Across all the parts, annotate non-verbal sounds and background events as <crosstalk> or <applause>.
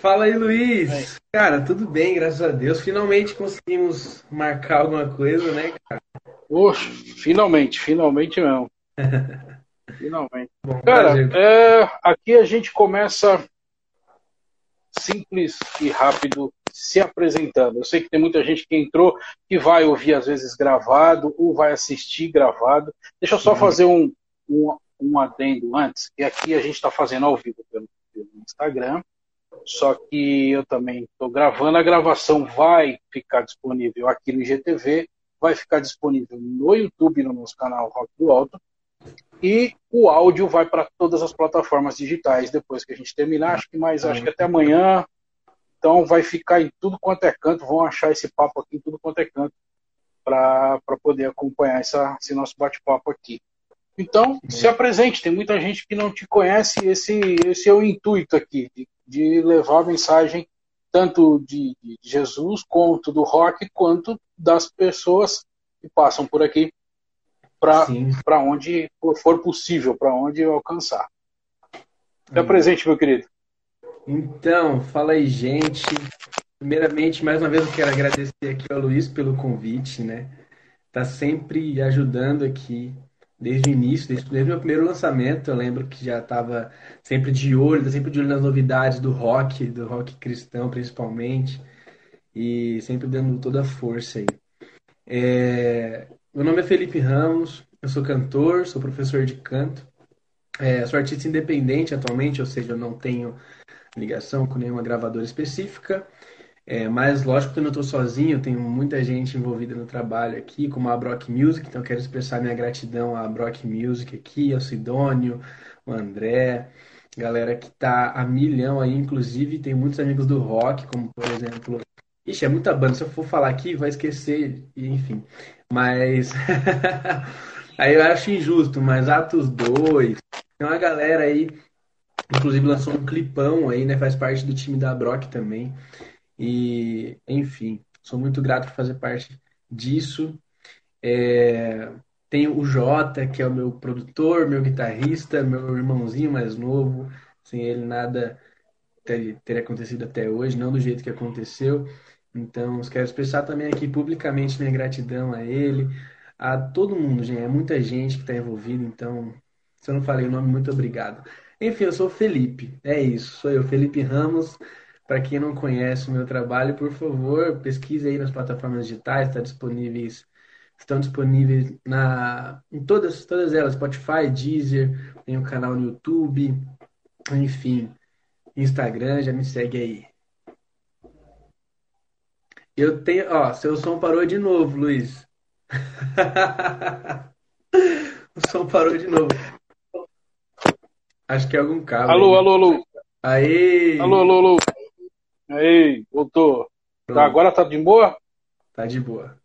Fala aí, Luiz. Cara, tudo bem, graças a Deus. Finalmente conseguimos marcar alguma coisa, né, cara? Oxe, finalmente, finalmente não. <laughs> finalmente. Bom, cara, é, aqui a gente começa simples e rápido se apresentando. Eu sei que tem muita gente que entrou que vai ouvir às vezes gravado ou vai assistir gravado. Deixa eu só uhum. fazer um, um, um adendo antes, que aqui a gente está fazendo ao vivo pelo, pelo Instagram. Só que eu também estou gravando. A gravação vai ficar disponível aqui no IGTV, vai ficar disponível no YouTube, no nosso canal Rock do Alto. E o áudio vai para todas as plataformas digitais depois que a gente terminar. Acho que mais, acho que até amanhã. Então vai ficar em tudo quanto é canto. Vão achar esse papo aqui em tudo quanto é canto para poder acompanhar essa, esse nosso bate-papo aqui. Então, se apresente. Tem muita gente que não te conhece. Esse, esse é o intuito aqui, de, de levar a mensagem tanto de, de, Jesus, quanto do rock, quanto das pessoas que passam por aqui para onde for possível, para onde alcançar. Se apresente, meu querido. Então, fala aí, gente. Primeiramente, mais uma vez eu quero agradecer aqui ao Luiz pelo convite, né? Tá sempre ajudando aqui desde o início, desde, desde o meu primeiro lançamento. Eu lembro que já estava sempre de olho, tá sempre de olho nas novidades do rock, do rock cristão principalmente, e sempre dando toda a força aí. É, meu nome é Felipe Ramos, eu sou cantor, sou professor de canto, é, sou artista independente atualmente, ou seja, eu não tenho ligação com nenhuma gravadora específica. É, mas lógico que eu não estou sozinho, tenho muita gente envolvida no trabalho aqui, como a Brock Music, então quero expressar minha gratidão à Brock Music aqui, ao Sidônio, o André, galera que tá a milhão aí, inclusive tem muitos amigos do rock, como por exemplo. Ixi, é muita banda, se eu for falar aqui vai esquecer, enfim. Mas. <laughs> aí eu acho injusto, mas Atos 2, tem uma galera aí, inclusive lançou um clipão aí, né? Faz parte do time da Brock também. E, enfim, sou muito grato por fazer parte disso. É, tenho o Jota, que é o meu produtor, meu guitarrista, meu irmãozinho mais novo. Sem ele, nada teria, teria acontecido até hoje, não do jeito que aconteceu. Então, quero expressar também aqui publicamente minha gratidão a ele, a todo mundo, gente. É muita gente que está envolvida, então, se eu não falei o nome, muito obrigado. Enfim, eu sou o Felipe, é isso, sou eu, Felipe Ramos. Para quem não conhece o meu trabalho, por favor, pesquise aí nas plataformas digitais, está disponíveis, estão disponíveis na, em todas, todas elas, Spotify, Deezer, tem o um canal no YouTube, enfim, Instagram, já me segue aí. Eu tenho, ó, seu som parou de novo, Luiz. <laughs> o som parou de novo. Acho que é algum cabo. Alô, aí. alô, alô. Aí. Alô, alô, alô. Aí, voltou. Tá, agora tá de boa? Tá de boa.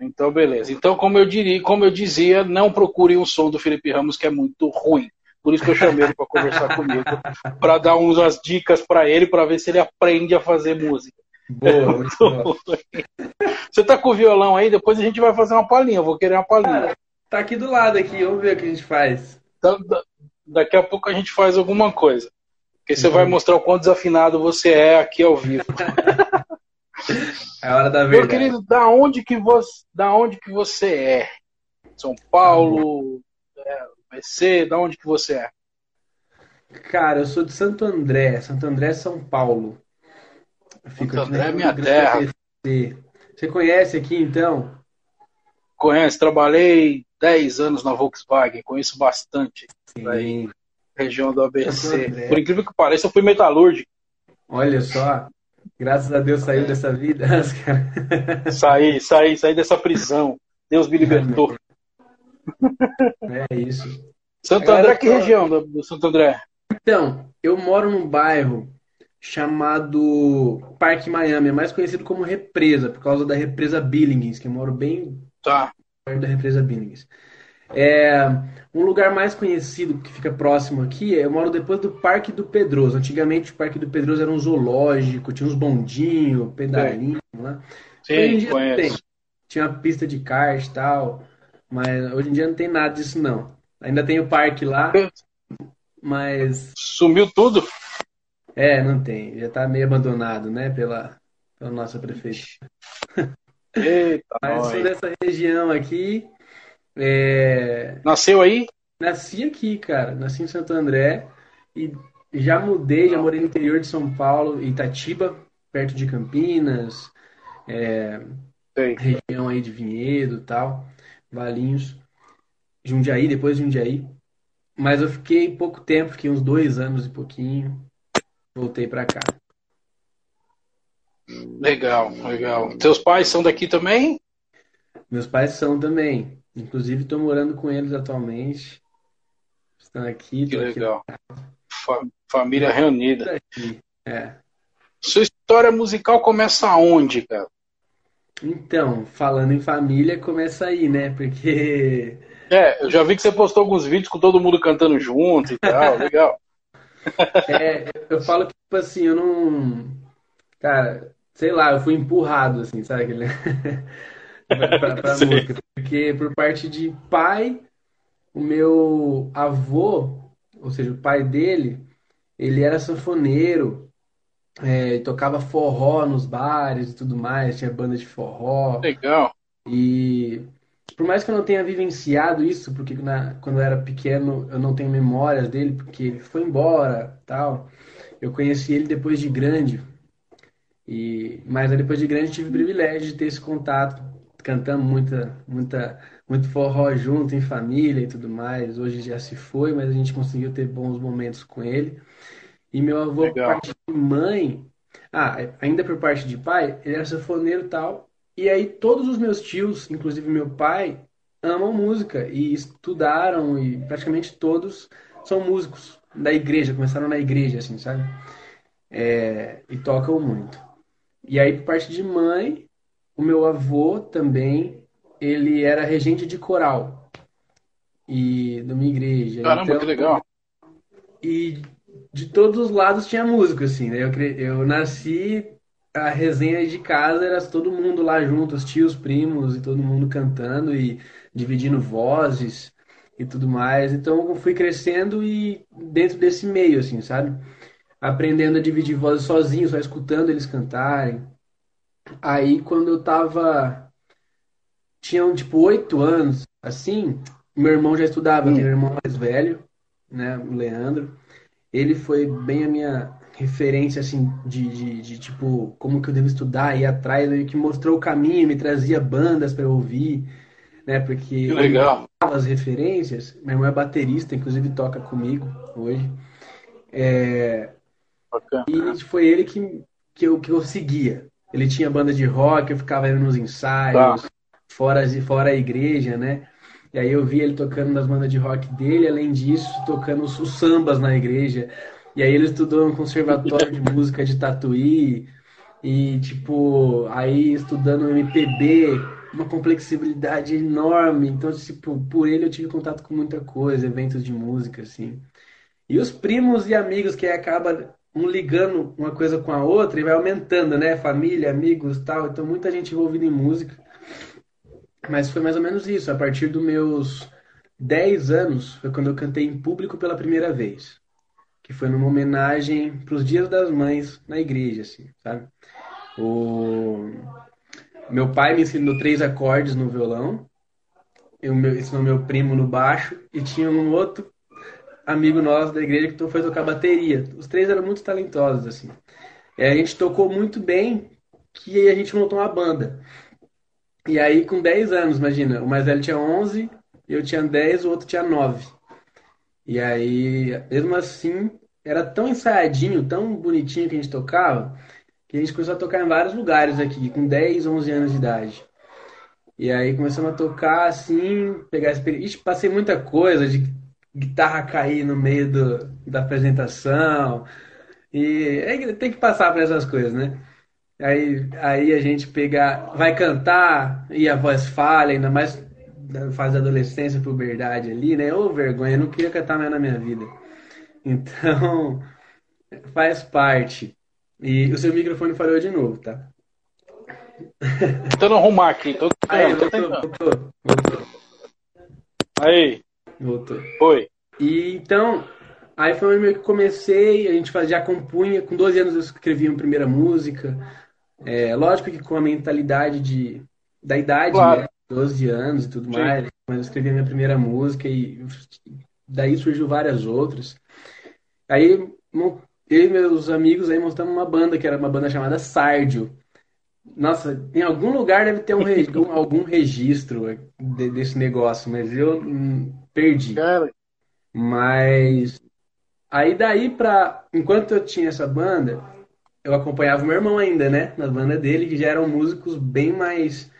Então, beleza. Então, como eu diria, como eu dizia, não procure um som do Felipe Ramos que é muito ruim. Por isso que eu chamei ele para conversar comigo, para dar umas dicas para ele, para ver se ele aprende a fazer música. Boa, <laughs> Você tá com o violão aí? Depois a gente vai fazer uma palhinha. Eu vou querer uma palhinha. Cara, tá aqui do lado aqui. Vamos ver o que a gente faz. Então, daqui a pouco a gente faz alguma coisa. Porque você vai mostrar o quão desafinado você é aqui ao vivo. <laughs> é a hora da verdade. Meu querido, da onde que você, da onde que você é? São Paulo, é, BC, da onde que você é? Cara, eu sou de Santo André, Santo André, São Paulo. Fico Santo André é minha terra. Você conhece aqui então? Conhece, trabalhei 10 anos na Volkswagen, conheço bastante. Sim. Região do ABC. Por incrível que pareça, eu fui metalúrgico. Olha só, graças a Deus saiu dessa vida. <laughs> saí, saí, saí dessa prisão. Deus me libertou. É isso. Santo André, que região do, do Santo André? Então, eu moro num bairro chamado Parque Miami, é mais conhecido como Represa, por causa da Represa Billings, que eu moro bem tá. perto da Represa Billings. É, um lugar mais conhecido que fica próximo aqui, eu moro depois do Parque do Pedroso. Antigamente o Parque do Pedroso era um zoológico, tinha uns bondinhos, pedalinho lá. Sim, hoje em dia conheço. tem. Tinha uma pista de kart e tal, mas hoje em dia não tem nada disso não. Ainda tem o parque lá, mas... Sumiu tudo? É, não tem. Já tá meio abandonado, né, pela, pela nossa prefeitura. Eita, <laughs> Mas sou dessa região aqui. É, Nasceu aí? Nasci aqui, cara. Nasci em Santo André e já mudei, já morei no interior de São Paulo, Itatiba, perto de Campinas, é, região aí de Vinhedo e tal, Valinhos, Jundiaí, depois Jundiaí. Mas eu fiquei pouco tempo, fiquei uns dois anos e pouquinho, voltei pra cá. Legal, legal. Seus pais são daqui também? Meus pais são também, inclusive estou morando com eles atualmente. Estão aqui, Que aqui legal. Fa- família reunida. aqui. É. Sua história musical começa aonde, cara? Então, falando em família, começa aí, né? Porque <laughs> É, eu já vi que você postou alguns vídeos com todo mundo cantando junto e tal. <laughs> Legal. é, eu falo que, tipo assim, eu não. Cara, sei lá, eu fui empurrado, assim, sabe? <laughs> Pra, pra, música. Porque por parte de pai, o meu avô, ou seja, o pai dele, ele era sanfoneiro, é, tocava forró nos bares e tudo mais, tinha banda de forró. Legal. E por mais que eu não tenha vivenciado isso, porque na- quando eu era pequeno eu não tenho memórias dele, porque ele foi embora, tal. Eu conheci ele depois de grande. E mas depois de grande tive o privilégio de ter esse contato, cantamos muita, muita, muito forró junto em família e tudo mais. Hoje já se foi, mas a gente conseguiu ter bons momentos com ele. E meu avô, por Legal. parte de mãe, ah, ainda por parte de pai, ele era sanfoneiro e tal. E aí todos os meus tios, inclusive meu pai, amam música e estudaram e praticamente todos são músicos da igreja, começaram na igreja, assim, sabe? É, e tocam muito. E aí por parte de mãe, o meu avô também, ele era regente de coral e de uma igreja. Caramba, Então, que legal. e de todos os lados tinha músico, assim, né? Eu, eu nasci, a resenha de casa era todo mundo lá junto, os tios, primos e todo mundo cantando e dividindo vozes e tudo mais. Então eu fui crescendo e dentro desse meio, assim, sabe? Aprendendo a dividir vozes sozinho, só escutando eles cantarem. Aí quando eu tava, tinham tipo oito anos, assim, meu irmão já estudava, eu tenho um irmão mais velho, né, o Leandro. Ele foi bem a minha referência, assim, de, de, de, tipo, como que eu devo estudar, ir atrás, ele que mostrou o caminho, me trazia bandas para eu ouvir, né, porque Que legal. dava as referências. Meu irmão é baterista, inclusive toca comigo hoje. É, Bacana. e foi ele que, que, eu, que eu seguia. Ele tinha banda de rock, eu ficava indo nos ensaios, Tá. fora, fora a igreja, né? E aí eu via ele tocando nas bandas de rock dele, além disso, tocando os, os sambas na igreja. E aí ele estudou no conservatório de música de Tatuí, e tipo, aí estudando MPB, uma complexibilidade enorme. Então, tipo, por ele eu tive contato com muita coisa, eventos de música, assim. E os primos e amigos que acaba um ligando uma coisa com a outra e vai aumentando, né? Família, amigos, tal. Então muita gente envolvida em música. Mas foi mais ou menos isso. A partir dos meus 10 anos foi quando eu cantei em público pela primeira vez. Que foi numa homenagem para os Dias das Mães na igreja, assim, sabe? O... Meu pai me ensinou três acordes no violão. Eu me ensinou meu primo no baixo e tinha um outro amigo nosso da igreja que foi tocar bateria. Os três eram muito talentosos, assim. E a gente tocou muito bem, que a gente montou uma banda. E aí, com 10 anos, imagina, o mais velho tinha 11, eu tinha 10, o outro tinha 9. E aí, mesmo assim, era tão ensaiadinho, tão bonitinho que a gente tocava, que a gente começou a tocar em vários lugares aqui, com 10, 11 anos de idade. E aí começamos a tocar assim, pegar experiência. Passei muita coisa de guitarra cair no meio do, da apresentação. E é, tem que passar por essas coisas, né? Aí, aí a gente pegar, vai cantar e a voz falha, ainda mais na fase da adolescência, puberdade ali, né? Ô, vergonha, eu não queria cantar mais na minha vida. Então, <laughs> faz parte. E o seu microfone falhou de novo, tá? Tentando arrumar aqui. Tô Aí, tô voltou, Aí, voltou. foi. E então, Aí foi onde eu comecei, a gente já compunha, com 12 anos eu escrevi a primeira música. É, lógico que com a mentalidade de, da idade, claro. né? 12 anos e tudo Sim. mais, mas eu escrevi a minha primeira música e daí surgiu várias outras. Aí eu e meus amigos aí montamos uma banda, que era uma banda chamada Sardio. Nossa, em algum lugar deve ter um, <laughs> algum registro desse negócio, mas eu hum, perdi. Cara. Mas Aí daí pra. Enquanto eu tinha essa banda, eu acompanhava o meu irmão ainda, né? Na banda dele, que já eram músicos bem mais.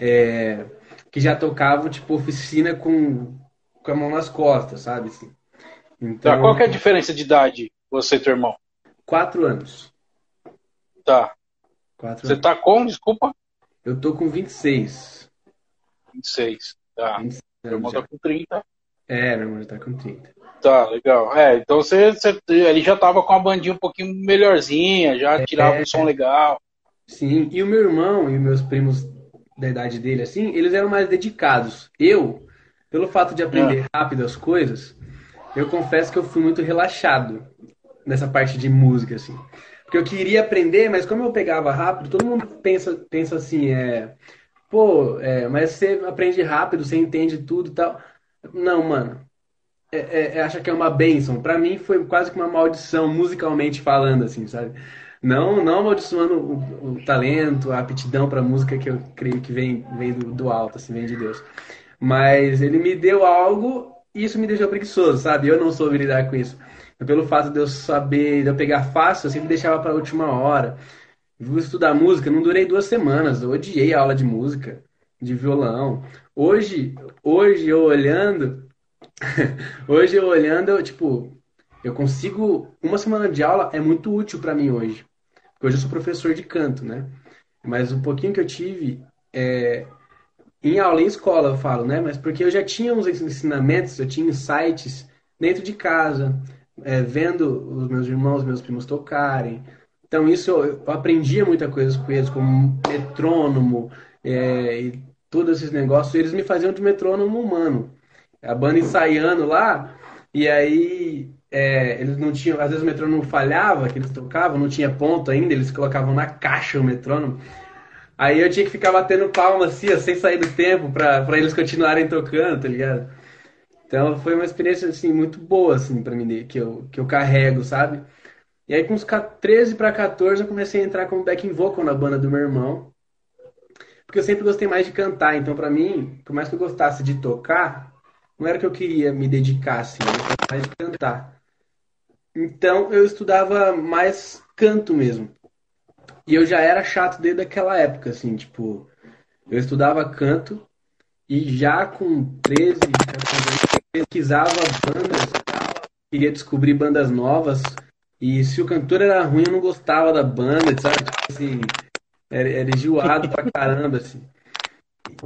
É, que já tocavam, tipo, oficina com, com a mão nas costas, sabe? Assim. Então, tá, qual que é a diferença de idade, você e teu irmão? Quatro anos. Tá. Quatro você anos. tá com, desculpa? Eu tô com 26. 26, tá. 26 meu irmão tá com 30. É, meu irmão já tá com 30. Tá, legal. É, então você, você ele já tava com a bandinha um pouquinho melhorzinha, já é, tirava um som legal. Sim, e o meu irmão e meus primos da idade dele, assim, eles eram mais dedicados. Eu, pelo fato de aprender é. rápido as coisas, eu confesso que eu fui muito relaxado nessa parte de música, assim. Porque eu queria aprender, mas como eu pegava rápido, todo mundo pensa, pensa assim, é. Pô, é, mas você aprende rápido, você entende tudo e tal. Não, mano é, é, é, acha que é uma benção. Para mim foi quase que uma maldição, musicalmente falando, assim, sabe? Não, não amaldiçoando o, o talento, a aptidão para música que eu creio que vem, vem do, do, alto, assim, vem de Deus. Mas ele me deu algo e isso me deixou preguiçoso, sabe? Eu não soube lidar com isso. Pelo fato de eu saber, de eu pegar fácil, eu sempre deixava para a última hora. Vou estudar música, não durei duas semanas. Eu odiei a aula de música, de violão. Hoje, hoje eu olhando, <laughs> hoje eu olhando, eu, tipo, eu consigo. Uma semana de aula é muito útil para mim hoje. Porque hoje eu sou professor de canto, né? Mas um pouquinho que eu tive é, em aula, em escola, eu falo, né? Mas porque eu já tinha uns ensinamentos, eu tinha insights dentro de casa, é, vendo os meus irmãos, meus primos tocarem. Então, isso eu, eu aprendia muita coisa com eles, como metrônomo é, e todos esses negócios. Eles me faziam de metrônomo humano a banda ensaiando lá, e aí é, eles não tinham, às vezes o metrônomo falhava, que eles tocavam, não tinha ponto ainda, eles colocavam na caixa o metrônomo. Aí eu tinha que ficar batendo palma assim, sem sair do tempo, pra, pra eles continuarem tocando, tá ligado? Então foi uma experiência assim muito boa assim para mim que eu que eu carrego, sabe? E aí com uns 13 para 14 eu comecei a entrar como backing vocal na banda do meu irmão. Porque eu sempre gostei mais de cantar, então para mim, por mais que eu gostasse de tocar, não era que eu queria me dedicar assim, mais de cantar. Então eu estudava mais canto mesmo. E eu já era chato desde aquela época, assim, tipo, eu estudava canto e já com 13, 14 anos, pesquisava bandas, queria descobrir bandas novas. E se o cantor era ruim, eu não gostava da banda, sabe? Tipo assim, era, era enjoado pra caramba, assim.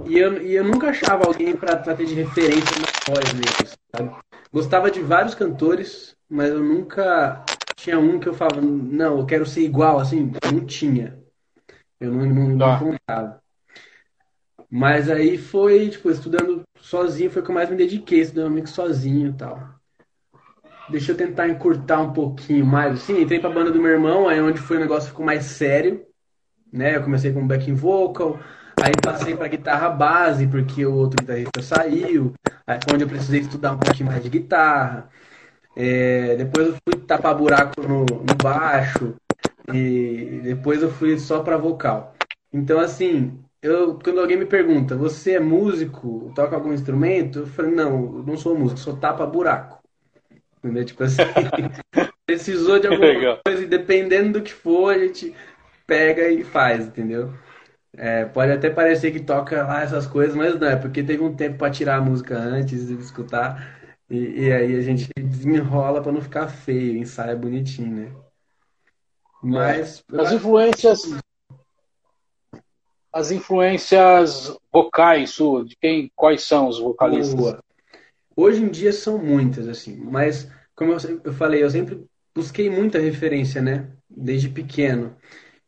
E eu, e eu nunca achava alguém para ter de referência na voz mesmo, sabe? Gostava de vários cantores, mas eu nunca tinha um que eu falava, não, eu quero ser igual, assim, não tinha. Eu não, não, não tá. contava. Mas aí foi, tipo, estudando sozinho, foi que eu mais me dediquei, estudando meio que sozinho e tal. Deixa eu tentar encurtar um pouquinho mais, assim, entrei pra banda do meu irmão, aí onde foi o negócio ficou mais sério, né? Eu comecei com backing vocal, Aí passei para guitarra base, porque o outro guitarrista saiu, onde eu precisei estudar um pouquinho mais de guitarra. É, depois eu fui tapar buraco no, no baixo, e depois eu fui só para vocal. Então, assim, eu, quando alguém me pergunta, você é músico, toca algum instrumento? Eu falei, não, eu não sou músico, sou tapa buraco. Entendeu? Tipo assim, <laughs> precisou de alguma Legal. coisa, e dependendo do que for, a gente pega e faz, entendeu? É, pode até parecer que toca lá essas coisas, mas não é, porque teve um tempo para tirar a música antes de escutar, e, e aí a gente desenrola para não ficar feio, ensaia bonitinho, né? Mas. É. As influências. As influências vocais suas, de quem, quais são os vocalistas? Boa. Hoje em dia são muitas, assim, mas como eu, eu falei, eu sempre busquei muita referência, né? Desde pequeno.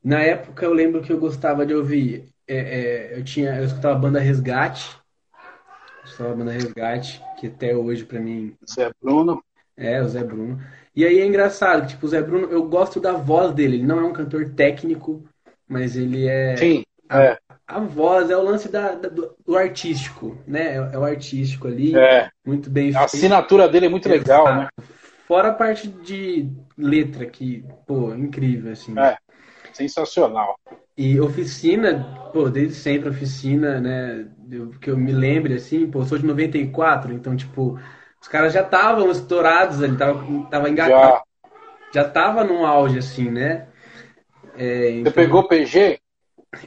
Na época eu lembro que eu gostava de ouvir. É, é, eu tinha, eu escutava a banda Resgate. Eu escutava a banda Resgate, que até hoje para mim. Você é Bruno? É, o Zé Bruno. E aí é engraçado, tipo, o Zé Bruno, eu gosto da voz dele. Ele não é um cantor técnico, mas ele é. Sim, é. A voz é o lance da, da do, do, artístico, né? É, é, o artístico ali. É. Muito bem A assinatura dele é muito legal, Exato. né? Fora a parte de letra, que, pô, incrível, assim. É, sensacional. E oficina, pô, desde sempre oficina, né? Eu, que eu me lembre, assim, pô, sou de 94, então, tipo, os caras já estavam estourados ali, tava, tava engatado. Já. já tava num auge, assim, né? É, então, Você pegou PG?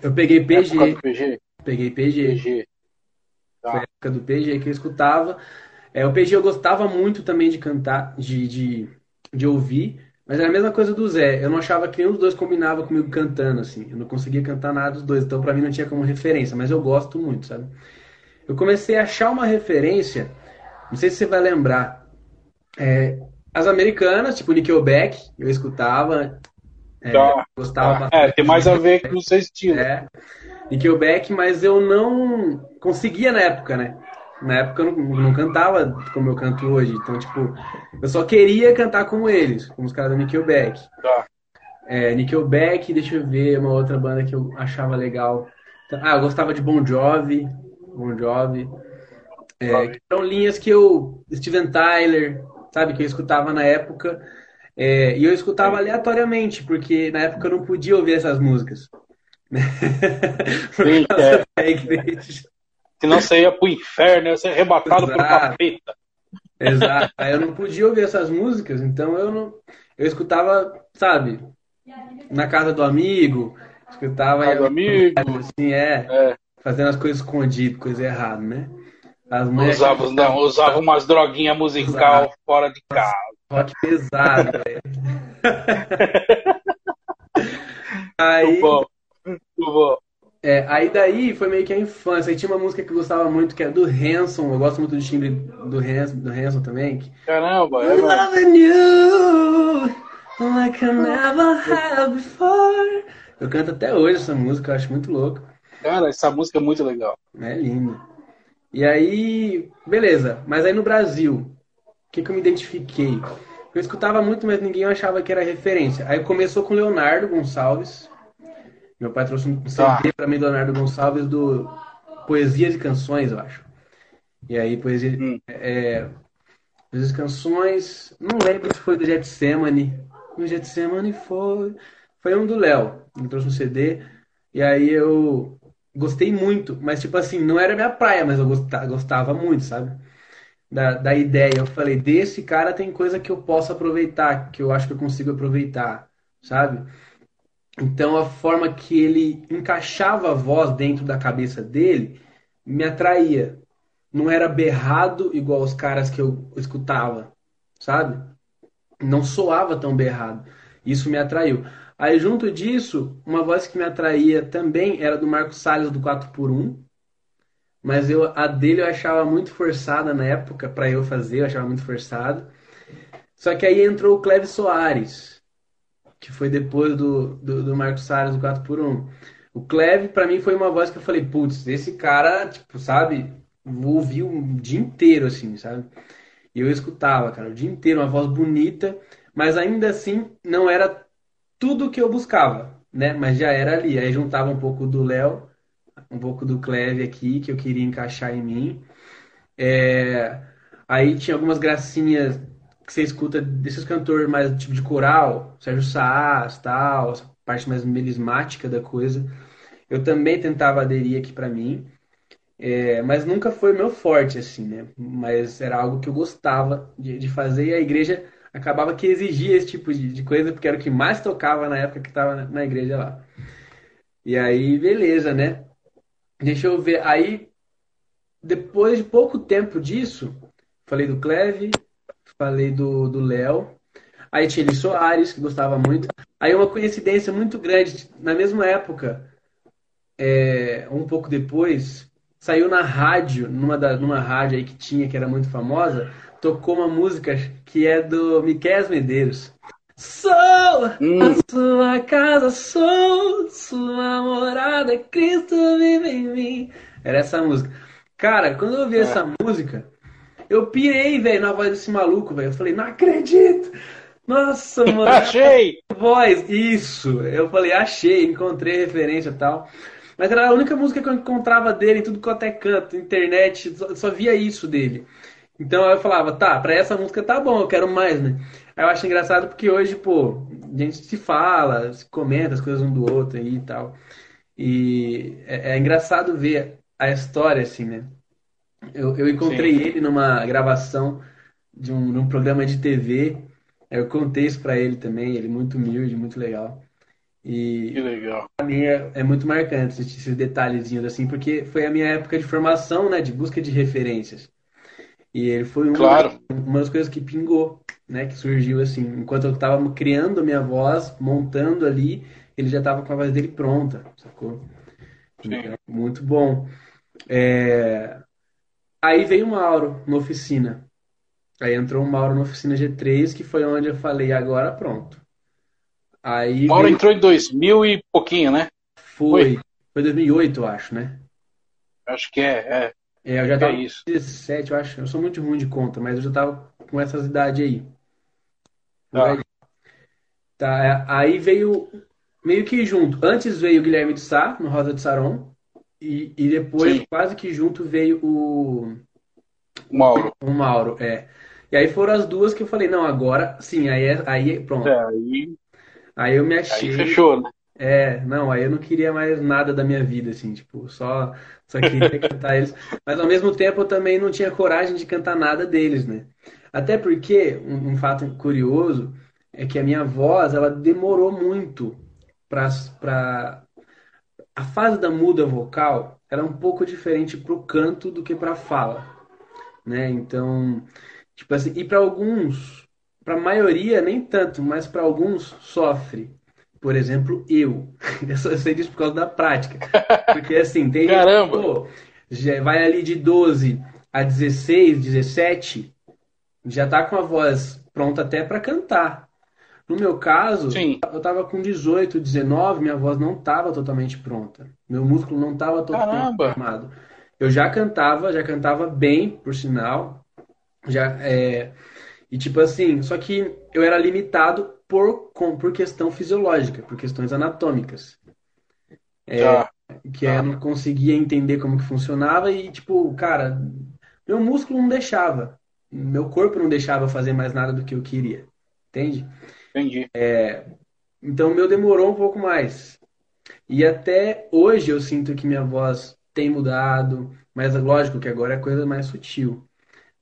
Eu peguei PG. PG? Peguei PG. PG. Tá. Foi a época do PG que eu escutava. É, o PG eu gostava muito também de cantar, de, de, de ouvir. Mas era a mesma coisa do Zé. Eu não achava que nenhum dos dois combinava comigo cantando, assim. Eu não conseguia cantar nada dos dois. Então, para mim, não tinha como referência. Mas eu gosto muito, sabe? Eu comecei a achar uma referência. Não sei se você vai lembrar. É, as americanas, tipo Nickelback, eu escutava. É, tá. gostava É, tem mais a ver com o seu estilo. É, Nickelback, mas eu não conseguia na época, né? Na época eu não, não, cantava como eu canto hoje. Então, tipo, eu só queria cantar como eles, como os caras do Nickelback. Tá. É, Nickelback, deixa eu ver, uma outra banda que eu achava legal. Ah, eu gostava de Bon Jovi. Bon Jovi. É, eram linhas que eu. Steven Tyler, sabe, que eu escutava na época. É, e eu escutava aleatoriamente, porque na época eu não podia ouvir essas músicas. Sim, <laughs> é. Senão você ia pro inferno, ia ser arrebatado Exato. capeta. Exato. Aí eu não podia ouvir essas músicas, então eu não. Eu escutava, sabe, na casa do amigo, escutava. Casa do amigo. Assim, é, é. Fazendo as coisas escondidas, coisa errada, né? As mulheres... usava, não, usava umas droguinhas musical Exato. fora de casa. Rock pesado, <laughs> velho. Aí. Muito bom. Muito bom. É, aí daí foi meio que a infância. Aí tinha uma música que eu gostava muito, que é do Hanson. Eu gosto muito do timbre do Hanson, do Hanson também. Que... Caramba, é Loving you like I never had before. Eu canto até hoje essa música, eu acho muito louco. Cara, essa música é muito legal. É linda. E aí, beleza. Mas aí no Brasil, o que, que eu me identifiquei? Eu escutava muito, mas ninguém achava que era referência. Aí começou com Leonardo Gonçalves, meu pai trouxe um CD ah. para mim, Leonardo Gonçalves, do Poesias e Canções, eu acho. E aí, poesia. Hum. É, Poesias e Canções. Não lembro se foi do Getsemane. O Getsemane foi. Foi um do Léo. Ele trouxe um CD. E aí eu gostei muito. Mas, tipo assim, não era minha praia, mas eu gostava, gostava muito, sabe? Da, da ideia. Eu falei, desse cara tem coisa que eu posso aproveitar, que eu acho que eu consigo aproveitar, sabe? Então a forma que ele encaixava a voz dentro da cabeça dele me atraía. Não era berrado igual os caras que eu escutava, sabe? Não soava tão berrado. Isso me atraiu. Aí junto disso, uma voz que me atraía também era do Marcos Salles do 4x1. Mas eu, a dele eu achava muito forçada na época para eu fazer, eu achava muito forçado. Só que aí entrou o Cleve Soares que foi depois do, do, do Marcos Salles, do 4x1. O Cleve, para mim, foi uma voz que eu falei, putz, esse cara, tipo, sabe, vou ouvir o dia inteiro, assim, sabe? E eu escutava, cara, o dia inteiro, uma voz bonita, mas ainda assim não era tudo que eu buscava, né? Mas já era ali. Aí juntava um pouco do Léo, um pouco do Cleve aqui, que eu queria encaixar em mim. É... Aí tinha algumas gracinhas que você escuta desses cantores mais tipo de coral, Sérgio Saas, tal, essa parte mais melismática da coisa. Eu também tentava aderir aqui para mim, é, mas nunca foi meu forte, assim, né? Mas era algo que eu gostava de, de fazer e a igreja acabava que exigia esse tipo de, de coisa, porque era o que mais tocava na época que estava na, na igreja lá. E aí, beleza, né? Deixa eu ver. Aí, depois de pouco tempo disso, falei do Cleve, falei do Léo. Aí tinha Eli Soares, que gostava muito. Aí uma coincidência muito grande, na mesma época, é, um pouco depois, saiu na rádio, numa, da, numa rádio aí que tinha, que era muito famosa, tocou uma música que é do Miquel Medeiros. Sou hum. a sua casa, sou sua morada, Cristo vive em mim. Era essa música. Cara, quando eu ouvi é. essa música, Eu pirei, velho, na voz desse maluco, velho. Eu falei, não acredito! Nossa, <laughs> mano. Achei! Voz, isso. Eu falei, achei, encontrei referência e tal. Mas era a única música que eu encontrava dele em tudo quanto é canto, internet, só, só via isso dele. Então eu falava, tá, pra essa música tá bom, eu quero mais, né? Aí eu acho engraçado porque hoje, pô, a gente se fala, se comenta as coisas um do outro aí e tal. E é, é engraçado ver a história, assim, né? Eu, eu encontrei Sim. ele numa gravação de um, programa de TV. Eu contei isso pra ele também, ele é muito humilde, muito legal. Que E legal. pra mim é, é muito marcante esses, esses detalhezinhos assim, porque foi a minha época de formação, né, de busca de referências. E ele foi uma, Claro. uma das coisas que pingou, né, que surgiu assim, enquanto eu estava criando a minha voz, montando ali, ele já estava com a voz dele pronta, sacou? Então, muito bom. É, Aí veio o Mauro na oficina. Aí entrou o Mauro na oficina G3, que foi onde eu falei, agora pronto. Aí Mauro veio, entrou em 2000 e pouquinho, né? foi, foi 2008, eu acho, né? Acho que é. É, É, eu já é tava isso. com 17, eu acho. Eu sou muito ruim de conta, mas eu já tava com essas idades aí. Tá. aí. Tá, é, aí veio meio que junto. Antes veio o Guilherme de Sá, no Rosa de Saron, e, e depois, Sim. quase que junto, veio o, Mauro. o Mauro. É. E aí foram as duas que eu falei, não, agora sim, aí, é- aí pronto. É, aí, Aí eu me aí achei. fechou, né? É, não, aí eu não queria mais nada da minha vida, assim, tipo, só, só queria <laughs> cantar eles. Mas ao mesmo tempo eu também não tinha coragem de cantar nada deles, né? Até porque, um, um fato curioso é que a minha voz, ela demorou muito pra... A fase da muda vocal era um pouco diferente pro canto do que pra fala, né? Então, tipo assim, e pra alguns, pra maioria nem tanto, mas pra alguns sofre. Por exemplo, eu. <laughs> Eu só sei disso por causa da prática. Porque assim, tem gente que, Caramba! pô, já vai ali de 12 a 16, 17, já tá com a voz pronta até pra cantar. No meu caso, Sim. eu tava com 18, 19, minha voz não tava totalmente pronta. Meu músculo não tava totalmente formado. Eu já cantava, já cantava bem, por sinal. Já, é, e tipo assim, só que eu era limitado por, com- por questão fisiológica, por questões anatômicas. Tá. Que é, eu não conseguia entender como que funcionava e, tipo, cara, meu músculo não deixava. Meu corpo não deixava eu fazer mais nada do que eu queria. Entende? Entendi. Então o meu demorou um pouco mais. E até hoje eu sinto que minha voz tem mudado, mas é lógico que agora é coisa mais sutil,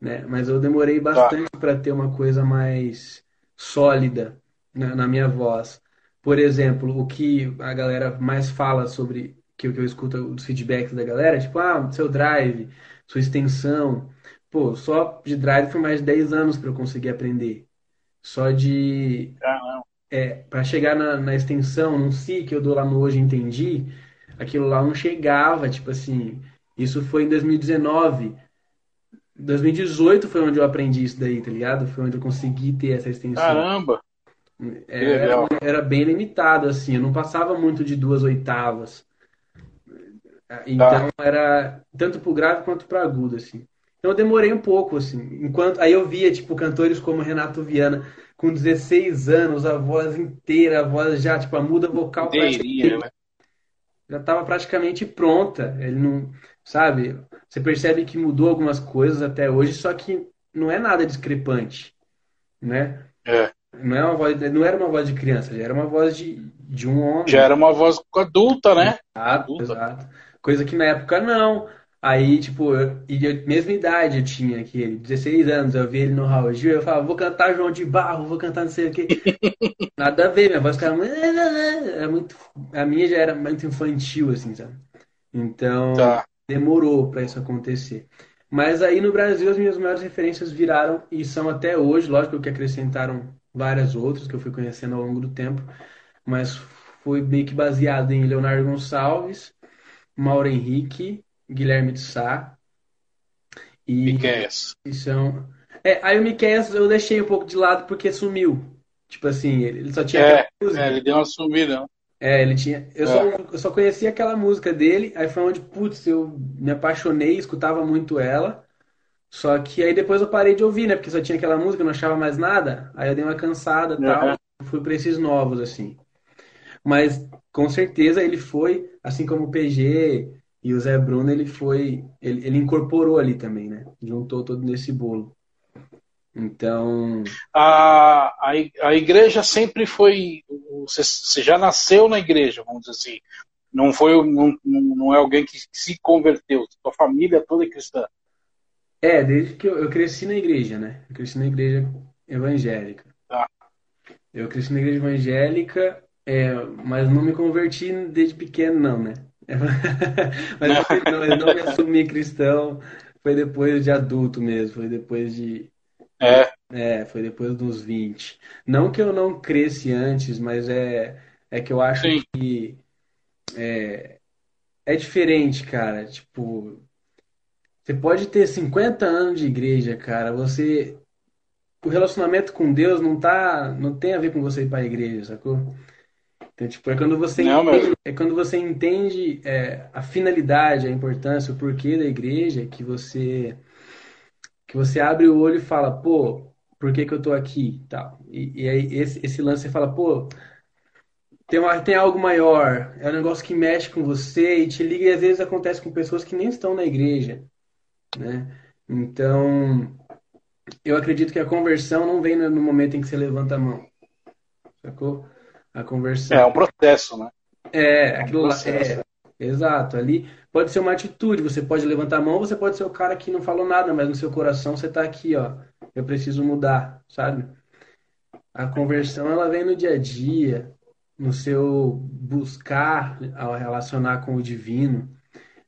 né? Mas eu demorei bastante para ter uma coisa mais sólida na, na minha voz. Por exemplo, o que a galera mais fala sobre, que, eu- que eu escuto os feedbacks da galera, tipo, ah, seu drive, sua extensão. Pô, só de drive foi mais de 10 anos para eu conseguir aprender. Só de Ah, não. para chegar na, na extensão, num si que eu dou lá no Hoje Entendi, aquilo lá não chegava, tipo assim. Isso foi em 2019. 2018 foi onde eu aprendi isso daí, tá ligado? Foi onde eu consegui ter essa extensão. Caramba! É. Era, era bem limitado, assim, eu não passava muito de duas oitavas. Então era tanto pro grave quanto pro agudo, assim. Então eu demorei um pouco, assim. Enquanto aí eu via, tipo, cantores como Renato Viana, com 16 anos, a voz inteira, a voz já, tipo, a muda vocal né? já estava praticamente pronta. Ele não, sabe? Você percebe que mudou algumas coisas até hoje, só que não é nada discrepante, né? É. Não é uma voz, não era uma voz de criança, já era uma voz de, de um homem. Já era uma voz adulta, né? Exato, adulta. exato. Coisa que na época não. Aí, tipo, eu, e eu- mesma idade eu tinha que ele, 16 anos, eu vi ele no Raul Gil, eu falava, vou cantar João de Barro, vou cantar não sei o quê. <laughs> Nada a ver, minha voz ficava muito, era muito, a minha já era muito infantil, assim, sabe? Então, Tá. demorou para isso acontecer. Mas aí no Brasil as minhas maiores referências viraram e são até hoje, lógico que acrescentaram várias outras que eu fui conhecendo ao longo do tempo, mas foi meio que baseado em Leonardo Gonçalves, Mauro Henrique, Guilherme de Sá e, Miqueias. e são. É, aí o Miqueias eu deixei um pouco de lado porque sumiu. Tipo assim, ele só tinha É, música. é, ele deu uma sumida. É, ele tinha. Eu É. só, eu só conhecia aquela música dele, aí foi onde, putz, eu me apaixonei, escutava muito ela. Só que aí depois eu parei de ouvir, né? Porque só tinha aquela música, não achava mais nada. Aí eu dei uma cansada e tal. Fui pra esses novos, assim. Mas com certeza ele foi, assim como o PG e o Zé Bruno, ele foi. Ele, ele incorporou ali também, né? Juntou todo nesse bolo. Então. A, a, a igreja sempre foi. Você, você já nasceu na igreja, vamos dizer assim. Não foi não, não é alguém que se converteu. Sua família toda é cristã. É, desde que eu, eu cresci na igreja, né? Eu cresci na igreja evangélica. Tá. Eu cresci na igreja evangélica, é, mas não me converti desde pequeno, não, né? <laughs> mas não, eu não me assumi cristão, foi depois de adulto mesmo, foi depois de. É. É, foi depois dos 20. Não que eu não cresci antes, mas é, é que eu acho Sim. que é, é diferente, cara. Tipo, você pode ter 50 anos de igreja, cara. Você. O relacionamento com Deus não tá. Não tem a ver com você ir para a igreja, sacou? Então, tipo, é quando você não, entende, é quando você entende é, a finalidade, a importância, o porquê da igreja, que você que você abre o olho e fala, pô, por que, que eu tô aqui? Tal. E, e aí esse, esse lance você fala, pô, tem, uma, tem algo maior, é um negócio que mexe com você e te liga, e às vezes acontece com pessoas que nem estão na igreja né? Então, eu acredito que a conversão não vem no momento em que você levanta a mão, sacou? A conversão. É um processo, né? É, aquilo é um lá. É, exato. Ali pode ser uma atitude. Você pode levantar a mão, você pode ser o cara que não falou nada, mas no seu coração você tá aqui, ó. Eu preciso mudar, sabe? A conversão ela vem no dia a dia, no seu buscar ao relacionar com o divino,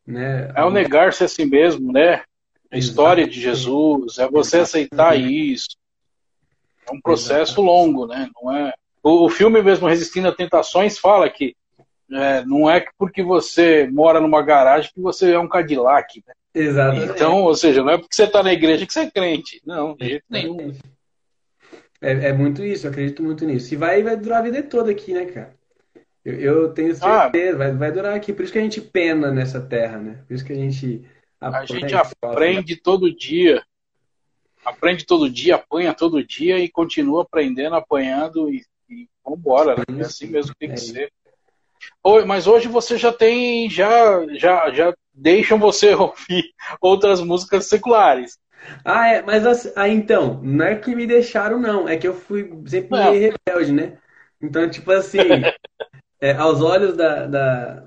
né? É o negar-se a si mesmo, né? a história de Jesus, é você aceitar isso. É um processo longo, né? Não é... o, filme mesmo Resistindo a Tentações fala que é, não é porque você mora numa garagem que você é um Cadillac. Né? Exatamente. Então, ou seja, não é porque você está na igreja que você é crente. Não, de jeito nenhum. É, é muito isso, eu acredito muito nisso. E vai, vai durar a vida toda aqui, né, cara? Eu, eu tenho ah. certeza, ah, vai, vai durar aqui. Por isso que a gente pena nessa terra, né? Por isso que a gente a gente aprende todo dia. Aprende todo dia, apanha todo dia e continua aprendendo, apanhando e vambora, né? É assim mesmo que tem que é ser. Mas hoje você já tem, já, já, já deixam você <laughs> ouvir outras músicas seculares. Ah, é, mas assim, ah, então, não é que me deixaram, não, é que eu fui sempre meio rebelde, né? Então, tipo assim, <laughs> é, aos olhos da, da,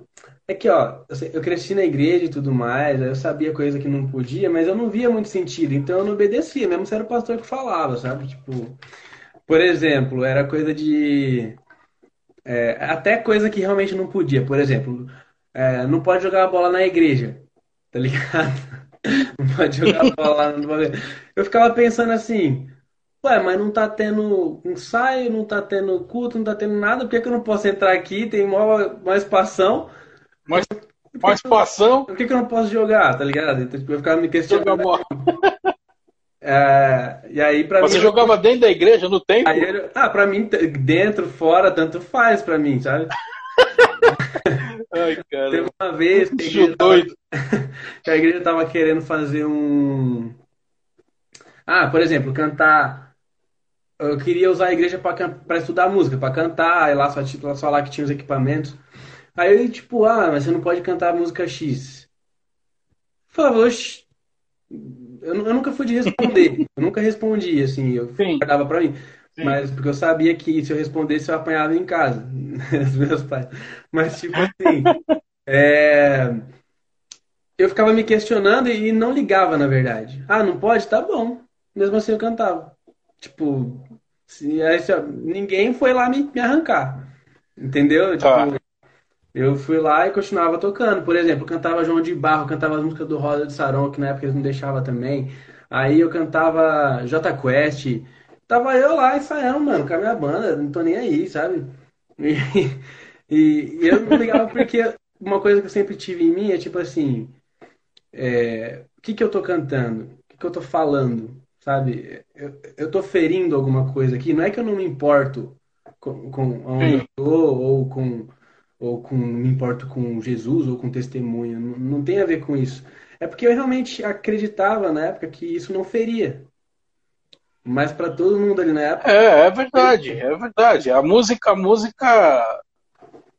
é que, ó, eu cresci na igreja e tudo mais, eu sabia coisa que não podia, mas eu não via muito sentido, então eu não obedecia, mesmo se era o pastor que falava, sabe? Tipo, por exemplo, era coisa de. É, até coisa que realmente não podia. Por exemplo, é, não pode jogar a bola na igreja, tá ligado? <laughs> Não pode jogar bola lá no Eu ficava pensando assim, ué, mas não tá tendo ensaio, não tá tendo culto, não tá tendo nada, por que, que eu não posso entrar aqui? Tem uma, uma espação mas participação. Por que, que eu não posso jogar, tá ligado? Então, tipo, eu ficava me questionando. <laughs> É, e aí, pra Você mim, jogava dentro da igreja, no templo? Aí, ah, pra mim, dentro, fora, tanto faz pra mim, sabe? <laughs> Ai, cara. Teve uma vez que a, igreja tava, <laughs> que a igreja tava querendo fazer um. Ah, por exemplo, cantar. Eu queria usar a igreja para estudar música, para cantar, e lá só, só lá que tinha os equipamentos. Aí, tipo, ah, mas você não pode cantar música X. Eu falava, oxe, eu, eu nunca fui de responder. <laughs> eu nunca respondi, assim, eu guardava pra mim. Sim. Mas porque eu sabia que se eu respondesse, eu apanhava em casa, <laughs> os meus pais. Mas, tipo assim, é... eu ficava me questionando e não ligava, na verdade. Ah, não pode? Tá bom. Mesmo assim eu cantava. Tipo, se, aí, se, ninguém foi lá me, me arrancar. Entendeu? Tá. Tipo, eu fui lá e continuava tocando. Por exemplo, cantava João de Barro, cantava as músicas do Rosa de Saron, que na época eles não deixavam também. Aí eu cantava J Quest. Tava eu lá ensaiando, mano, com a minha banda, não tô nem aí, sabe? <laughs> E, e eu não ligava porque uma coisa que eu sempre tive em mim é tipo assim: é, o que, que eu tô cantando? O que, que eu tô falando? Sabe? Eu, eu tô ferindo alguma coisa aqui. Não é que eu não me importo com, com onde eu tô ou com ou com me importo com Jesus ou com testemunho. Não, não tem a ver com isso. É porque eu realmente acreditava na época que isso não feria. Mas para todo mundo ali na época. É, é verdade, é verdade. A música, a música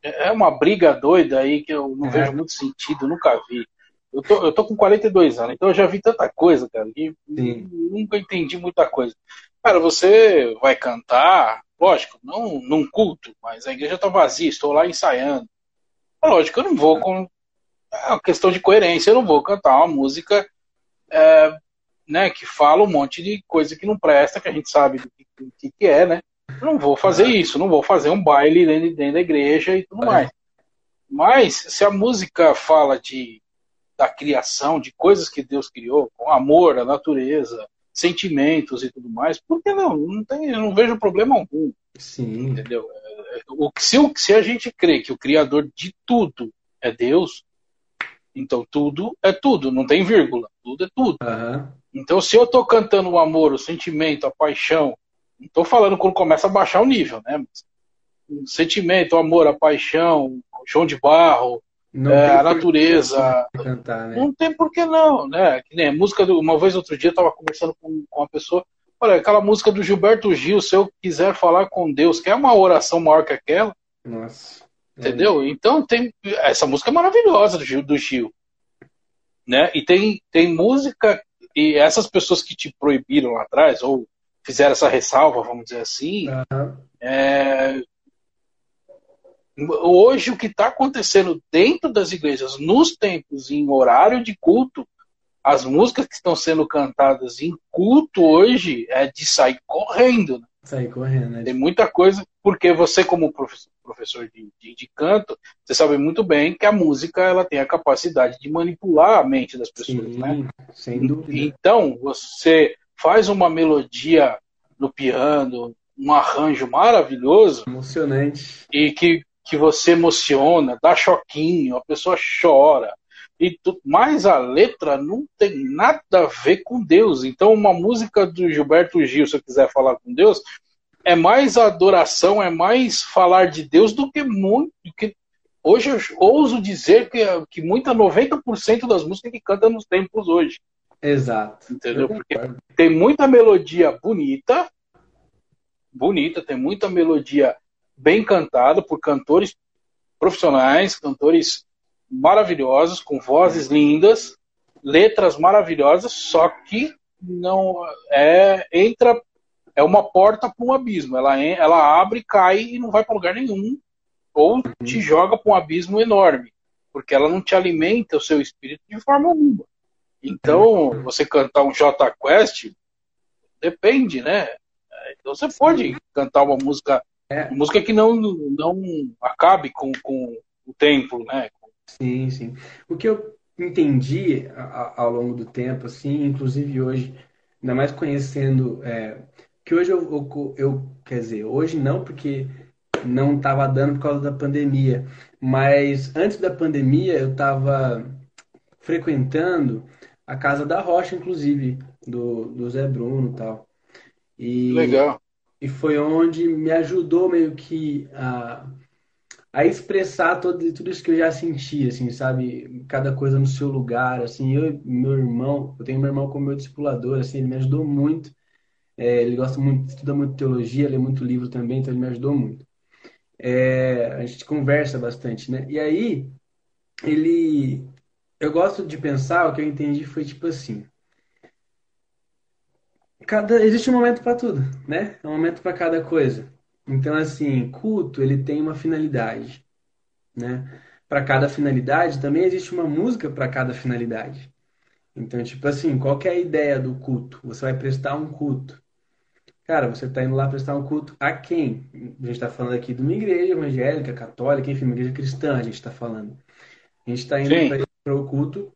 é uma briga doida aí que eu não é. vejo muito sentido, nunca vi. Eu tô, eu tô com 42 anos, então eu já vi tanta coisa, cara, que Sim. nunca entendi muita coisa. Cara, você vai cantar, lógico, não num culto, mas a igreja tá vazia, estou lá ensaiando. Lógico, eu não vou com. É uma questão de coerência, eu não vou cantar uma música é, né, que fala um monte de coisa que não presta, que a gente sabe do que, que, é, né? Eu não vou fazer isso, não vou fazer um baile dentro, dentro da igreja e tudo é. mais. Mas se a música fala de da criação, de coisas que Deus criou, com amor, a natureza, sentimentos e tudo mais, por que não? Não tem, eu não vejo problema algum. Sim. Entendeu? O, se, se a gente crê que o Criador de tudo é Deus, então tudo é tudo, não tem vírgula, tudo é tudo. Uhum. Então, se eu estou cantando o amor, o sentimento, a paixão, não estou falando quando começa a baixar o nível, né? o sentimento, o amor, a paixão, o chão de barro, é, a natureza. Cantar, né? Não tem por que não, né? Que nem música do, uma vez outro dia eu estava conversando com, com uma pessoa. Olha, aquela música do Gilberto Gil, se eu quiser falar com Deus, quer uma oração maior que aquela? Nossa. Entendeu? É. Então tem. Essa música é maravilhosa do Gil, do Gil. Né? E tem, tem música e essas pessoas que te proibiram lá atrás, ou fizeram essa ressalva, vamos dizer assim, uhum. é... hoje o que está acontecendo dentro das igrejas, nos tempos, em horário de culto, as músicas que estão sendo cantadas em culto hoje é de sair correndo. Né? Sair correndo, né? Tem muita coisa, porque você, como professor, professor de, de, de, canto, você sabe muito bem que a música ela tem a capacidade de manipular a mente das pessoas, Sim, né? Sem dúvida. Então, você faz uma melodia no piano, um arranjo maravilhoso. Emocionante. E que, que você emociona, dá choquinho, a pessoa chora. E tu, mas a letra não tem nada a ver com Deus. Então, uma música do Gilberto Gil, se eu quiser falar com Deus, é mais adoração, é mais falar de Deus do que muito. Que, hoje eu ouso dizer que, que muita 90% das músicas que canta nos tempos hoje. Exato. Entendeu? Porque tem muita melodia bonita, bonita, tem muita melodia bem cantada por cantores profissionais, cantores maravilhosos, com vozes lindas, letras maravilhosas, só que não é entra é uma porta para um abismo. Ela, ela abre, cai e não vai para lugar nenhum, ou te joga para um abismo enorme, porque ela não te alimenta o seu espírito de forma alguma. Então, você cantar um J Quest depende, né? Então você pode cantar uma música, é. música que não, não acabe com, com o templo, né? Sim, sim. O que eu entendi ao longo do tempo, assim, inclusive hoje, ainda mais conhecendo é, que hoje eu, eu, eu, quer dizer, hoje não, porque não estava dando por causa da pandemia, mas antes da pandemia eu estava frequentando a casa da Rocha, inclusive, do, do Zé Bruno e tal. E, Legal. E foi onde me ajudou meio que a, a expressar todo, tudo isso que eu já sentia, assim, sabe? Cada coisa no seu lugar, assim. Eu meu irmão, eu tenho meu irmão como meu discipulador, assim, ele me ajudou muito é, ele gosta muito, estuda muito teologia, lê muito livro também, então ele me ajudou muito. É, a gente conversa bastante, né? E aí, ele. Eu gosto de pensar, o que eu entendi foi tipo assim. Cada, existe um momento para tudo, né? É um momento para cada coisa. Então, assim, culto, ele tem uma finalidade, né? Para cada finalidade, também existe uma música para cada finalidade. Então, tipo assim, qual é a ideia do culto? Você vai prestar um culto. Cara, você está indo lá prestar um culto a quem? A gente está falando aqui de uma igreja evangélica, católica, enfim, uma igreja cristã, a gente está falando. A gente está indo para o culto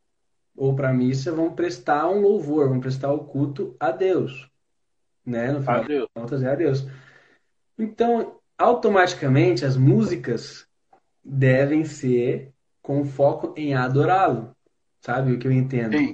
ou para a missa, vamos prestar um louvor, vamos prestar o culto a Deus. Né? No final das contas, é a Deus. Então, automaticamente, as músicas devem ser com foco em adorá-lo. Sabe o que eu entendo? Sim.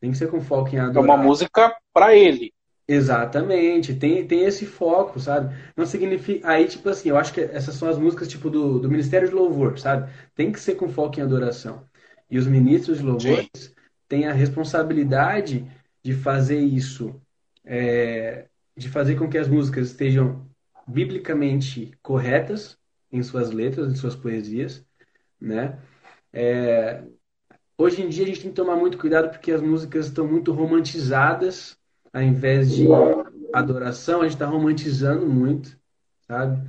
Tem que ser com foco em adorá-lo. É uma música para ele. Exatamente, tem, tem esse foco, sabe? Não significa. Aí, tipo assim, eu acho que essas são as músicas tipo do, do Ministério de Louvor, sabe? Tem que ser com foco em adoração. E os ministros de louvores tem a responsabilidade de fazer isso, é, de fazer com que as músicas estejam biblicamente corretas em suas letras, em suas poesias, né? É, hoje em dia a gente tem que tomar muito cuidado porque as músicas estão muito romantizadas, ao invés de adoração, a gente está romantizando muito, sabe?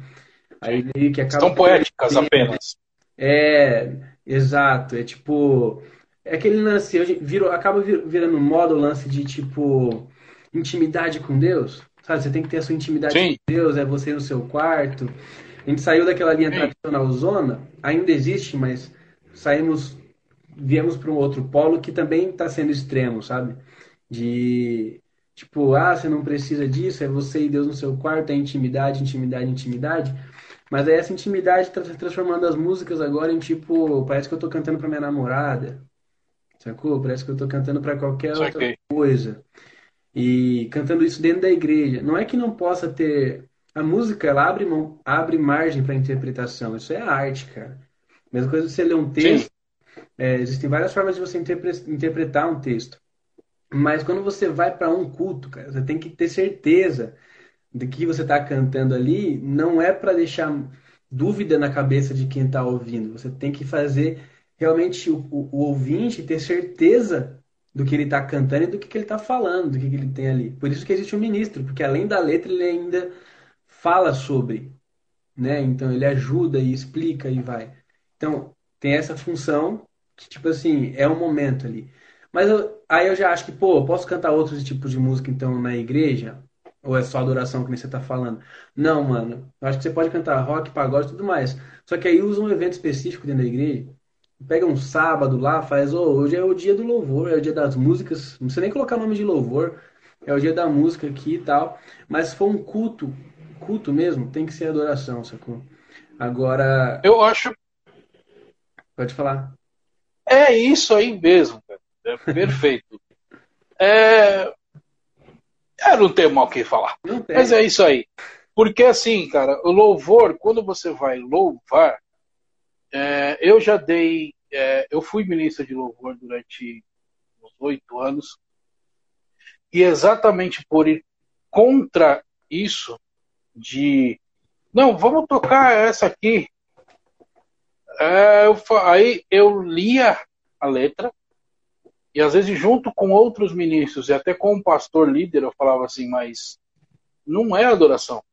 Aí que acaba. Estão poéticas apenas. É, exato. É tipo. É aquele lance, acaba virando moda o lance de tipo intimidade com Deus. Sabe, você tem que ter a sua intimidade Sim. com Deus, é você no seu quarto. A gente saiu daquela linha Sim. tradicional zona, ainda existe, mas saímos, viemos para um outro polo que também está sendo extremo, sabe? De tipo, ah, você não precisa disso, é você e Deus no seu quarto, é intimidade, intimidade, intimidade. Mas aí essa intimidade está transformando as músicas agora em tipo, parece que eu estou cantando para minha namorada. Sacou? Parece que eu estou cantando para qualquer outra coisa e cantando isso dentro da igreja. Não é que não possa ter. A música, ela abre, mão, abre margem para interpretação. Isso é arte, cara. Mesma coisa você ler um texto. É, existem várias formas de você interpre interpretar um texto. Mas quando você vai para um culto, cara, você tem que ter certeza de que você está cantando ali. Não é para deixar dúvida na cabeça de quem está ouvindo. Você tem que fazer realmente o, o, o ouvinte ter certeza do que ele está cantando e do que, que ele está falando, do que, que ele tem ali. Por isso que existe um ministro, porque além da letra ele ainda fala sobre, né? Então ele ajuda e explica e vai. Então tem essa função que tipo assim é um momento ali. Mas eu, aí eu já acho que pô, posso cantar outros tipos de música então na igreja ou é só adoração que você está falando? Não, mano. Eu acho que você pode cantar rock, pagode, tudo mais. Só que aí usa um evento específico dentro da igreja pega um sábado lá, faz, oh, hoje é o dia do louvor, é o dia das músicas, não precisa nem colocar nome de louvor, é o dia da música aqui e tal. Mas se for um culto, culto mesmo, tem que ser adoração, sacou? Agora. Eu acho. Pode falar. É isso aí mesmo, cara. É perfeito. <laughs> é... Eu não tenho mal o que falar. Mas é isso aí. Porque assim, cara, o louvor, quando você vai louvar, é, eu já dei, é, eu fui ministro de louvor durante uns oito anos, e exatamente por ir contra isso, de não, vamos tocar essa aqui. É, eu, aí eu lia a letra, e às vezes junto com outros ministros e até com o pastor líder, eu falava assim, mas não é adoração.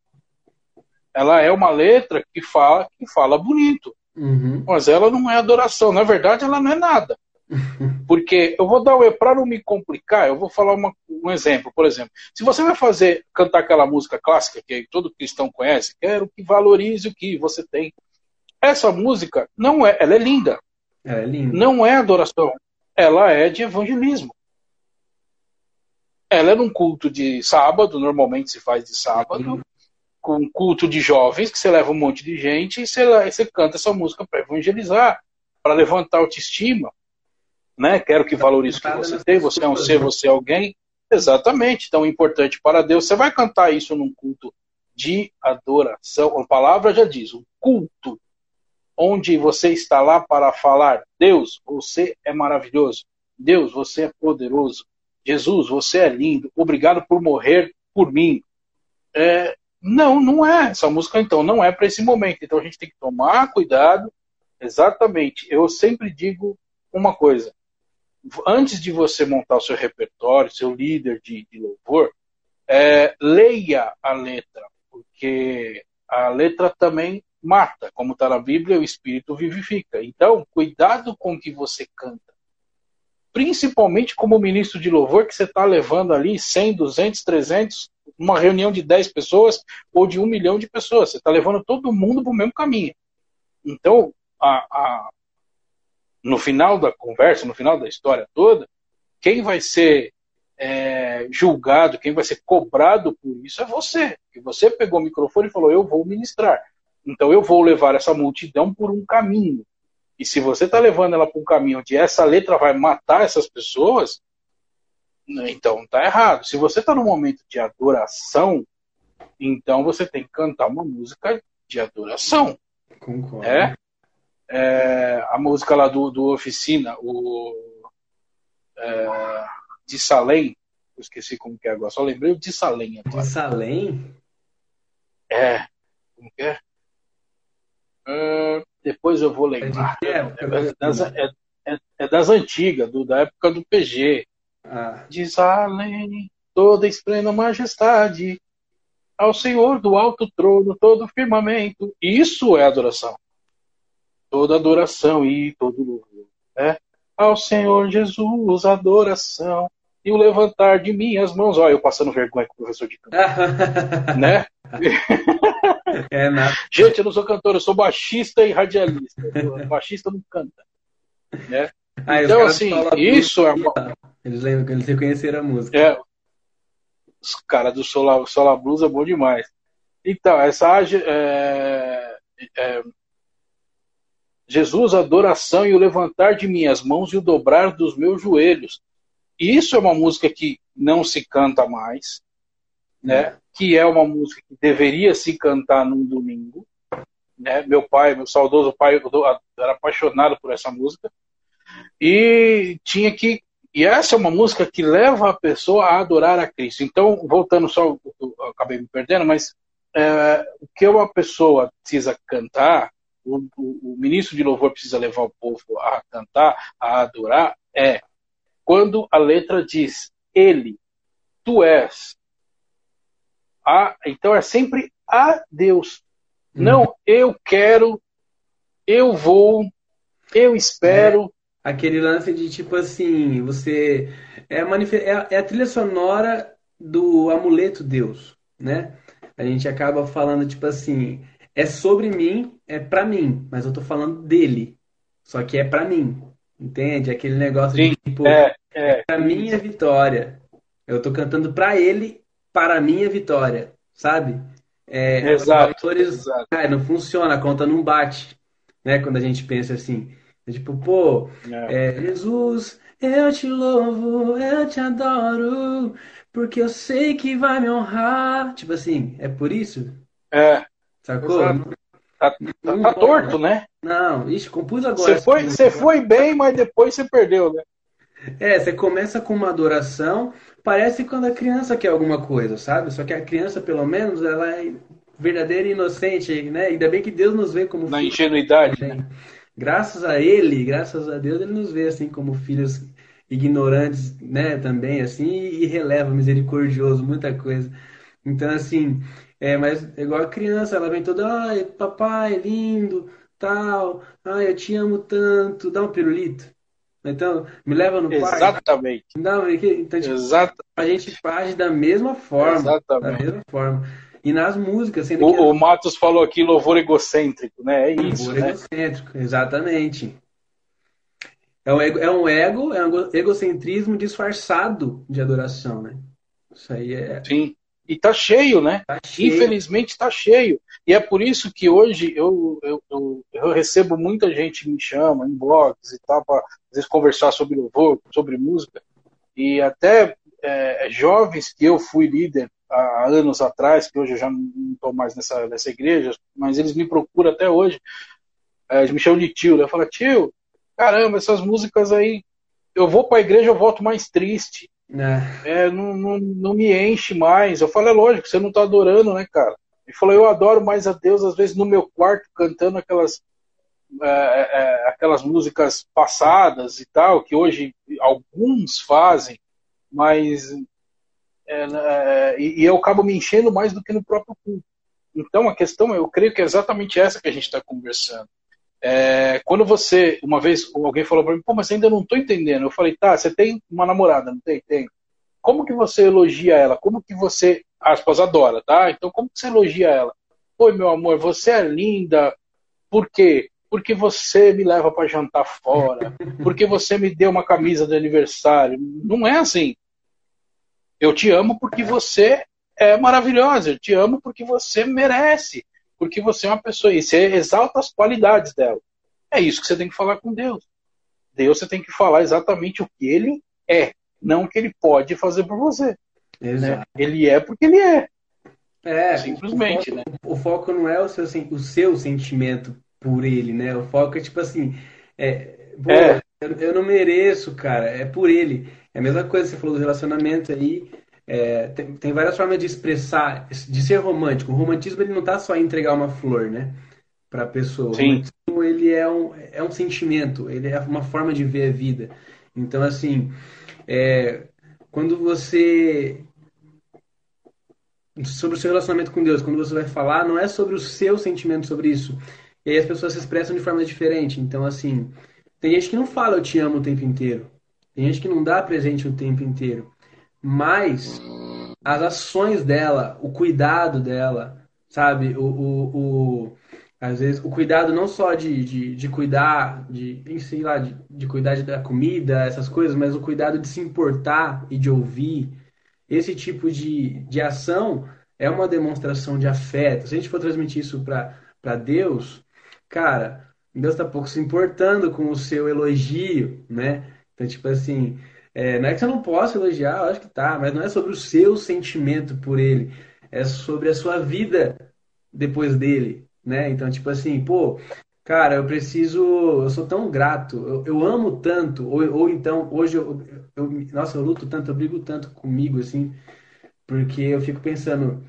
Ela é uma letra que fala, que fala bonito. Uhum. Mas ela não é adoração. Na verdade, ela não é nada. <laughs> Porque eu vou dar o para não me complicar, eu vou falar uma, um exemplo. Por exemplo, se você vai fazer cantar aquela música clássica que todo cristão conhece, quero que valorize o que você tem. Essa música não é, ela é linda. É linda. Não é adoração. Ela é de evangelismo. Ela é num culto de sábado, normalmente se faz de sábado com culto de jovens, que você leva um monte de gente e você, você canta essa música para evangelizar, para levantar a autoestima. Né? Quero que valorize o que você tem, você é um ser, você é alguém. Exatamente, tão importante para Deus. Você vai cantar isso num culto de adoração. A palavra já diz, um culto onde você está lá para falar: Deus, você é maravilhoso. Deus, você é poderoso. Jesus, você é lindo. Obrigado por morrer por mim. É, não, não é. Essa música, então, não é para esse momento. Então a gente tem que tomar cuidado. Exatamente. Eu sempre digo uma coisa. Antes de você montar o seu repertório, seu líder de, de louvor, é, leia a letra, porque a letra também mata. Como está na Bíblia, o Espírito vivifica. Então, cuidado com o que você canta. Principalmente como ministro de louvor, que você está levando ali 100, 200, 300 uma reunião de 10 pessoas ou de um milhão de pessoas. Você está levando todo mundo para o mesmo caminho. Então, a, a, no final da conversa, no final da história toda, quem vai ser é, julgado, quem vai ser cobrado por isso é você. Que você pegou o microfone e falou: Eu vou ministrar. Então eu vou levar essa multidão por um caminho. E se você está levando ela para um caminho onde essa letra vai matar essas pessoas, então tá errado. Se você está no momento de adoração, então você tem que cantar uma música de adoração. Concordo. É, é a música lá do, do Oficina, o é, de Salem, eu esqueci como que é agora, só lembrei o de Salem. Agora. De Salem? É, como que é? Uh, depois eu vou lembrar. É, é, das, é, é das antigas, do, da época do PG. Ah. De Salem, toda esplêndida majestade, ao Senhor do alto trono, todo firmamento. Isso é adoração. Toda adoração e todo louvor. Né? Ao Senhor Jesus, adoração. E o levantar de minhas mãos. Olha, eu passando vergonha com o professor de canto. <laughs> né? <laughs> É. Gente, eu não sou cantor, eu sou baixista e radialista. baixista não canta. Né? Ah, então, assim, isso é uma... Eles lembram que eles reconheceram a música. É, os caras do Solar, Solar Blues é bom demais. Então, essa é, é, Jesus, adoração e o levantar de minhas mãos e o dobrar dos meus joelhos. Isso é uma música que não se canta mais, né? Que é uma música que deveria se cantar num domingo, né? Meu pai, meu saudoso pai, era apaixonado por essa música e tinha que e essa é uma música que leva a pessoa a adorar a Cristo. Então, voltando só, eu acabei me perdendo, mas é, o que uma pessoa precisa cantar, o, o, o, ministro de louvor precisa levar o povo a cantar, a adorar, é quando a letra diz Ele, Tu és. A, então é sempre a Deus. Hum. Não eu quero, eu vou, eu espero. É aquele lance de tipo assim, você é a, é, é a trilha sonora do amuleto Deus, né? A gente acaba falando tipo assim, é sobre mim, é para mim, mas eu tô falando dele. Só que é para mim. Entende? Aquele negócio Sim, de tipo, é, é. pra minha vitória. Eu tô cantando para ele, para minha vitória, sabe? É, exato, autores, exato. Ah, não funciona, a conta não bate, né? Quando a gente pensa assim. É tipo, pô, é. É, Jesus, eu te louvo, eu te adoro, porque eu sei que vai me honrar. Tipo assim, é por isso? É. Sacou? Tá, tá, tá torto, né? Não, ixi, compus agora. Você foi, você foi bem, mas depois você perdeu, né? É, você começa com uma adoração, parece quando a criança quer alguma coisa, sabe? Só que a criança, pelo menos, ela é verdadeira e inocente, né? Ainda bem que Deus nos vê como Na ingenuidade, né? Graças a ele, graças a Deus, ele nos vê assim como filhos ignorantes, né, também assim, e releva misericordioso, muita coisa. Então, assim, é, mas igual a criança, ela vem toda, ai, papai, lindo, tal, ai, eu te amo tanto, dá um pirulito. Então, me leva no quarto. Exatamente. Não, então, tipo, Exatamente. a gente faz da mesma forma. Exatamente. Da mesma forma. E nas músicas, sendo o, que... o Matos falou aqui louvor egocêntrico, né? É isso. Louvor né? egocêntrico, exatamente. É um, ego, é um ego, é um egocentrismo disfarçado de adoração, né? Isso aí é. Sim. E tá cheio, né? Tá cheio. Infelizmente tá cheio. E é por isso que hoje eu, eu, eu, eu recebo muita gente que me chama em blogs e tal, para às vezes conversar sobre louvor, sobre música. E até é, jovens que eu fui líder há anos atrás, que hoje eu já não estou mais nessa, nessa igreja, mas eles me procuram até hoje. É, eles me chamam de tio. Né? Eu falo, tio, caramba, essas músicas aí, eu vou para a igreja, eu volto mais triste. É. É, não, não, não me enche mais. Eu falo, é lógico, você não está adorando, né, cara? Ele falou, eu adoro mais a Deus, às vezes, no meu quarto, cantando aquelas, é, é, aquelas músicas passadas e tal, que hoje alguns fazem, mas é, é, e, e, eu acabo me enchendo mais do que no próprio culto. Então a questão, eu creio que é exatamente essa que a gente está conversando. É, quando você, uma vez, alguém falou para mim, pô, mas ainda não estou entendendo. Eu falei, tá, você tem uma namorada, não tem? Tem. Como que você elogia ela? Como que você, aspas, adora, tá? Então como que você elogia ela? Oi, meu amor, você é linda. Por quê? Porque você me leva para jantar fora. Porque você me deu uma camisa de aniversário. Não é assim. Eu te amo porque você é maravilhosa. Eu te amo porque você merece. Porque você é uma pessoa. E você exalta as qualidades dela. É isso que você tem que falar com Deus. Deus você tem que falar exatamente o que ele é, não o que ele pode fazer por você. Né? Ele é porque ele é. É, simplesmente, o foco, né? O foco não é o seu, o seu sentimento por ele, né? O foco é tipo assim, é, é. Eu, eu não mereço, cara. É por ele. É a mesma coisa que você falou do relacionamento aí. É, tem, tem, várias formas de expressar, de ser romântico. O romantismo ele não tá só em entregar uma flor, né? Pra pessoa. Sim. O romantismo ele é um, é um sentimento, ele é uma forma de ver a vida. Então, assim, é, quando você. Sobre o seu relacionamento com Deus, quando você vai falar, não é sobre o seu sentimento sobre isso. E aí as pessoas se expressam de forma diferente. Então, assim, tem gente que não fala eu te amo o tempo inteiro. Tem gente que não dá presente o tempo inteiro. Mas as ações dela, o cuidado dela, sabe? O, o, o às vezes, o cuidado não só de, de, de cuidar, de, sei lá, de, de cuidar da comida, essas coisas, mas o cuidado de se importar e de ouvir. Esse tipo de, de ação é uma demonstração de afeto. Se a gente for transmitir isso para Deus, cara, Deus está pouco se importando com o seu elogio, né? Então, tipo assim, é, não é que você não possa elogiar, acho que tá, mas não é sobre o seu sentimento por ele, é sobre a sua vida depois dele, né? Então, tipo assim, pô, cara, eu preciso, eu sou tão grato, eu, eu amo tanto, ou, ou então, hoje eu, eu, nossa, eu luto tanto, eu brigo tanto comigo, assim, porque eu fico pensando,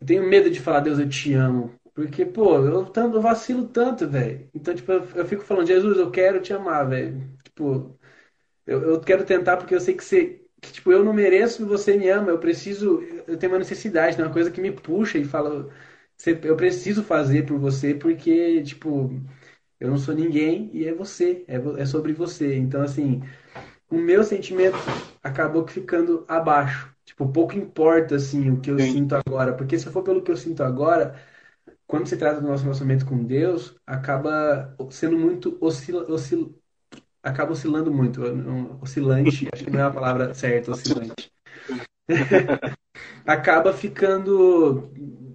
eu tenho medo de falar, Deus, eu te amo, porque, pô, eu, tanto, eu vacilo tanto, velho. Então, tipo, eu, eu, fico falando, Jesus, eu quero te amar, velho. Tipo, eu, eu quero tentar porque eu sei que você. Que, tipo, eu não mereço e você me ama. Eu preciso. Eu tenho uma necessidade, tem uma coisa que me puxa e fala. Eu preciso fazer por você porque, tipo, eu não sou ninguém e é você. É, é sobre você. Então, assim, o meu sentimento acabou ficando abaixo. Tipo, pouco importa, assim, o que eu Sim. sinto agora. Porque se for pelo que eu sinto agora quando se trata do nosso relacionamento com Deus, acaba sendo muito oscila, oscil, acaba oscilando muito. Oscilante, acho que não é a palavra certa, oscilante. <laughs> acaba ficando.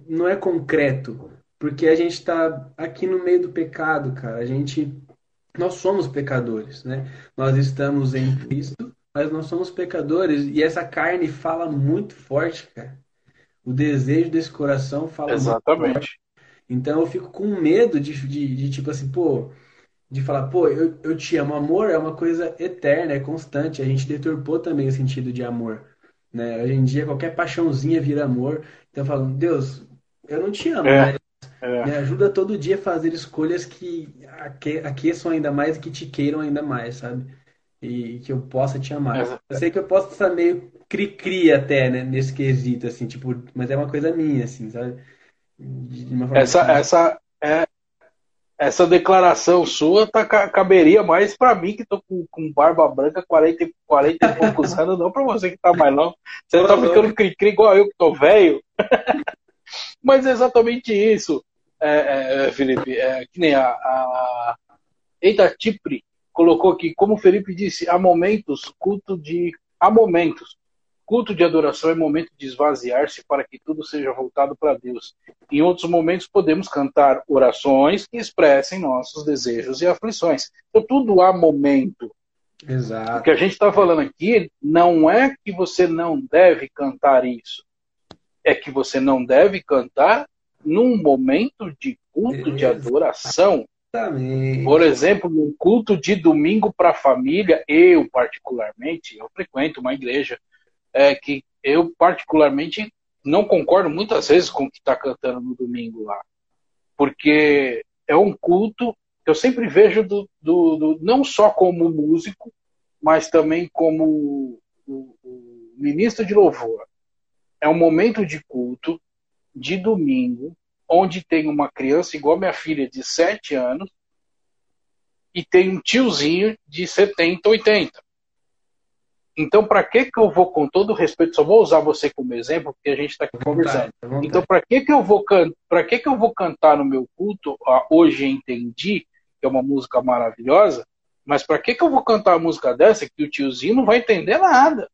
Não é concreto. Porque a gente está aqui no meio do pecado, cara. A gente. Nós somos pecadores, né? Nós estamos em Cristo, mas nós somos pecadores. E essa carne fala muito forte, cara. O desejo desse coração fala Exatamente. muito forte. Então eu fico com medo de, de, de tipo assim, pô, de falar, pô, eu, eu te amo. Amor é uma coisa eterna, é constante. A gente deturpou também o sentido de amor. Né? Hoje em dia, qualquer paixãozinha vira amor. Então eu falo, Deus, eu não te amo, é, mas é. me ajuda todo dia a fazer escolhas que aqueçam ainda mais e que te queiram ainda mais, sabe? E que eu possa te amar. É. Eu sei que eu posso estar meio cri-cri até, né, nesse quesito, assim, tipo, mas é uma coisa minha, assim, sabe? De essa, essa, é, essa declaração sua tá, caberia mais para mim que tô com, com barba branca 40, 40 e poucos anos, não para você que tá mais não. Você tá ficando cri-cri igual eu que tô velho. <laughs> Mas é exatamente isso, é, é, Felipe. É, que nem a, a Eita Tipri colocou aqui, como o Felipe disse, há momentos, culto de. Há momentos, Culto de adoração é momento de esvaziar-se para que tudo seja voltado para Deus. Em outros momentos, podemos cantar orações que expressem nossos desejos e aflições. Então, tudo há momento. Exato. O que a gente está falando aqui não é que você não deve cantar isso. É que você não deve cantar num momento de culto de adoração. Exatamente. Por exemplo, no culto de domingo para a família, eu particularmente, eu frequento uma igreja é que eu particularmente não concordo muitas vezes com o que está cantando no domingo lá, porque é um culto que eu sempre vejo do, do, do não só como músico, mas também como o, o ministro de louvor. É um momento de culto de domingo, onde tem uma criança igual minha filha de 7 anos e tem um tiozinho de 70, 80. Então, para que que eu vou, com todo respeito, só vou usar você como exemplo, porque a gente está aqui conversando. Então, para que que eu vou para que que eu vou cantar no meu culto? Ah, hoje entendi que é uma música maravilhosa, mas para que que eu vou cantar a música dessa que o tiozinho não vai entender nada?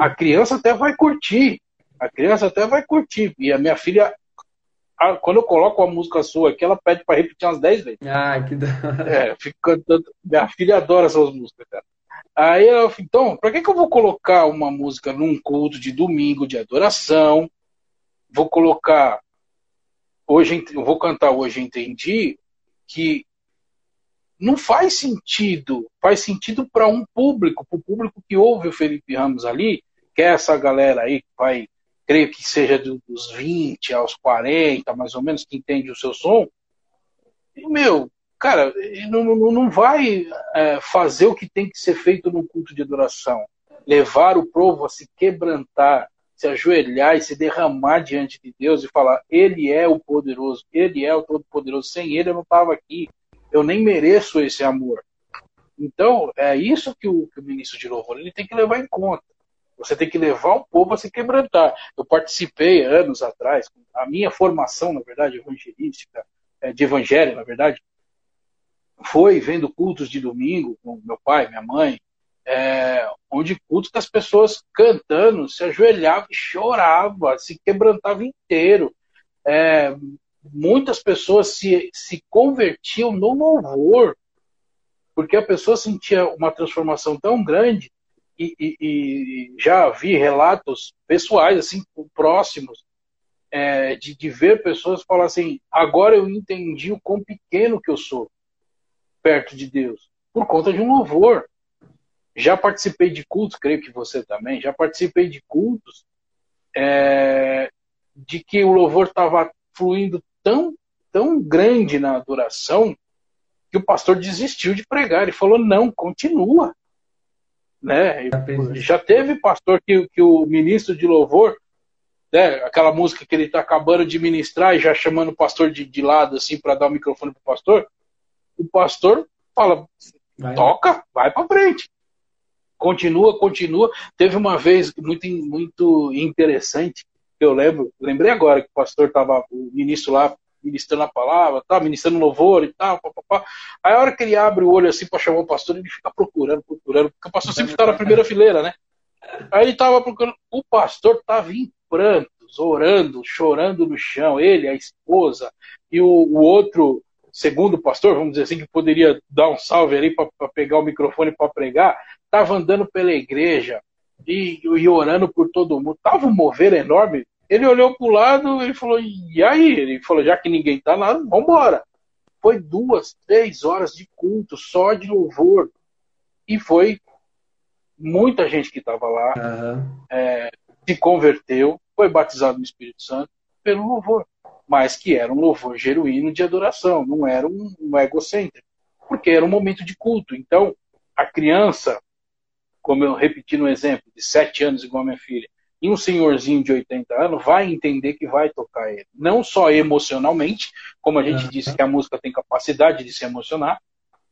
A criança até vai curtir, a criança até vai curtir. E a minha filha quando eu coloco a música sua aqui, ela pede para repetir umas 10 vezes. Ah, que da É, fico cantando. Minha filha adora essas músicas, cara. Aí eu falei, então, para que, que eu vou colocar uma música num culto de domingo de adoração? Vou colocar. Hoje eu vou cantar Hoje Entendi que não faz sentido. Faz sentido para um público, para o público que ouve o Felipe Ramos ali, que é essa galera aí que vai, creio que seja dos 20 aos 40, mais ou menos, que entende o seu som. E, meu, cara, não, não, não vai é, fazer o que tem que ser feito no culto de adoração. Levar o povo a se quebrantar, se ajoelhar e se derramar diante de Deus e falar: Ele é o poderoso, Ele é o todo-poderoso. Sem Ele eu não estava aqui eu nem mereço esse amor. Então, é isso que o, que o ministro de louvor ele tem que levar em conta. Você tem que levar o povo a se quebrantar. Eu participei anos atrás, a minha formação, na verdade, evangelística, é, de evangelho, na verdade, foi vendo cultos de domingo com meu pai, minha mãe, é, onde cultos que as pessoas cantando se ajoelhavam e choravam, se quebrantavam inteiro. É, muitas pessoas se, se convertiam no louvor, porque a pessoa sentia uma transformação tão grande e, e, e já vi relatos pessoais, assim, próximos, é, de, de ver pessoas falar assim: agora eu entendi o quão pequeno que eu sou perto de Deus, por conta de um louvor. Já participei de cultos, creio que você também, já participei de cultos é, de que o louvor estava fluindo tão, tão grande na adoração que o pastor desistiu de pregar. Ele falou: não, continua. Né? Já teve pastor que, que o ministro de louvor, né, aquela música que ele está acabando de ministrar e já chamando o pastor de, de lado assim para dar o microfone para o pastor, o pastor fala: vai. toca, vai para frente. Continua, continua. Teve uma vez muito, muito interessante eu lembro, lembrei agora que o pastor estava, o ministro lá, ministrando a palavra, tá, ministrando louvor e tal, papapá. Aí a hora que ele abre o olho assim para chamar o pastor, ele fica procurando, procurando, porque o pastor sempre está na primeira fileira, né? Aí ele estava procurando, o pastor estava em prantos, orando, chorando no chão, ele, a esposa, e o, o outro segundo pastor, vamos dizer assim, que poderia dar um salve ali para pegar o microfone para pregar, estava andando pela igreja, e, e orando por todo mundo. Tava um mover enorme. Ele olhou para o lado e falou: E aí? Ele falou: Já que ninguém tá lá, vamos embora. Foi duas, três horas de culto, só de louvor. E foi muita gente que estava lá, uhum. é, se converteu, foi batizado no Espírito Santo pelo louvor. Mas que era um louvor genuíno de adoração, não era um, um egocêntrico. Porque era um momento de culto. Então, a criança como eu repeti no exemplo, de sete anos igual a minha filha, e um senhorzinho de 80 anos vai entender que vai tocar ele. Não só emocionalmente, como a gente disse que a música tem capacidade de se emocionar,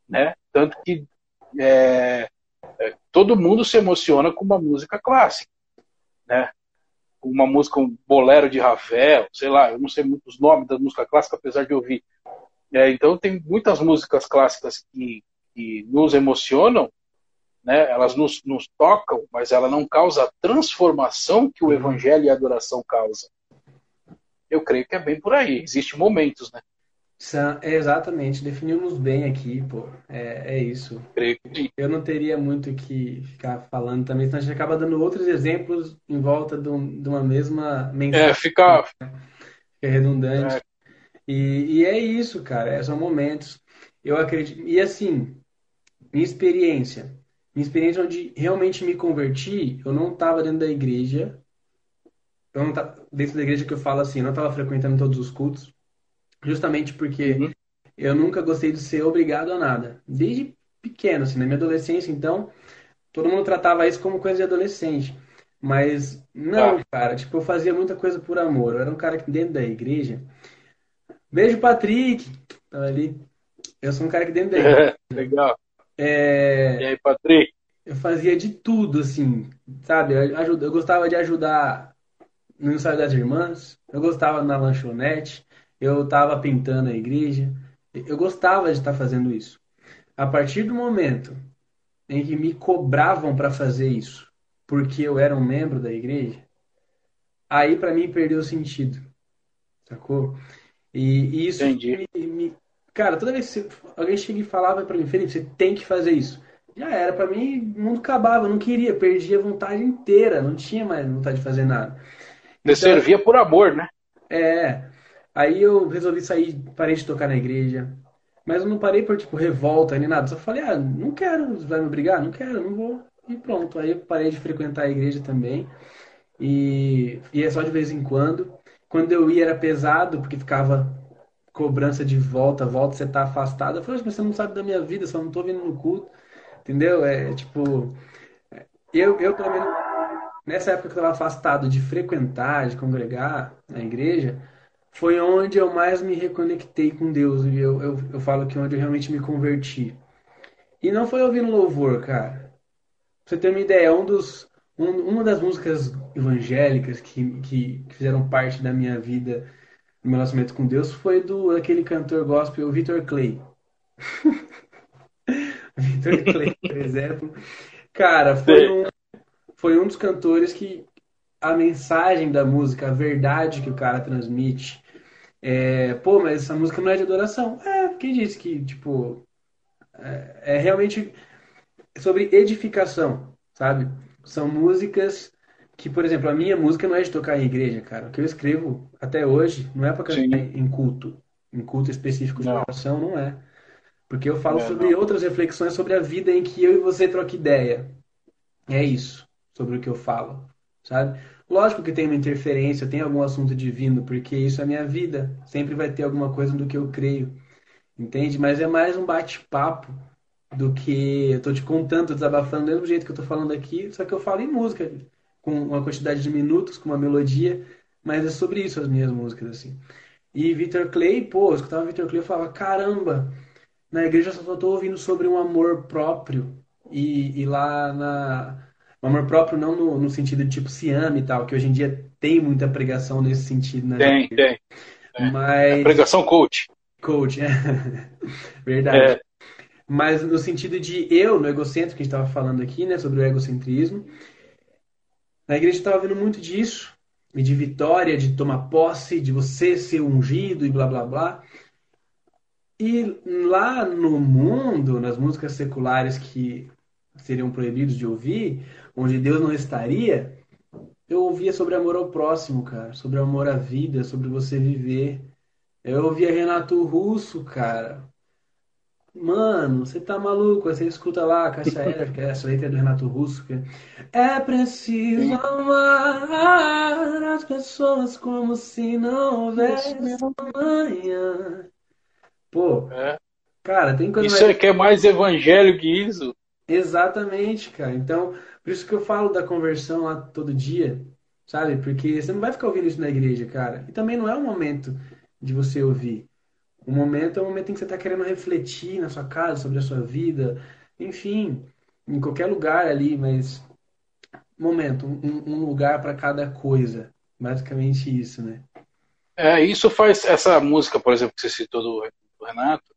né? Tanto que é, é, todo mundo se emociona com uma música clássica, né? Uma música, um bolero de Ravel, sei lá, eu não sei muitos nomes da música clássica, apesar de ouvir. É, então tem muitas músicas clássicas que, que nos emocionam né? elas nos, nos tocam, mas ela não causa a transformação que o evangelho e a adoração causam. Eu creio que é bem por aí. Existem momentos, né? É, exatamente, definimos bem aqui, pô. É, é isso. Eu não teria muito que ficar falando também, senão a gente acaba dando outros exemplos em volta de, um, de uma mesma mensagem. É, fica. Fica redundante. É. E, e é isso, cara. É, são momentos. Eu acredito. E assim, minha experiência. Minha experiência onde realmente me converti, eu não estava dentro da igreja. Eu não tava, dentro da igreja que eu falo assim, eu não estava frequentando todos os cultos. Justamente porque uhum. eu nunca gostei de ser obrigado a nada. Desde pequeno, assim, na minha adolescência, então, todo mundo tratava isso como coisa de adolescente. Mas não, ah. cara, tipo, eu fazia muita coisa por amor. Eu era um cara que dentro da igreja. Beijo, Patrick! Tava ali. Eu sou um cara que dentro da igreja. <laughs> Legal. É... E aí, Patrick? Eu fazia de tudo, assim, sabe? Eu, eu gostava de ajudar no ensaio das irmãs, eu gostava na lanchonete, eu estava pintando a igreja, eu gostava de estar tá fazendo isso. A partir do momento em que me cobravam para fazer isso, porque eu era um membro da igreja, aí para mim perdeu o sentido, sacou? E, e isso me, me, Cara, toda vez que alguém chega e falava para mim, Felipe, você tem que fazer isso. Já era, para mim, o mundo acabava, eu não queria, perdia a vontade inteira, não tinha mais vontade de fazer nada. Então, servia por amor, né? É. Aí eu resolvi sair, parei de tocar na igreja, Mas eu não parei por, tipo, revolta nem nada. Só falei, ah, não quero, vai me obrigar? Não quero, não vou. E pronto. Aí eu parei de frequentar a igreja também. E ia é só de vez em quando. Quando eu ia era pesado, porque ficava cobrança de volta, volta, você tá afastado. Eu falei, mas você não sabe da minha vida, só não tô vindo no culto. Entendeu? É tipo. Eu, eu pelo menos, nessa época que eu estava afastado de frequentar, de congregar na igreja, foi onde eu mais me reconectei com Deus. E eu, eu, eu falo que é onde eu realmente me converti. E não foi ouvindo louvor, cara. Pra você ter uma ideia, um dos, um, uma das músicas evangélicas que, que, que, fizeram parte da minha vida, no meu relacionamento com Deus, foi do daquele cantor gospel Victor Clay. <laughs> Victor Clay, por <laughs> exemplo. Cara, foi um, foi um dos cantores que a mensagem da música, a verdade que o cara transmite, é, pô, mas essa música não é de adoração. É, quem disse que, tipo, é, é realmente sobre edificação, sabe? São músicas que, por exemplo, a minha música não é de tocar em igreja, cara. O que eu escrevo até hoje não é para cantar em culto, em culto específico de oração, não é. Porque eu falo é, sobre não. outras reflexões sobre a vida em que eu e você troca ideia. É isso, sobre o que eu falo, sabe? Lógico que tem uma interferência, tem algum assunto divino, porque isso é minha vida. Sempre vai ter alguma coisa do que eu creio. Entende? Mas é mais um bate-papo do que eu tô te contando, tô desabafando do mesmo jeito que eu tô falando aqui, só que eu falo em música, com uma quantidade de minutos, com uma melodia, mas é sobre isso as minhas músicas, assim. E Victor Clay, pô, eu escutava Victor Clay e falava, caramba, na igreja eu só tô ouvindo sobre um amor próprio. E, e lá na o amor próprio não no, no, sentido de tipo se ama e tal, que hoje em dia tem muita pregação nesse sentido, né? Tem, tem. É. Mas... É pregação coach. Coach, é. <laughs> Verdade. É. Mas no sentido de eu, no egocentro que a gente estava falando aqui, né, sobre o egocentrismo, na igreja estava vendo muito disso, e de vitória, de tomar posse, de você ser ungido e blá blá blá. E lá no mundo, nas músicas seculares que seriam proibidos de ouvir, onde Deus não estaria, eu ouvia sobre amor ao próximo, cara, sobre amor à vida, sobre você viver. Eu ouvia Renato Russo, cara. Mano, você tá maluco? Você escuta lá a Caixa Aérea, que é essa letra do Renato Russo. Que é preciso amar as pessoas como se não houvesse amanhã. Pô, é. cara, tem coisa. Isso mais... é que é mais evangelho que isso. Exatamente, cara. Então, por isso que eu falo da conversão lá todo dia, sabe? Porque você não vai ficar ouvindo isso na igreja, cara. E também não é o momento de você ouvir. O momento é o momento em que você está querendo refletir na sua casa, sobre a sua vida, enfim, em qualquer lugar ali, mas momento, um, um lugar para cada coisa. Basicamente isso, né? É, isso faz essa música, por exemplo, que você citou do, do Renato,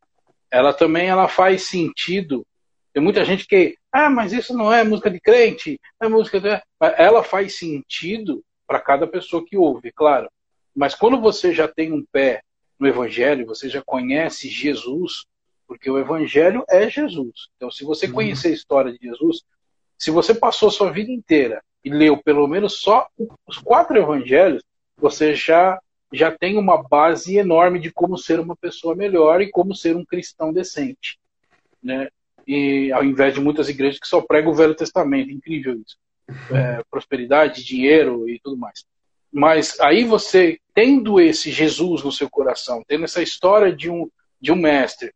ela também ela faz sentido tem muita gente que, ah, mas isso não é música de crente, é música de... Ela faz sentido para cada pessoa que ouve, claro. Mas quando você já tem um pé no Evangelho, você já conhece Jesus, porque o Evangelho é Jesus. Então, se você uhum. conhecer a história de Jesus, se você passou a sua vida inteira e leu pelo menos só os quatro Evangelhos, você já já tem uma base enorme de como ser uma pessoa melhor e como ser um cristão decente. Né? E ao invés de muitas igrejas que só pregam o Velho Testamento. Incrível isso. É, prosperidade, dinheiro e tudo mais. Mas aí você, tendo esse Jesus no seu coração, tendo essa história de um, de um mestre,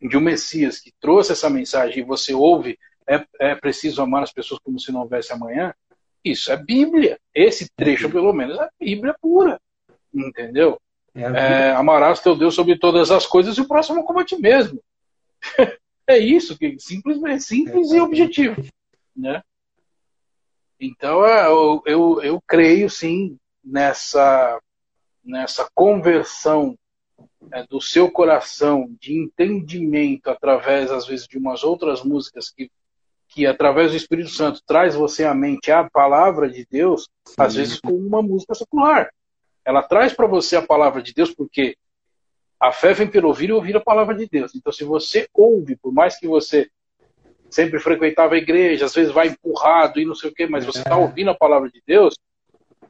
de um Messias que trouxe essa mensagem e você ouve, é, é preciso amar as pessoas como se não houvesse amanhã, isso é Bíblia. Esse trecho, pelo menos, é Bíblia pura. Entendeu? É, é amarás teu Deus sobre todas as coisas e o próximo como a ti mesmo. <laughs> É isso, que simples, simples e objetivo, né? Então é, eu, eu, eu creio sim nessa nessa conversão é, do seu coração de entendimento através às vezes de umas outras músicas que que através do Espírito Santo traz você à mente a palavra de Deus, sim. às vezes com uma música secular. Ela traz para você a palavra de Deus porque a fé vem pelo ouvir e ouvir a palavra de Deus. Então, se você ouve, por mais que você sempre frequentava a igreja, às vezes vai empurrado e não sei o quê, mas você está é. ouvindo a palavra de Deus,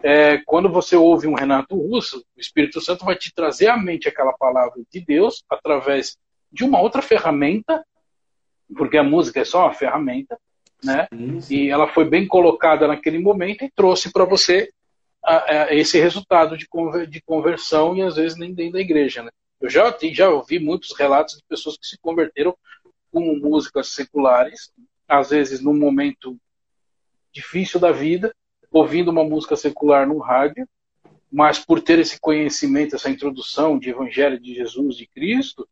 é, quando você ouve um Renato Russo, o Espírito Santo vai te trazer à mente aquela palavra de Deus através de uma outra ferramenta, porque a música é só uma ferramenta, né? Sim, sim. E ela foi bem colocada naquele momento e trouxe para você a, a, esse resultado de, conver, de conversão e às vezes nem dentro da igreja, né? Eu já, já ouvi muitos relatos de pessoas que se converteram com músicas seculares, às vezes num momento difícil da vida, ouvindo uma música secular no rádio, mas por ter esse conhecimento, essa introdução de Evangelho de Jesus, de Cristo,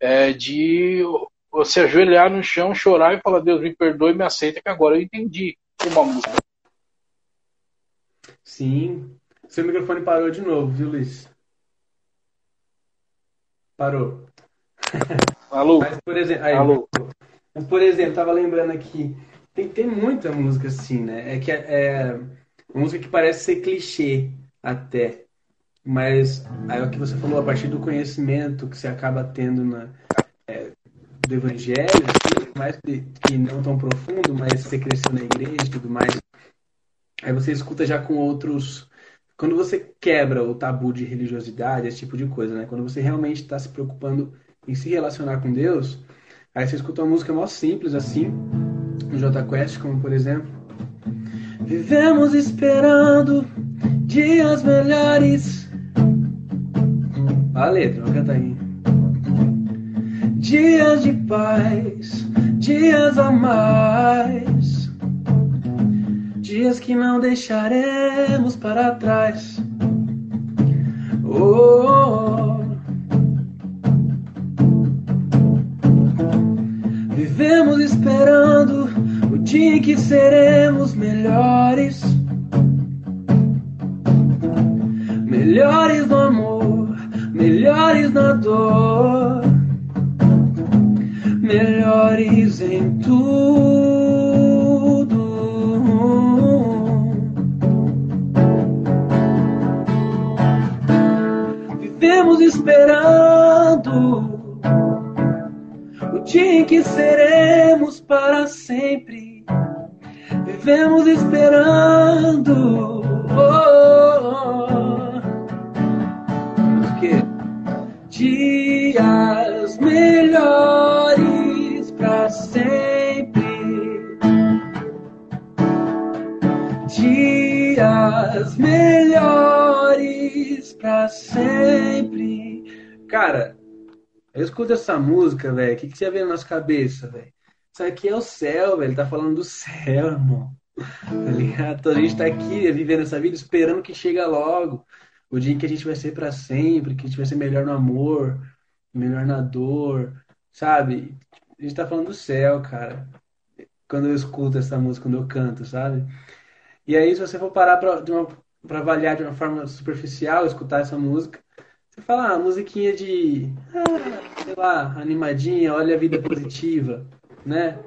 é de você ajoelhar no chão, chorar e falar: Deus me perdoe, me aceita, que agora eu entendi uma música. Sim. Seu microfone parou de novo, viu, Luiz? Parou. Alô? Mas, por exemplo, aí, Alô? Mas, por exemplo, tava lembrando aqui, tem, tem muita música assim, né? É que é, é música que parece ser clichê até. Mas aí é o que você falou, a partir do conhecimento que você acaba tendo na, é, do evangelho, assim, mais que, que não tão profundo, mas você cresceu na igreja e tudo mais, aí você escuta já com outros. Quando você quebra o tabu de religiosidade, esse tipo de coisa, né? Quando você realmente está se preocupando em se relacionar com Deus, aí você escuta uma música mó simples assim, no J Quest, como por exemplo. Vivemos esperando dias melhores. A letra, vou cantar aí. Dias de paz, dias a mais. Dias que não deixaremos para trás. Oh, oh, oh. Vivemos esperando o dia em que seremos melhores. Melhores no amor, melhores na dor, melhores em tudo. Esperando o dia em que seremos para sempre. Vivemos esperando. Oh, oh, oh. dias melhores para sempre. Dias melhores para sempre. Cara, eu escuto essa música, velho. O que, que você vê na nossa cabeça, velho? Isso aqui é o céu, velho. Tá falando do céu, irmão. Tá ligado? A gente tá aqui vivendo essa vida esperando que chega logo o dia em que a gente vai ser para sempre, que a gente vai ser melhor no amor, melhor na dor, sabe? A gente tá falando do céu, cara. Quando eu escuto essa música, quando eu canto, sabe? E aí, se você for parar pra, de uma, pra avaliar de uma forma superficial, escutar essa música, você fala, ah, musiquinha de, ah, sei lá, animadinha, olha a vida positiva, né?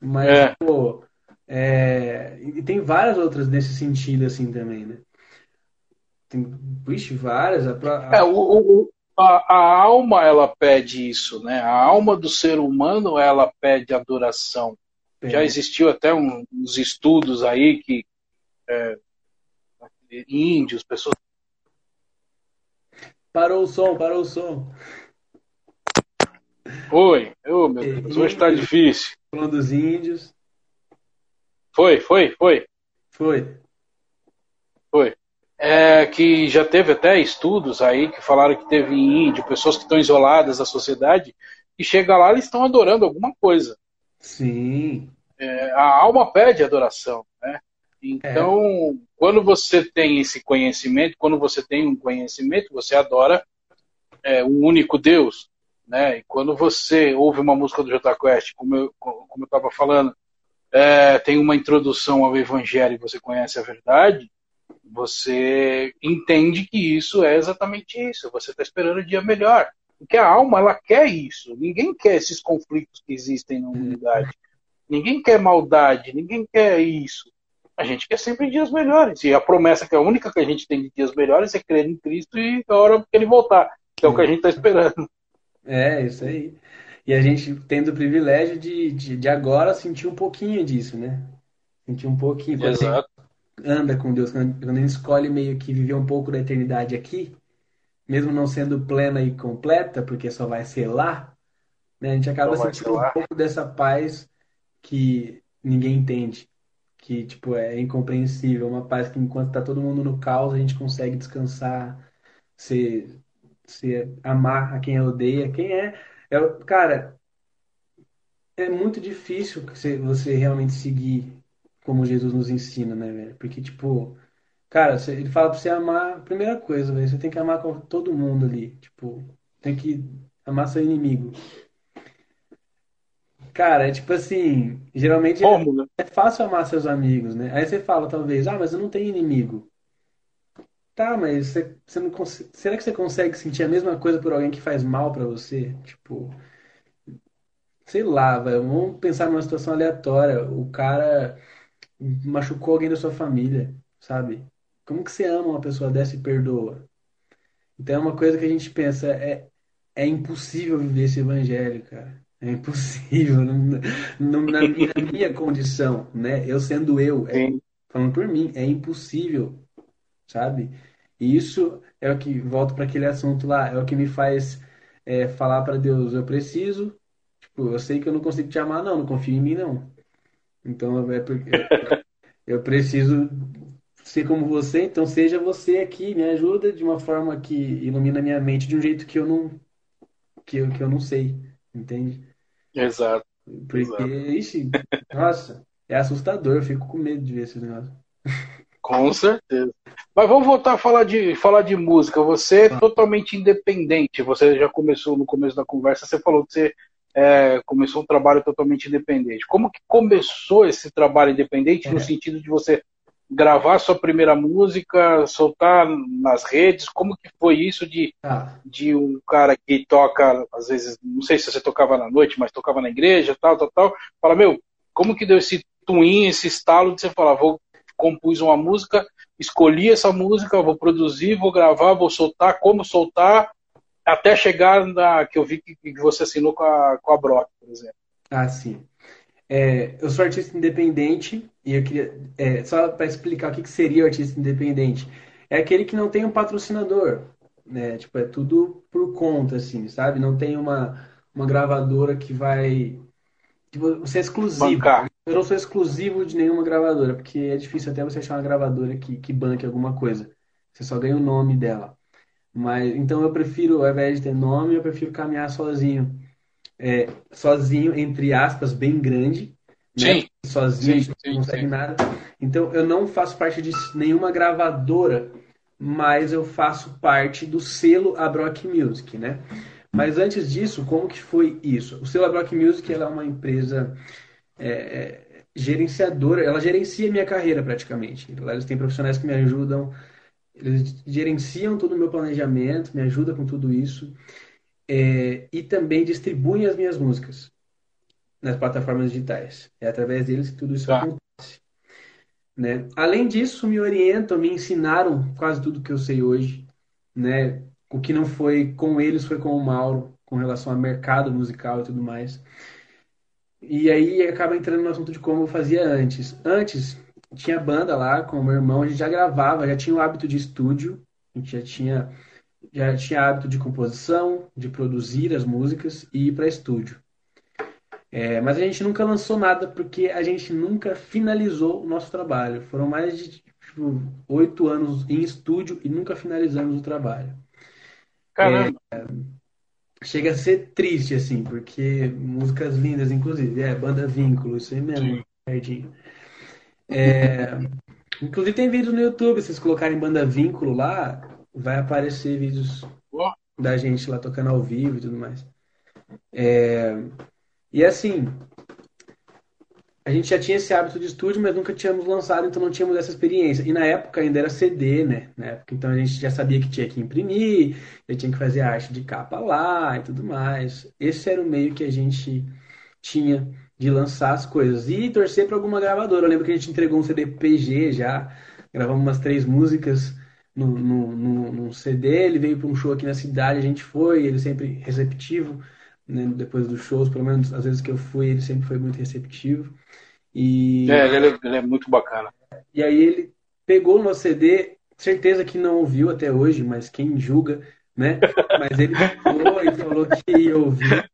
Mas, é. pô, é... e tem várias outras nesse sentido, assim, também, né? Tem, vixe, várias. A, a... É, o, o, a, a, alma, ela pede isso, né? A alma do ser humano, ela pede adoração. É. Já existiu até um, uns estudos aí que é, índios, pessoas... Parou o som, parou o som. Oi, oh, meu Deus, hoje está difícil. Falando dos índios. Foi, foi, foi. Foi. Foi é, que já teve até estudos aí que falaram que teve índio, pessoas que estão isoladas da sociedade, e chega lá eles estão adorando alguma coisa. Sim. É, a alma pede adoração, né? Então, é. quando você tem esse conhecimento, quando você tem um conhecimento, você adora é, um único Deus, né? E quando você ouve uma música do Jota Quest, como eu como estava falando, é, tem uma introdução ao Evangelho e você conhece a verdade, você entende que isso é exatamente isso. Você está esperando o dia melhor. Porque a alma, ela quer isso. Ninguém quer esses conflitos que existem na humanidade. Ninguém quer maldade, ninguém quer isso. A gente quer sempre dias melhores. E a promessa que é a única que a gente tem de dias melhores é crer em Cristo e a hora que ele voltar. Que é o que a gente está esperando. É, isso aí. E a gente tendo o privilégio de, de, de agora sentir um pouquinho disso, né? Sentir um pouquinho. Exato anda com Deus, quando, quando ele escolhe meio que viver um pouco da eternidade aqui, mesmo não sendo plena e completa, porque só vai ser lá, Né? A gente acaba sentindo um pouco dessa paz que ninguém entende. Que, tipo, é incompreensível. Uma paz que enquanto tá todo mundo no caos, a gente consegue descansar, se, se amar a quem odeia. Quem é... é cara, é muito difícil você realmente seguir como Jesus nos ensina, né, velho? Porque, tipo, cara, ele fala pra você amar, primeira coisa, velho, você tem que amar todo mundo ali. Tipo, tem que amar seu inimigo. Cara, é tipo assim, geralmente Como, né? é fácil amar seus amigos, né? Aí você fala, talvez, ah, mas eu não tenho inimigo. Tá, mas você, você não consegue, será que você consegue sentir a mesma coisa por alguém que faz mal pra você? Tipo, sei lá, velho, vamos pensar numa situação aleatória. O cara machucou alguém da sua família, sabe? Como que você ama uma pessoa dessa e perdoa? Então é uma coisa que a gente pensa, é, é impossível viver esse evangelho, cara. É impossível, não, não, na, minha, na, minha, condição, né? Eu sendo eu, é, falando por mim, é impossível, sabe? E isso é o que, volto para aquele assunto lá, é o que me faz é, falar para Deus, eu preciso, tipo, eu sei que eu não consigo te amar, não, não confio em mim, não. Então é porque <laughs> eu preciso ser como você, então seja você aqui, me ajuda de uma forma que ilumina minha mente de um jeito que eu não que eu, que eu não sei, entende? Exato. Porque, exato. ixi, nossa, é assustador, eu fico com medo de ver esse negócio. Com certeza. Mas vamos voltar a falar de, falar de música. Você é totalmente independente. Você já começou no começo da conversa, você falou que você é, começou um trabalho totalmente independente. Como que começou esse trabalho independente é. no sentido de você gravar sua primeira música, soltar nas redes? Como que foi isso de, ah. de um cara que toca, às vezes, não sei se você tocava na noite, mas tocava na igreja, tal, tal, tal. Fala, meu, como que deu esse twin, esse estalo de você falar, vou compus uma música, escolhi essa música, vou produzir, vou gravar, vou soltar, como soltar, até chegar na que eu vi que, que você assinou com a, com a Brock, por exemplo. Ah, sim. É, eu sou artista independente e eu queria é, só para explicar o que, que seria o artista independente é aquele que não tem um patrocinador, né? Tipo é tudo por conta, assim, sabe? Não tem uma uma gravadora que vai que você é exclusivo. Bancar. Eu não sou exclusivo de nenhuma gravadora porque é difícil até você achar uma gravadora que que banque alguma coisa. Você só ganha o nome dela. Mas então eu prefiro, ao invés de ter nome, eu prefiro caminhar sozinho. É, sozinho, entre aspas, bem grande. Né? Sozinho, sim, não consegue sim. nada. Então eu não faço parte de nenhuma gravadora, mas eu faço parte do selo Abrock Music, né? Mas antes disso, como que foi isso? O selo Abrock Music ela é uma empresa é, é, gerenciadora, ela gerencia minha carreira praticamente. Lá eles têm profissionais que me ajudam eles gerenciam todo o meu planejamento, me ajudam com tudo isso. É, e também distribuem as minhas músicas nas plataformas digitais. É através deles que tudo isso tá. acontece. Né? Além disso, me orientam, me ensinaram quase tudo que eu sei hoje. Né? O que não foi com eles foi com o Mauro, com relação ao mercado musical e tudo mais. E aí acaba entrando no assunto de como eu fazia antes. Antes, tinha banda lá com o meu irmão, a gente já gravava, já tinha o hábito de estúdio, a gente já tinha, já tinha hábito de composição, de produzir as músicas e ir para estúdio. É, mas a gente nunca lançou nada porque a gente nunca finalizou o nosso trabalho. Foram mais de tipo, oito anos em estúdio e nunca finalizamos o trabalho. Caramba! É, chega a ser triste, assim, porque músicas lindas, inclusive. É, banda vínculo, isso aí mesmo, pertinho. É, inclusive tem vídeos no YouTube, se vocês colocarem banda vínculo lá, vai aparecer vídeos da gente lá tocando ao vivo e tudo mais. É, e assim, a gente já tinha esse hábito de estúdio, mas nunca tínhamos lançado, então não tínhamos essa experiência. E na época ainda era CD, né? Na época, então a gente já sabia que tinha que imprimir, já tinha que fazer a arte de capa lá e tudo mais. Esse era o meio que a gente tinha de lançar as coisas e torcer para alguma gravadora. Eu lembro que a gente entregou um CD PG já, gravamos umas três músicas no, no, no, no CD. Ele veio para um show aqui na cidade, a gente foi, ele sempre receptivo. Né, depois dos shows, pelo menos às vezes que eu fui, ele sempre foi muito receptivo. E... É, ele é, ele é muito bacana. E aí ele pegou o nosso CD, certeza que não ouviu até hoje, mas quem julga, né? <laughs> Mas ele falou e falou que ia ouvir.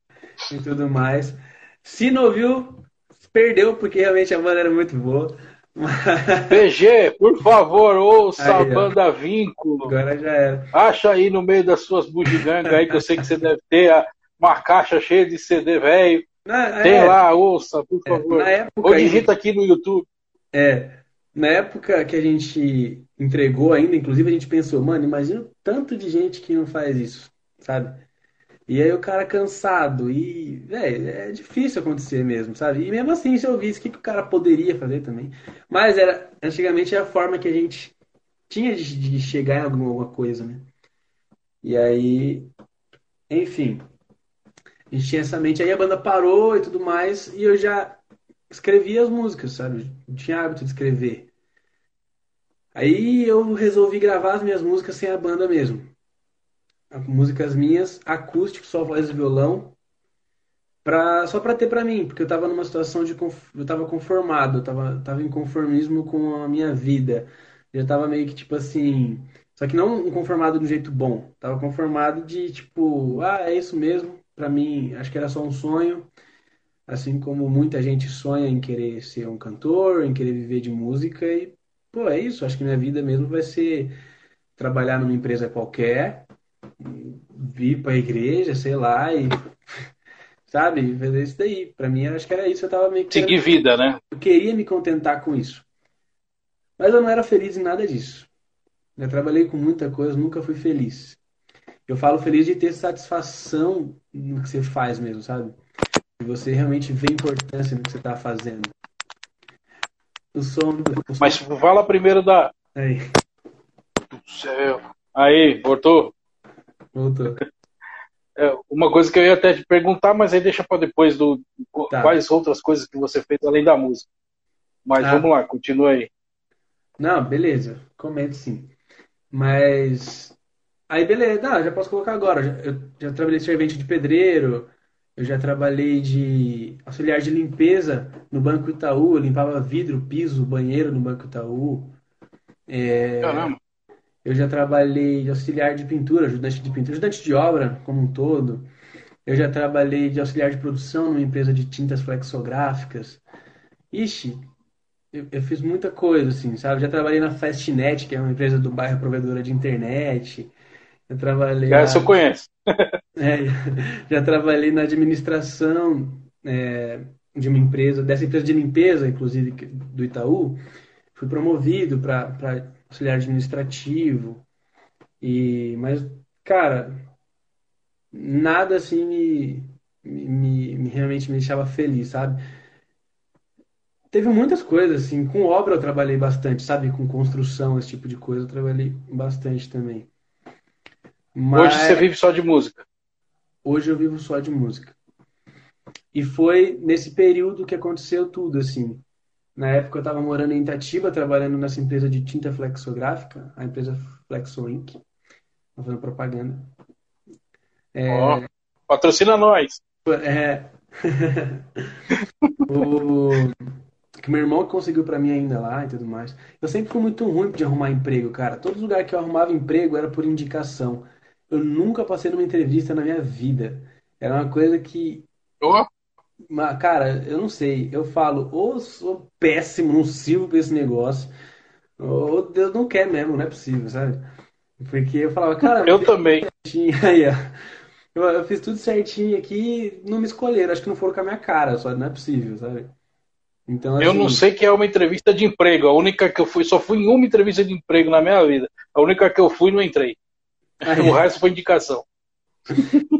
e tudo mais. Se não ouviu, perdeu, porque realmente a banda era muito boa. <laughs> PG, por favor, ouça aí, a banda Vínculo. Agora já era. Acha aí no meio das suas bugigangas aí, que eu sei que você deve ter uma caixa cheia de CD velho. Tem é, lá, ouça, por é, favor. É, época, Ou digita aqui no YouTube. É, na época que a gente entregou ainda, inclusive a gente pensou, mano, imagina o tanto de gente que não faz isso, sabe? E aí o cara cansado, e véio, é difícil acontecer mesmo, sabe? E mesmo assim, se eu visse o que, que o cara poderia fazer também. Mas era antigamente era a forma que a gente tinha de, de chegar em alguma, alguma coisa, né? E aí, enfim, a gente tinha essa mente. Aí a banda parou e tudo mais, e eu já escrevia as músicas, sabe? Eu tinha hábito de escrever. Aí eu resolvi gravar as minhas músicas sem a banda mesmo músicas minhas, acústico, só voz e violão, pra, só para ter para mim, porque eu tava numa situação de eu tava conformado, eu tava, tava em conformismo com a minha vida. Eu tava meio que tipo assim, só que não conformado um jeito bom, tava conformado de tipo, ah, é isso mesmo, para mim, acho que era só um sonho. Assim como muita gente sonha em querer ser um cantor, em querer viver de música e, pô, é isso, acho que minha vida mesmo vai ser trabalhar numa empresa qualquer, vir para a igreja, sei lá, e <laughs> sabe, fazer isso daí. Para mim, acho que era isso. Eu tava meio que seguir vida, né? Eu queria me contentar com isso, mas eu não era feliz em nada disso. Eu trabalhei com muita coisa, nunca fui feliz. Eu falo feliz de ter satisfação no que você faz mesmo, sabe? E você realmente vê importância no que você está fazendo. O som, o som... Mas fala primeiro da. Aí. Do céu. Aí, voltou? Voltou. É, uma coisa que eu ia até te perguntar, mas aí deixa para depois do tá. quais outras coisas que você fez além da música. Mas ah. vamos lá, continua aí. Não, beleza, comento sim. Mas aí beleza, não, já posso colocar agora. Eu já trabalhei de servente de pedreiro, eu já trabalhei de auxiliar de limpeza no Banco Itaú, eu limpava vidro, piso, banheiro no Banco Itaú. É... Caramba. Eu já trabalhei de auxiliar de pintura, ajudante de pintura, ajudante de obra como um todo. Eu já trabalhei de auxiliar de produção numa empresa de tintas flexográficas. Ixi, eu, eu fiz muita coisa, assim, sabe? Já trabalhei na Fastnet, que é uma empresa do bairro provedora de internet. Eu trabalhei. Já, eu conheço. é, <laughs> já trabalhei na administração é, de uma empresa, dessa empresa de limpeza, inclusive, do Itaú. Fui promovido para auxiliar administrativo. E, mas, cara, nada assim me, me, me realmente me deixava feliz, sabe? Teve muitas coisas, assim, com obra eu trabalhei bastante, sabe? Com construção, esse tipo de coisa eu trabalhei bastante também. Mas... Hoje você vive só de música? Hoje eu vivo só de música. E foi nesse período que aconteceu tudo, assim. Na época eu estava morando em Itatiba, trabalhando nessa empresa de tinta flexográfica, a empresa Flexo Ink. fazendo propaganda. É... Oh, patrocina nós! É. <laughs> o que meu irmão conseguiu para mim ainda lá e tudo mais. Eu sempre fui muito ruim de arrumar emprego, cara. Todo lugar que eu arrumava emprego era por indicação. Eu nunca passei numa entrevista na minha vida. Era uma coisa que oh. Mas, cara, eu não sei. Eu falo, ou sou péssimo, não sirvo pra esse negócio, ou Deus não quer mesmo, não é possível, sabe? Porque eu falava, cara. Eu também. <laughs> Aí, eu, eu, fiz tudo certinho aqui, não me escolheram. Acho que não foram com a minha cara, só não é possível, sabe? Então, assim, eu não sei que é uma entrevista de emprego. A única que eu fui, só fui em uma entrevista de emprego na minha vida. A única que eu fui, não entrei. Aí. O resto foi indicação.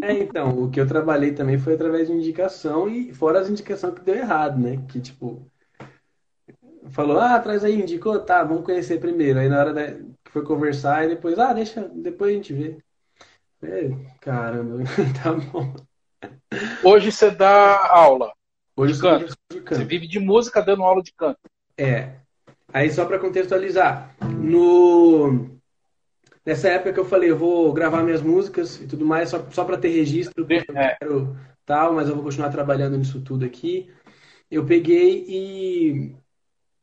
É, então, o que eu trabalhei também foi através de indicação e fora as indicações que deu errado, né? Que tipo, falou, ah, traz aí, indicou, tá, vamos conhecer primeiro. Aí na hora da, que foi conversar, e depois, ah, deixa, depois a gente vê. É, caramba, <laughs> tá bom. Hoje você dá aula. Hoje de canto. de canto. Você vive de música dando aula de canto. É. Aí só para contextualizar, no Nessa época que eu falei, eu vou gravar minhas músicas e tudo mais, só, só para ter registro, porque eu é. quero tal, mas eu vou continuar trabalhando nisso tudo aqui. Eu peguei e,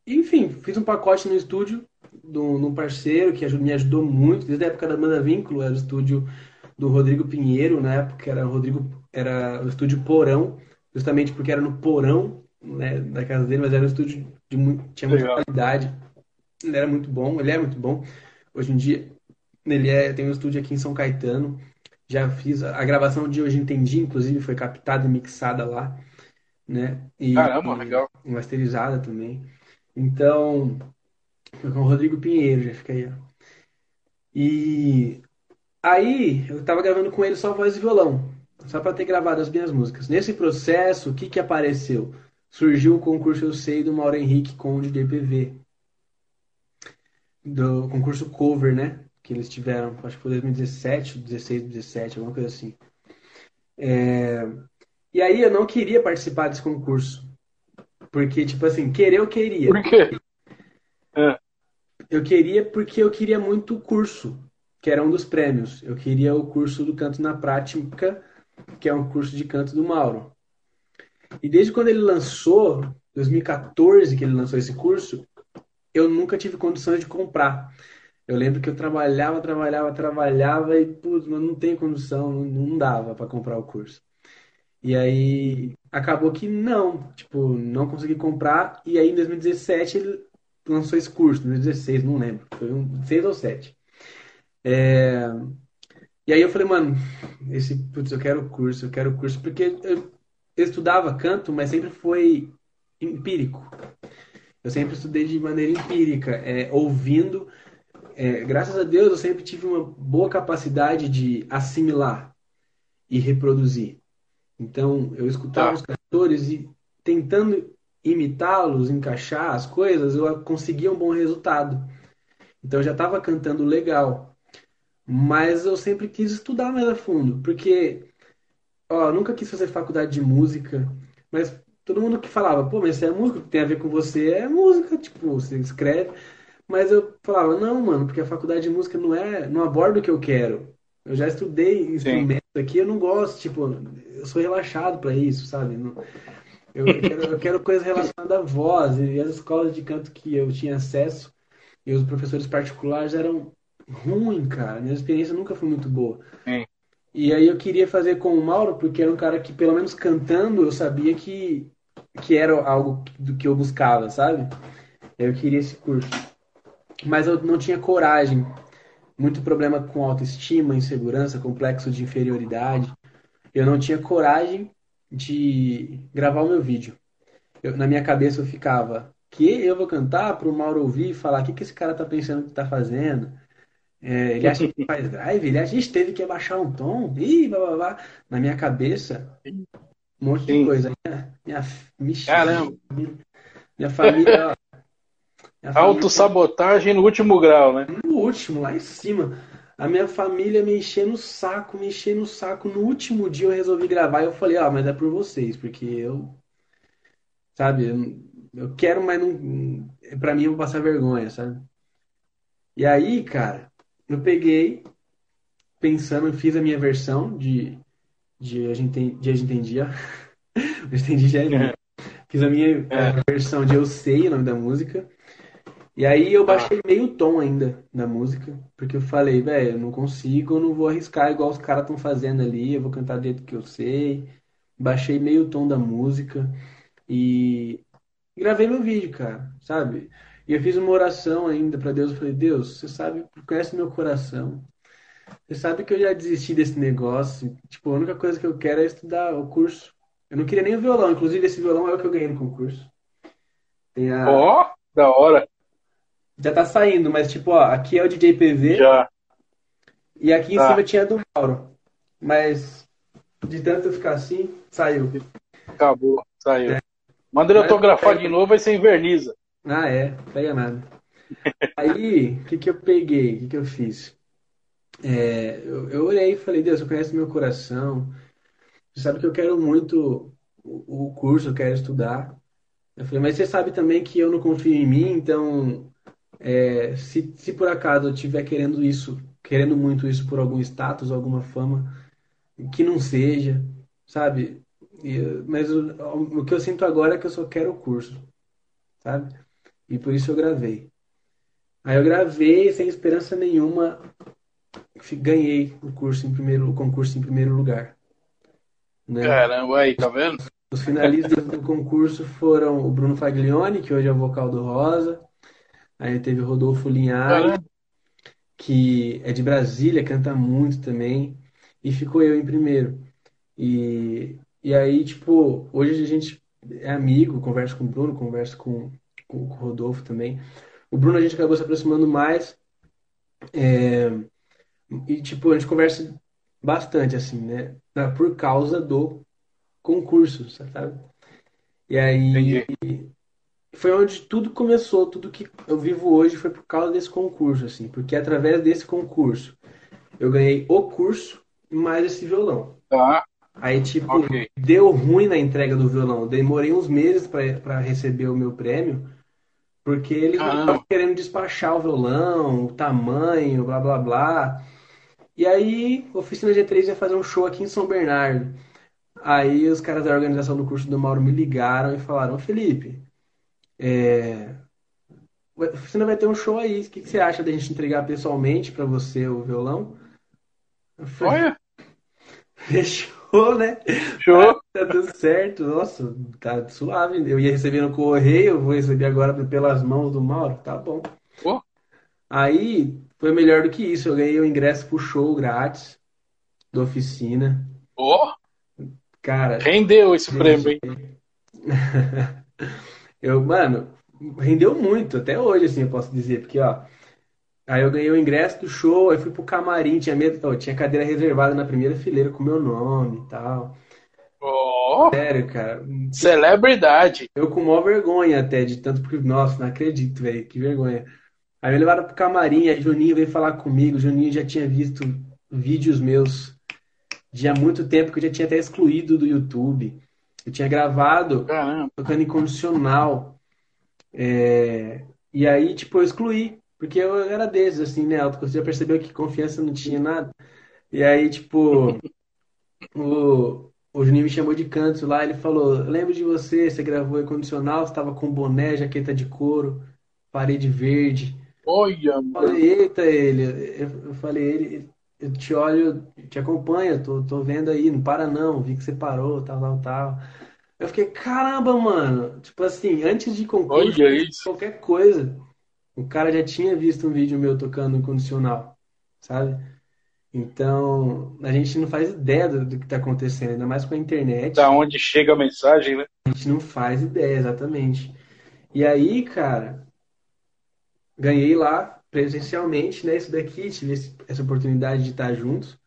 enfim, fiz um pacote no estúdio de um parceiro que me ajudou muito, desde a época da banda Vínculo, era o estúdio do Rodrigo Pinheiro, na época era o Rodrigo era o estúdio Porão, justamente porque era no porão né, da casa dele, mas era um estúdio de muito, tinha muita Legal. qualidade. Ele era muito bom, ele é muito bom. Hoje em dia, ele é, tem um estúdio aqui em São Caetano. Já fiz a, a gravação de Hoje Entendi, inclusive, foi captada e mixada lá, né? E, Caramba, e legal. masterizada também. Então, foi com o Rodrigo Pinheiro, já fica aí, ó. E aí, eu tava gravando com ele só voz e violão, só para ter gravado as minhas músicas. Nesse processo, o que que apareceu? Surgiu o concurso Eu Sei do Mauro Henrique com o DJ PV, do concurso cover, né? Que eles tiveram, acho que foi 2017, 16, 17, alguma coisa assim. É, E aí eu não queria participar desse concurso, porque, tipo assim, querer eu queria. Por quê? É. Eu queria porque eu queria muito o curso, que era um dos prêmios. Eu queria o curso do Canto na Prática, que é um curso de canto do Mauro. E desde quando ele lançou, 2014 que ele lançou esse curso, eu nunca tive condições de comprar. Eu lembro que eu trabalhava, trabalhava, trabalhava e, putz, mas não tem condição, não, não dava para comprar o curso. E aí acabou que não, tipo, não consegui comprar. E aí em 2017 ele lançou esse curso, 2016, não lembro, foi um 6 ou 7. É, E aí eu falei, mano, esse, putz, eu quero curso, eu quero curso, porque eu, eu estudava canto, mas sempre foi empírico. Eu sempre estudei de maneira empírica, é, ouvindo. É, graças a Deus eu sempre tive uma boa capacidade de assimilar e reproduzir. Então eu escutava Tá. os cantores e tentando imitá-los, encaixar as coisas, eu conseguia um bom resultado. Então eu já estava cantando legal, mas eu sempre quis estudar mais a fundo, porque ó, nunca quis fazer faculdade de música, mas todo mundo que falava, pô, mas você é músico, tem a ver com você é música, tipo, você escreve. Mas eu falava, não, mano, porque a faculdade de música não é, não aborda o que eu quero. Eu já estudei Sim. instrumentos aqui, eu não gosto, tipo, eu sou relaxado pra isso, sabe? Não- eu, quero, eu quero coisa relacionada à voz, e as escolas de canto que eu tinha acesso, e os professores particulares eram ruins, cara. Minha experiência nunca foi muito boa. Sim. E aí eu queria fazer com o Mauro, porque era um cara que, pelo menos cantando, eu sabia que, que era algo do que eu buscava, sabe? Eu queria esse curso. Mas eu não tinha coragem. Muito problema com autoestima, insegurança, complexo de inferioridade. Eu não tinha coragem de gravar o meu vídeo. Eu- na minha cabeça eu ficava, que eu vou cantar para o Mauro ouvir e falar, o que que esse cara tá pensando que tá fazendo? É, ele acha que faz drive, ele acha que teve que abaixar um tom, ih, blá, blá, blá. Na minha cabeça, um monte de Sim. coisa. Minha, minha, Caramba. minha ó, minha família Autossabotagem no último grau, né? no último, lá em cima. A minha família me enchendo o saco, me enchendo o saco. No último dia eu resolvi gravar e eu falei, ah, mas é por vocês, porque eu, sabe, eu, quero, mas não, pra mim eu vou passar vergonha, sabe? E aí, cara, eu peguei, pensando, eu fiz a minha versão de, de A gente Tem- de A gente entendia. <laughs> A gente entendia já é minha. Fiz a minha É. a versão de Eu Sei, o nome da música. E aí eu Tá. baixei meio tom ainda na música, porque eu falei, velho, eu não consigo, eu não vou arriscar igual os caras estão fazendo ali, eu vou cantar do jeito que eu sei. Baixei meio tom da música e gravei meu vídeo, cara, sabe? E eu fiz uma oração ainda pra Deus, eu falei, Deus, você sabe, conhece meu coração. Você sabe que eu já desisti desse negócio. Tipo, a única coisa que eu quero é estudar o curso. Eu não queria nem o violão, inclusive esse violão é o que eu ganhei no concurso. Tem a... Ó, da hora. Já tá saindo, mas tipo, ó, aqui é o DJ PV Já. e aqui em Tá. cima tinha do Mauro. Mas de tanto eu ficar assim, saiu. Acabou. Saiu. Manda ele autografar de novo, aí você inverniza. Ah, é, pega nada. <laughs> Aí, o que que eu peguei? O que que eu fiz? É, eu, eu olhei e falei, Deus, você conhece meu coração. Você sabe que eu quero muito o, o curso, eu quero estudar. Eu falei, mas você sabe também que eu não confio em mim, então é, se, se por acaso eu estiver querendo isso, querendo muito isso por algum status, alguma fama, que não seja, sabe? E, mas o, o que eu sinto agora é que eu só quero o curso, sabe? E por isso eu gravei. Aí eu gravei sem esperança nenhuma, ganhei o curso em primeiro, o concurso em primeiro lugar, Né? Caramba, aí, tá vendo? Os finalistas do concurso foram o Bruno Faglione, que hoje é o vocal do Rosa. Aí teve o Rodolfo Linhares, que é de Brasília, canta muito também. E ficou eu em primeiro. E, e aí, tipo, hoje a gente é amigo, converso com o Bruno, converso com, com, com o Rodolfo também. O Bruno a gente acabou se aproximando mais. É, e, tipo, a gente conversa bastante, assim, né? Por causa do concurso, sabe? E aí Entendi. Foi onde tudo começou, tudo que eu vivo hoje foi por causa desse concurso, assim, porque através desse concurso eu ganhei o curso mais esse violão. Tá, Aí, tipo, ok. deu ruim na entrega do violão. Demorei uns meses para receber o meu prêmio, porque eles Caramba. estavam querendo despachar o violão, o tamanho, blá blá blá. E aí, a Oficina G3 ia fazer um show aqui em São Bernardo. Aí os caras da organização do curso do Mauro me ligaram e falaram: Felipe, é, a oficina vai ter um show aí. O que que você acha da gente entregar pessoalmente para você o violão? Falei: Olha, <laughs> fechou, né? show. Tá tudo certo. Nossa, tá suave. Eu ia receber no correio, eu vou receber agora pelas mãos do Mauro. Tá bom. Pô, Aí foi melhor do que isso. Eu ganhei o ingresso pro show grátis da oficina. ó, Cara, rendeu esse prêmio, hein? <laughs> eu, mano, rendeu muito até hoje, assim, eu posso dizer, porque, ó, aí eu ganhei o ingresso do show, aí fui pro camarim, tinha medo, ó, tinha cadeira reservada na primeira fileira com meu nome e tal. Ó, Sério, cara, celebridade. eu com maior vergonha até, de tanto, porque, nossa, não acredito, velho, que vergonha. Aí me levaram pro camarim, aí Juninho veio falar comigo, Juninho já tinha visto vídeos meus de há muito tempo, que eu já tinha até excluído do YouTube. Eu tinha gravado Caramba. tocando incondicional. É, E aí, tipo, eu excluí, porque eu era desses, assim, né? Você já percebeu que confiança não tinha nada. E aí, tipo, <laughs> o, o Juninho me chamou de canto lá, ele falou: "Eu Lembro de você, você gravou incondicional, você tava com boné, jaqueta de couro, parede verde. Olha, Eu mano. falei, eita, ele, eu, eu falei, ele, eu te olho, te acompanho, tô, tô vendo aí, não para não, vi que você parou, tal, tal, tal. Eu fiquei, caramba, mano, tipo assim, antes de concurso, qualquer coisa, o cara já tinha visto um vídeo meu tocando incondicional, sabe? Então, a gente não faz ideia do, do que tá acontecendo, ainda mais com a internet, Da onde chega a mensagem, né? a gente não faz ideia, exatamente. E aí, cara, ganhei lá presencialmente, né, isso daqui, tive essa oportunidade de estar juntos.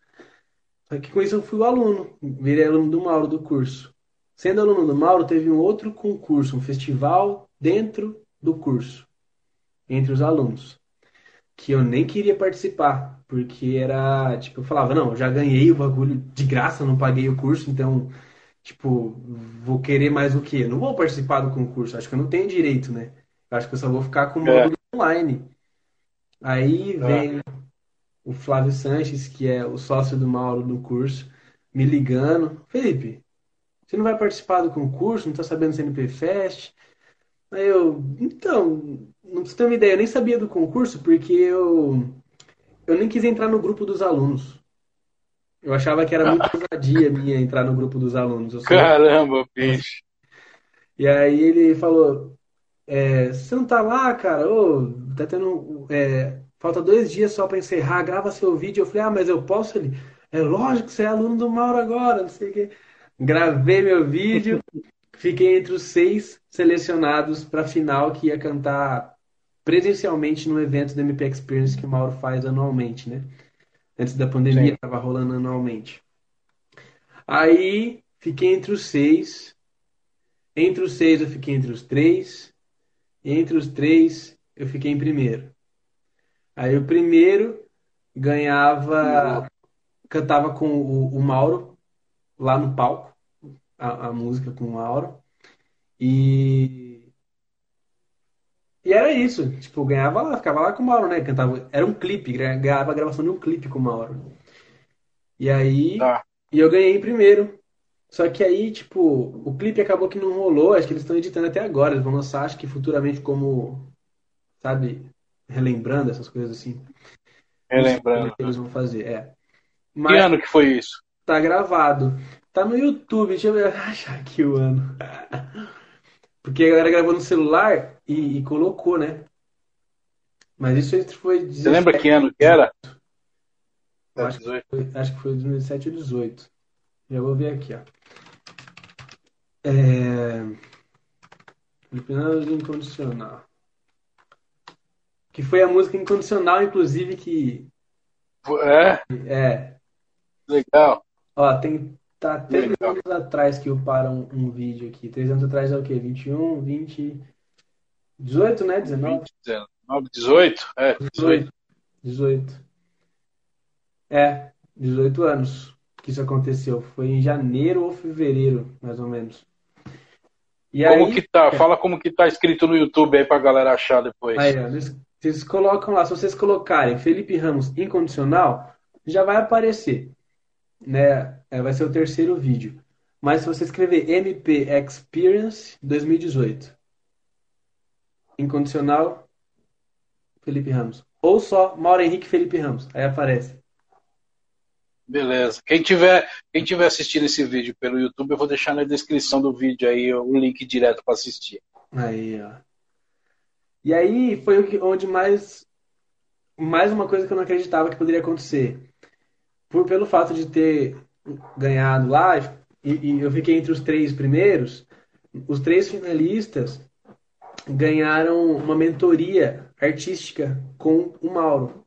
Só que com isso eu fui o aluno, virei aluno do Mauro do curso. Sendo aluno do Mauro, teve um outro concurso, um festival dentro do curso, entre os alunos, que eu nem queria participar, porque era, tipo, eu falava, não, eu já ganhei o bagulho de graça, não paguei o curso, então, tipo, vou querer mais o quê? Não vou participar do concurso, acho que eu não tenho direito, né? Eu acho que eu só vou ficar com o É. módulo online. Aí Ah. vem o Flávio Sanches, que é o sócio do Mauro do curso, me ligando. Felipe, você não vai participar do concurso? Não tá sabendo do CNP Fest? Aí eu, então, não você ter uma ideia, eu nem sabia do concurso porque eu, eu nem quis entrar no grupo dos alunos. Eu achava que era muita <laughs> ousadia minha entrar no grupo dos alunos. Caramba, bicho. E aí ele falou, é, você não tá lá, cara? Ô, tá tendo, é, falta dois dias só pra encerrar, grava seu vídeo. Eu falei, ah, mas eu posso? Ele, é lógico, você é aluno do Mauro agora, não sei o quê. Gravei meu vídeo, <laughs> fiquei entre os seis selecionados pra final que ia cantar presencialmente no evento do MP Experience que o Mauro faz anualmente, né? Antes da pandemia, Sim. tava rolando anualmente. Aí fiquei entre os seis. Entre os seis eu fiquei entre os três. Entre os três eu fiquei em primeiro. Aí o primeiro ganhava, cantava com o, o Mauro lá no palco, a, a música com o Mauro. E, e era isso. Tipo, ganhava lá, ficava lá com o Mauro, né? Cantava, era um clipe, ganhava a gravação de um clipe com o Mauro. E aí, Tá. e eu ganhei em primeiro. Só que aí, tipo, o clipe acabou que não rolou. Acho que eles estão editando até agora. Eles vão lançar, acho que futuramente, como, sabe, relembrando essas coisas assim. Como é Relembrando. que eles vão fazer. É. Que Mas ano que foi isso? tá gravado. Tá no YouTube, deixa eu ver, <laughs> achar aqui o ano. Porque a galera gravou no celular e, e colocou, né? Mas isso foi 17, Você lembra que ano que era? Acho que, foi, acho que foi 2017 ou 18. Já vou ver aqui, ó. É... Filipinas Incondicional. Que foi a música Incondicional, inclusive, que. É? É. Legal. Ó, tem. Tá três Legal. anos atrás que eu paro um, um, vídeo aqui. Três anos atrás é o quê? 21, 20. 18, né? 19? 19, 18? É, 18. 18. É, 18 anos que isso aconteceu. Foi em janeiro ou fevereiro, mais ou menos. E como aí, que tá? Fala como que tá escrito no YouTube aí pra galera achar depois. Aí, vocês colocam lá, se vocês colocarem Felipe Ramos incondicional, já vai aparecer. Né? É, vai ser o terceiro vídeo. Mas se você escrever MP Experience 2018, incondicional, Felipe Ramos. Ou só Mauro Henrique Felipe Ramos. Aí aparece. Beleza. Quem tiver, quem tiver assistindo esse vídeo pelo YouTube, eu vou deixar na descrição do vídeo aí o link direto para assistir. Aí, ó. E aí foi onde mais mais uma coisa que eu não acreditava que poderia acontecer. Por pelo fato de ter ganhado lá e, e eu fiquei entre os três primeiros, os três finalistas ganharam uma mentoria artística com o Mauro,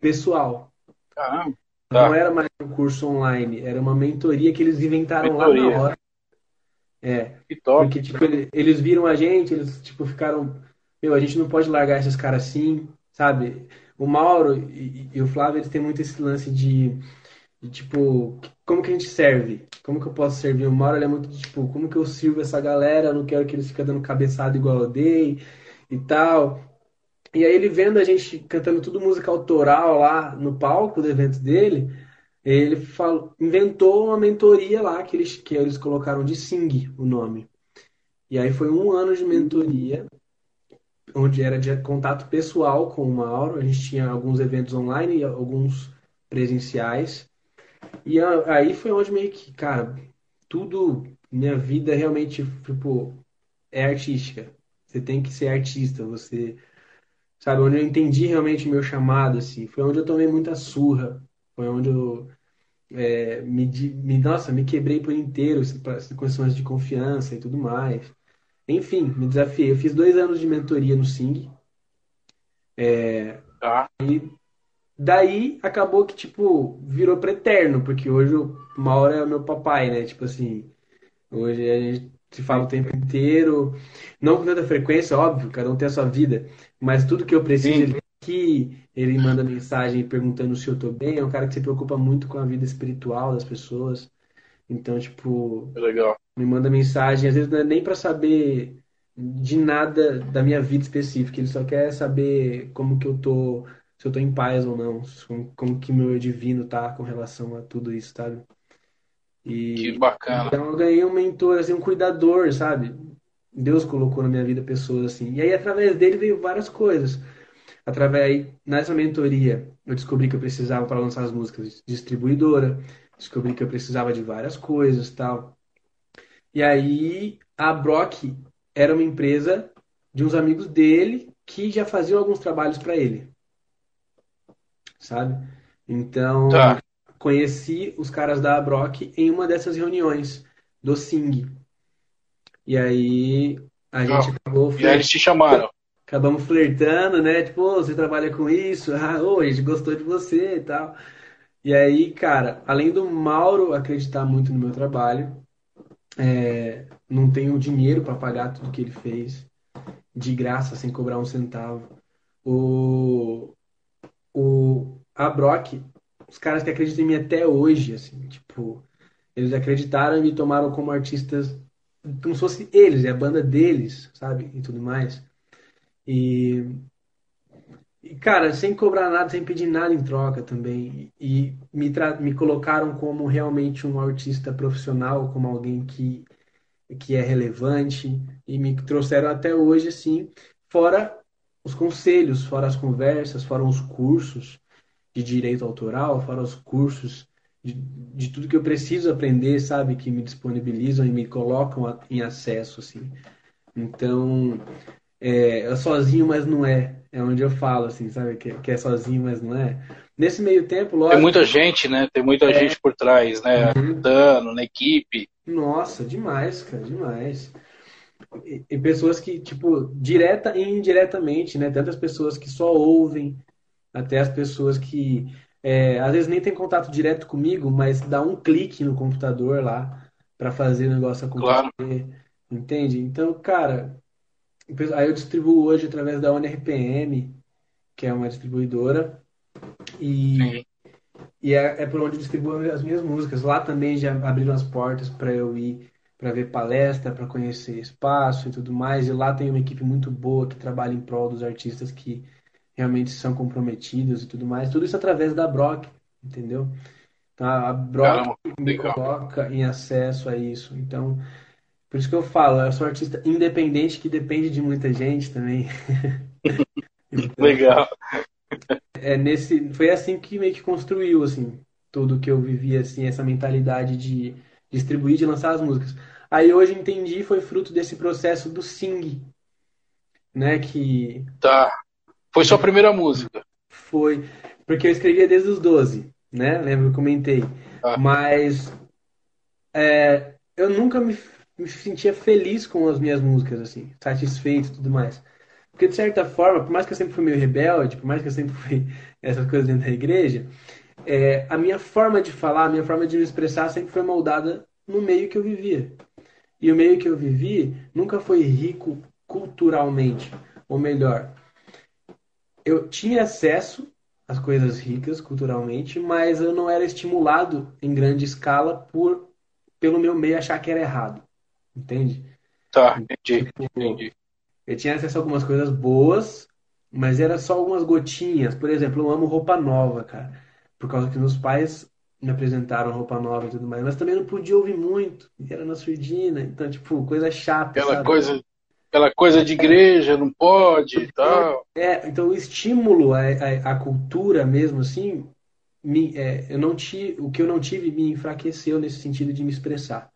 pessoal. Caramba. Tá. Não era mais um curso online, era uma mentoria que eles inventaram mentoria. lá na hora. É. Que top. Porque, tipo, eles viram a gente, eles, tipo, ficaram. Meu, a gente não pode largar esses caras assim, sabe? O Mauro e, e o Flávio, eles têm muito esse lance de, de, tipo, como que a gente serve? Como que eu posso servir? O Mauro, ele é muito, tipo, como que eu sirvo essa galera? Eu não quero que eles fiquem dando cabeçada igual eu dei e tal. E aí ele vendo a gente cantando tudo música autoral lá no palco do evento dele, ele falou, inventou uma mentoria lá que eles, que eles colocaram de Sing o nome. E aí foi um ano de mentoria, onde era de contato pessoal com o Mauro. A gente tinha alguns eventos online e alguns presenciais. E aí foi onde meio que, cara, tudo, minha vida realmente, tipo, é artística. Você tem que ser artista, você sabe? Onde eu entendi realmente o meu chamado, assim. Foi onde eu tomei muita surra. Foi onde eu é, me, me, nossa, me quebrei por inteiro, com questões de confiança e tudo mais. Enfim, me desafiei. Eu fiz dois anos de mentoria no Sing. É, ah. E daí acabou que, tipo, virou preterno, porque hoje o Mauro é o meu papai, né? Tipo assim, hoje a gente se fala o tempo inteiro. Não com tanta frequência, óbvio, cada um tem a sua vida. Mas tudo que eu preciso, ele aqui, ele manda mensagem perguntando se eu tô bem. É um cara que se preocupa muito com a vida espiritual das pessoas. Então, tipo, é Legal. me manda mensagem, às vezes não é nem para saber de nada da minha vida específica, ele só quer saber como que eu tô, se eu tô em paz ou não, como, como que meu divino tá com relação a tudo isso, sabe? E, que bacana. Então eu ganhei um mentor, assim, um cuidador, sabe? Deus colocou na minha vida pessoas assim. E aí, através dele, veio várias coisas. Através, nessa mentoria, eu descobri que eu precisava, para lançar as músicas, distribuidora. Descobri que eu precisava de várias coisas tal. E aí, a Brock era uma empresa de uns amigos dele que já faziam alguns trabalhos para ele. Sabe? Então, tá. Conheci os caras da Brock em uma dessas reuniões do Sing. E aí a gente acabou. E aí eles te chamaram. Acabamos flertando, né? Tipo, oh, você trabalha com isso? Ah, oh, a gente gostou de você e tal. E aí, cara, além do Mauro acreditar muito no meu trabalho, é, não tenho dinheiro para pagar tudo que ele fez de graça, sem cobrar um centavo. O, o, a Brock, os caras que acreditam em mim até hoje, assim, tipo, eles acreditaram e me tomaram como artistas como se fosse eles, é a banda deles, sabe? E tudo mais. E, e cara, sem cobrar nada, sem pedir nada em troca também. E me, me colocaram como realmente um artista profissional, como alguém que, que é relevante. E me trouxeram até hoje, assim, fora os conselhos, fora as conversas, fora os cursos de direito autoral, fora os cursos de, de tudo que eu preciso aprender, sabe? Que me disponibilizam e me colocam em acesso, assim. Então, é, é sozinho, mas não é. É onde eu falo, assim, sabe? Que, que é sozinho, mas não é. Nesse meio tempo, lógico. Tem muita gente, né? Tem muita é. gente por trás, né? Uhum. Na equipe. Nossa, demais, cara, demais. E, e, pessoas que, tipo, direta e indiretamente, né? Tantas pessoas que só ouvem, até as pessoas que é, às vezes nem tem contato direto comigo, mas dá um clique no computador lá para fazer o negócio acontecer. Claro. Entende? Então, cara, aí eu distribuo hoje através da ONRPM, que é uma distribuidora, e, e é, é por onde eu distribuo as minhas músicas. Lá também já abriram as portas para eu ir para ver palestra, para conhecer espaço e tudo mais. E lá tem uma equipe muito boa que trabalha em prol dos artistas que realmente são comprometidos e tudo mais. Tudo isso através da Brock, entendeu? Então, a Brock me coloca em acesso a isso. Então, por isso que eu falo, eu sou um artista independente que depende de muita gente também. <laughs> então, legal. É nesse, foi assim que meio que construiu assim tudo que eu vivia assim essa mentalidade de distribuir, de lançar as músicas. Aí hoje entendi foi fruto desse processo do sing, né? Que tá. Foi sua primeira música? Foi, porque eu escrevia desde os 12, né? Lembro que eu comentei. Ah. Mas é, eu nunca me, me, sentia feliz com as minhas músicas, assim, satisfeito e tudo mais. Porque, de certa forma, por mais que eu sempre fui meio rebelde, por mais que eu sempre fui <laughs> essas coisas dentro da igreja, é, a minha forma de falar, a minha forma de me expressar sempre foi moldada no meio que eu vivia. E o meio que eu vivi nunca foi rico culturalmente. Ou melhor, eu tinha acesso às coisas ricas culturalmente, mas eu não era estimulado em grande escala por pelo meu meio achar que era errado. Entende? Tá, entendi, tipo, entendi. Eu tinha acesso a algumas coisas boas, mas era só algumas gotinhas. Por exemplo, eu amo roupa nova, cara. Por causa que meus pais me apresentaram roupa nova e tudo mais. Mas também não podia ouvir muito. Era na surdina. Então, tipo, coisa chata. Aquela sabe? coisa aquela coisa de igreja, não pode e tal. É, então o estímulo à, à, à cultura mesmo, assim, me, é, eu não tive, o que eu não tive me enfraqueceu nesse sentido de me expressar.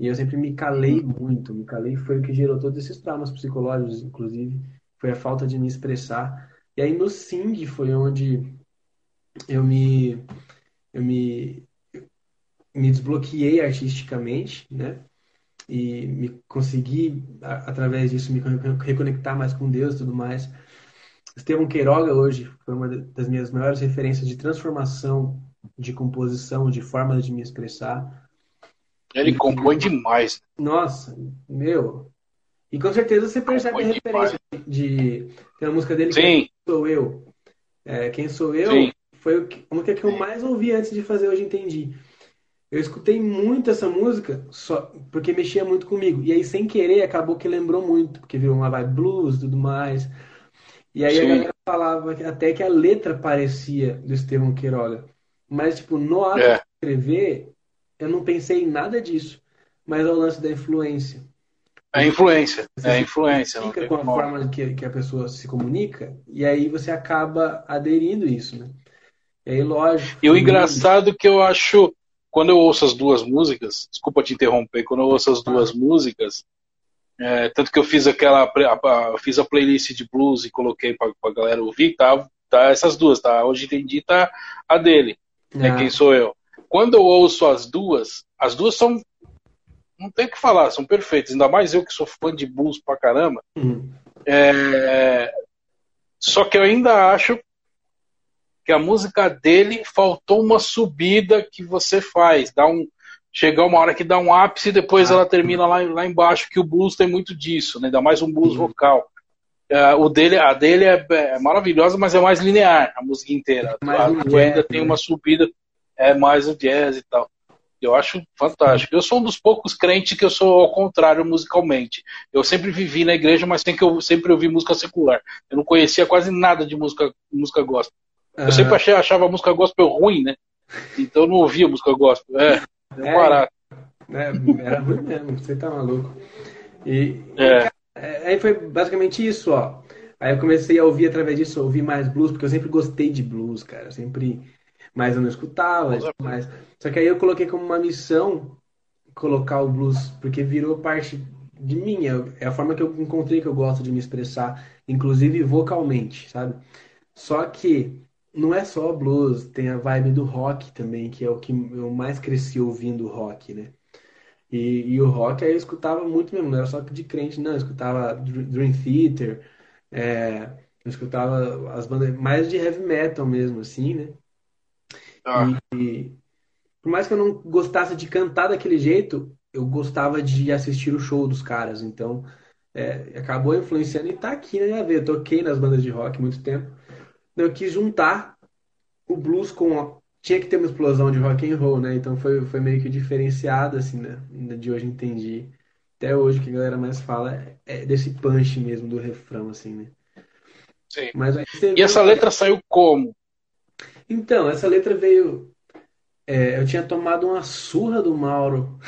E eu sempre me calei uhum. muito, me calei foi o que gerou todos esses traumas psicológicos, inclusive, foi a falta de me expressar. E aí no Sing foi onde eu me eu me me desbloqueei artisticamente, né? E me conseguir, através disso, me reconectar mais com Deus e tudo mais. Estevão Queiroga hoje foi uma das minhas maiores referências de transformação, de composição, de forma de me expressar. Ele e, compõe demais. Nossa, meu. E com certeza você percebe compõe a referência demais. de, tem a música dele Sim. Quem Sou Eu. É, Quem Sou Eu Sim. foi a música que eu mais ouvi antes de fazer Hoje Entendi. Eu escutei muito essa música só porque mexia muito comigo. E aí, sem querer, acabou que lembrou muito, porque virou uma vibe blues e tudo mais. E aí Sim. a galera falava até que a letra parecia do Estevão Queiroga. Mas, tipo, no ato é. de escrever, eu não pensei em nada disso. Mas é o lance da influência. A influência. Você é a influência. Fica com a forma que, que a pessoa se comunica, e aí você acaba aderindo isso, né? E aí, lógico. E o engraçado que eu acho quando eu ouço as duas músicas, desculpa te interromper, quando eu ouço as duas músicas, é, tanto que eu fiz aquela, eu fiz a playlist de blues e coloquei para a galera ouvir, tá, tá essas duas, tá? Hoje entendi, tá a dele, é ah. quem sou eu. Quando eu ouço as duas, as duas são, não tem o que falar, são perfeitas, ainda mais eu que sou fã de blues pra caramba. Uhum. É, só que eu ainda acho que a música dele faltou uma subida que você faz, dá um chegar uma hora que dá um ápice e depois ah, ela termina lá, lá embaixo, que o blues tem muito disso, né? ainda mais um blues vocal. Uh, o dele, a dele é, é, maravilhosa, mas é mais linear a música inteira. É a do ainda tem né? uma subida, é mais o jazz e tal. Eu acho fantástico. Eu sou um dos poucos crentes que eu sou ao contrário musicalmente. Eu sempre vivi na igreja, mas sempre, eu sempre ouvi música secular. Eu não conhecia quase nada de música, música gospel. Eu sempre achei, achava a música gospel ruim, né? Então eu não ouvia música gospel. É, é barato. É, era ruim mesmo, você tá maluco. E, é. e, aí foi basicamente isso, ó. Aí eu comecei a ouvir através disso, ouvir mais blues, porque eu sempre gostei de blues, cara. Eu sempre. mas eu não escutava, mas só que aí eu coloquei como uma missão colocar o blues, porque virou parte de mim, é a forma que eu encontrei que eu gosto de me expressar, inclusive vocalmente, sabe? Só que não é só blues, tem a vibe do rock também, que é o que eu mais cresci ouvindo rock, né? E, e o rock aí eu escutava muito mesmo, não era só de crente, não, eu escutava Dream Theater, é, eu escutava as bandas mais de heavy metal mesmo, assim, né? Ah. E, por mais que eu não gostasse de cantar daquele jeito, eu gostava de assistir o show dos caras, então é, acabou influenciando e tá aqui na minha vida. Eu toquei nas bandas de rock muito tempo. Eu quis juntar o blues com a... tinha que ter uma explosão de rock and roll, né? Então foi, foi meio que diferenciado assim, né? De hoje entendi. Até hoje o que a galera mais fala é desse punch mesmo do refrão assim, né? Sim. Mas e essa letra saiu como? Então, essa letra veio é, eu tinha tomado uma surra do Mauro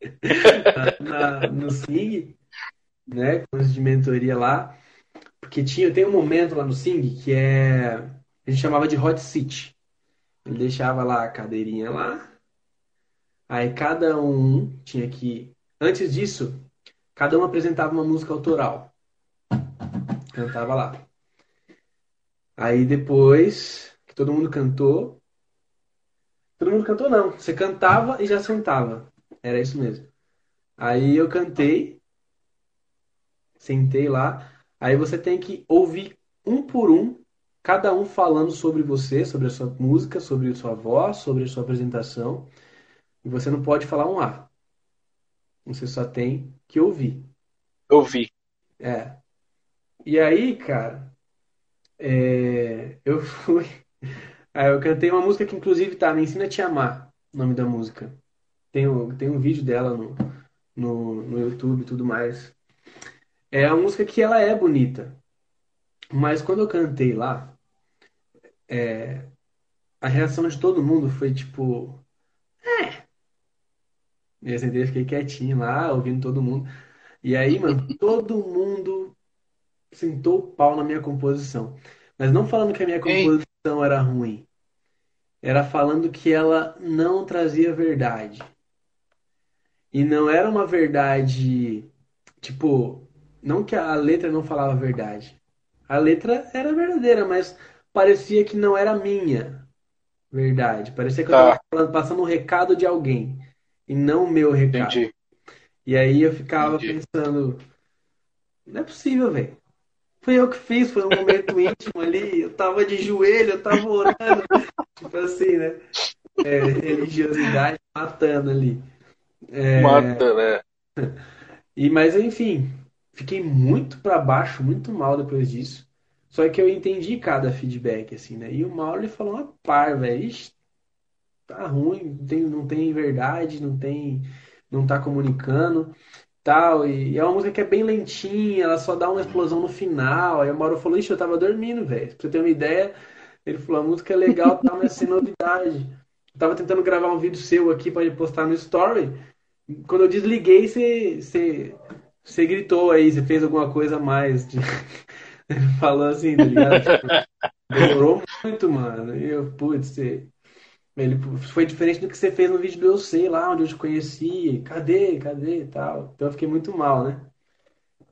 <laughs> na, na, no SIG, né? Com de mentoria lá. Porque tinha, tem um momento lá no SIG que é. A gente chamava de hot seat. Ele deixava lá a cadeirinha lá. Aí cada um tinha que. Antes disso, cada um apresentava uma música autoral. Cantava lá. Aí depois que todo mundo cantou, Todo mundo cantou, não. Você cantava e já sentava. Era isso mesmo. Aí eu cantei, sentei lá. Aí você tem que ouvir um por um, cada um falando sobre você, sobre a sua música, sobre a sua voz, sobre a sua apresentação. E você não pode falar um A. Você só tem que ouvir. Ouvir. É. E aí, cara, é... eu fui. <laughs> Aí eu cantei uma música que inclusive tá, Me Ensina a Te Amar, o nome da música. Tem, tem um vídeo dela no, no, no YouTube e tudo mais. É a música que ela é bonita. Mas quando eu cantei lá, é, a reação de todo mundo foi tipo. É. E assim, eu fiquei quietinho lá, ouvindo todo mundo. E aí, mano, <laughs> todo mundo sentou o pau na minha composição. Mas não falando que a minha composição era ruim. Era falando que ela não trazia verdade. E não era uma verdade, tipo, não que a letra não falava a verdade. A letra era verdadeira, mas parecia que não era minha verdade. Parecia que eu estava tá. passando um recado de alguém e não o meu recado. Entendi. E aí eu ficava Entendi. pensando, não é possível, velho. Foi eu que fiz, foi um momento <laughs> íntimo ali. Eu tava de joelho, eu tava orando. <laughs> tipo assim, né? É, religiosidade matando ali. É... Mata, né? <laughs> E, mas enfim, fiquei muito para baixo, muito mal depois disso. Só que eu entendi cada feedback, assim, né? E o Mauro ele falou uma par, velho. Tá ruim, não tem, não tem verdade, não tem. Não tá comunicando tal. E, é uma música que é bem lentinha, ela só dá uma explosão no final. Aí o Mauro falou, ixi, eu tava dormindo, velho. Pra você ter uma ideia, ele falou, a música é legal, tá, mas sem novidade. Eu tava tentando gravar um vídeo seu aqui para postar no story. Quando eu desliguei, você, você, você gritou aí, você fez alguma coisa a mais. Ele <laughs> falou assim, tá ligado? Tipo, demorou muito, mano. E eu, putz, você ele foi diferente do que você fez no vídeo do Eu Sei lá, onde eu te conheci. Cadê? Cadê? tal. Então eu fiquei muito mal, né?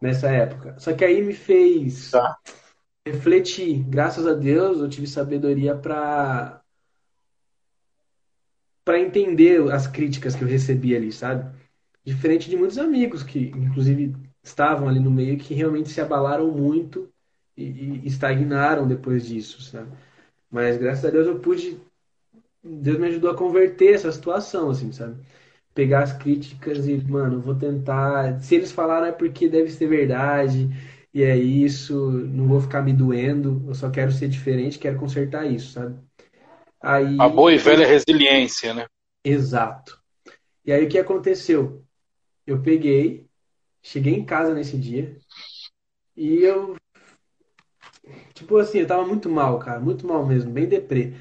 Nessa época. Só que aí me fez tá. refletir. Graças a Deus eu tive sabedoria para para entender as críticas que eu recebi ali, sabe? Diferente de muitos amigos que, inclusive, estavam ali no meio que realmente se abalaram muito e, e estagnaram depois disso, sabe? Mas graças a Deus eu pude Deus me ajudou a converter essa situação, assim, sabe? Pegar as críticas e, mano, vou tentar. Se eles falaram é porque deve ser verdade, e é isso, não vou ficar me doendo, eu só quero ser diferente, quero consertar isso, sabe? Aí, a boa e velha resiliência, né? Exato. E aí o que aconteceu? Eu peguei, cheguei em casa nesse dia, e eu. Tipo assim, eu tava muito mal, cara, muito mal mesmo, bem deprê.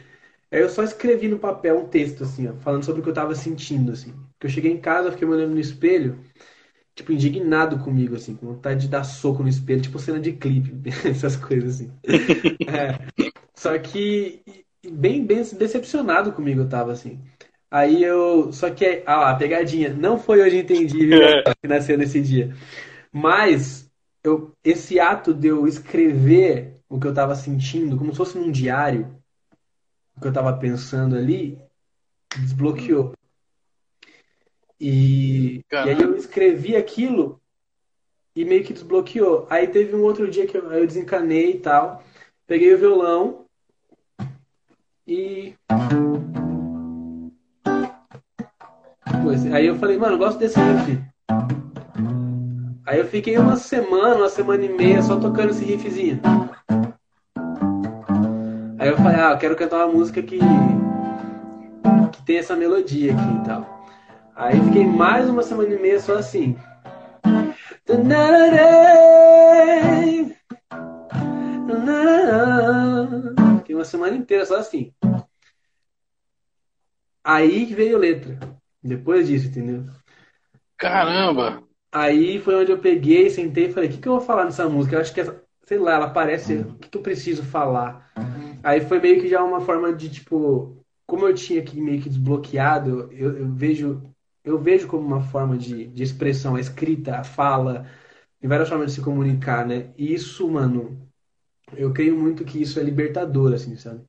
Aí eu só escrevi no papel um texto, assim, ó, falando sobre o que eu tava sentindo, assim. Porque eu cheguei em casa, fiquei me olhando no espelho, tipo, indignado comigo, assim, com vontade de dar soco no espelho, tipo cena de clipe, <laughs> essas coisas, assim. <laughs> É. Só que bem, bem decepcionado comigo, eu tava assim. Aí eu. Só que, ah lá, pegadinha. Não foi hoje entendi, viu? <laughs> Que nasceu nesse dia. Mas eu, esse ato de eu escrever o que eu tava sentindo, como se fosse num diário, o que eu tava pensando ali, desbloqueou. E, e aí eu escrevi aquilo e meio que desbloqueou. Aí teve um outro dia que eu, eu desencanei e tal. Peguei o violão e. Aí eu falei, mano, eu gosto desse riff. Aí eu fiquei uma semana, uma semana e meia só tocando esse riffzinho. Aí eu falei, ah, eu quero cantar uma música que, que tem essa melodia aqui e tal. Aí fiquei mais uma semana e meia só assim. Fiquei uma semana inteira só assim. Aí veio letra. Depois disso, entendeu? Caramba! Aí foi onde eu peguei, sentei e falei: o que, que eu vou falar nessa música? Eu acho que, essa, sei lá, ela parece. O que, que eu preciso falar? Aí foi meio que já uma forma de, tipo, como eu tinha aqui meio que desbloqueado, eu, eu vejo eu vejo como uma forma de, de expressão, a escrita, a fala, tem várias formas de se comunicar, né? E isso, mano, eu creio muito que isso é libertador, assim, sabe?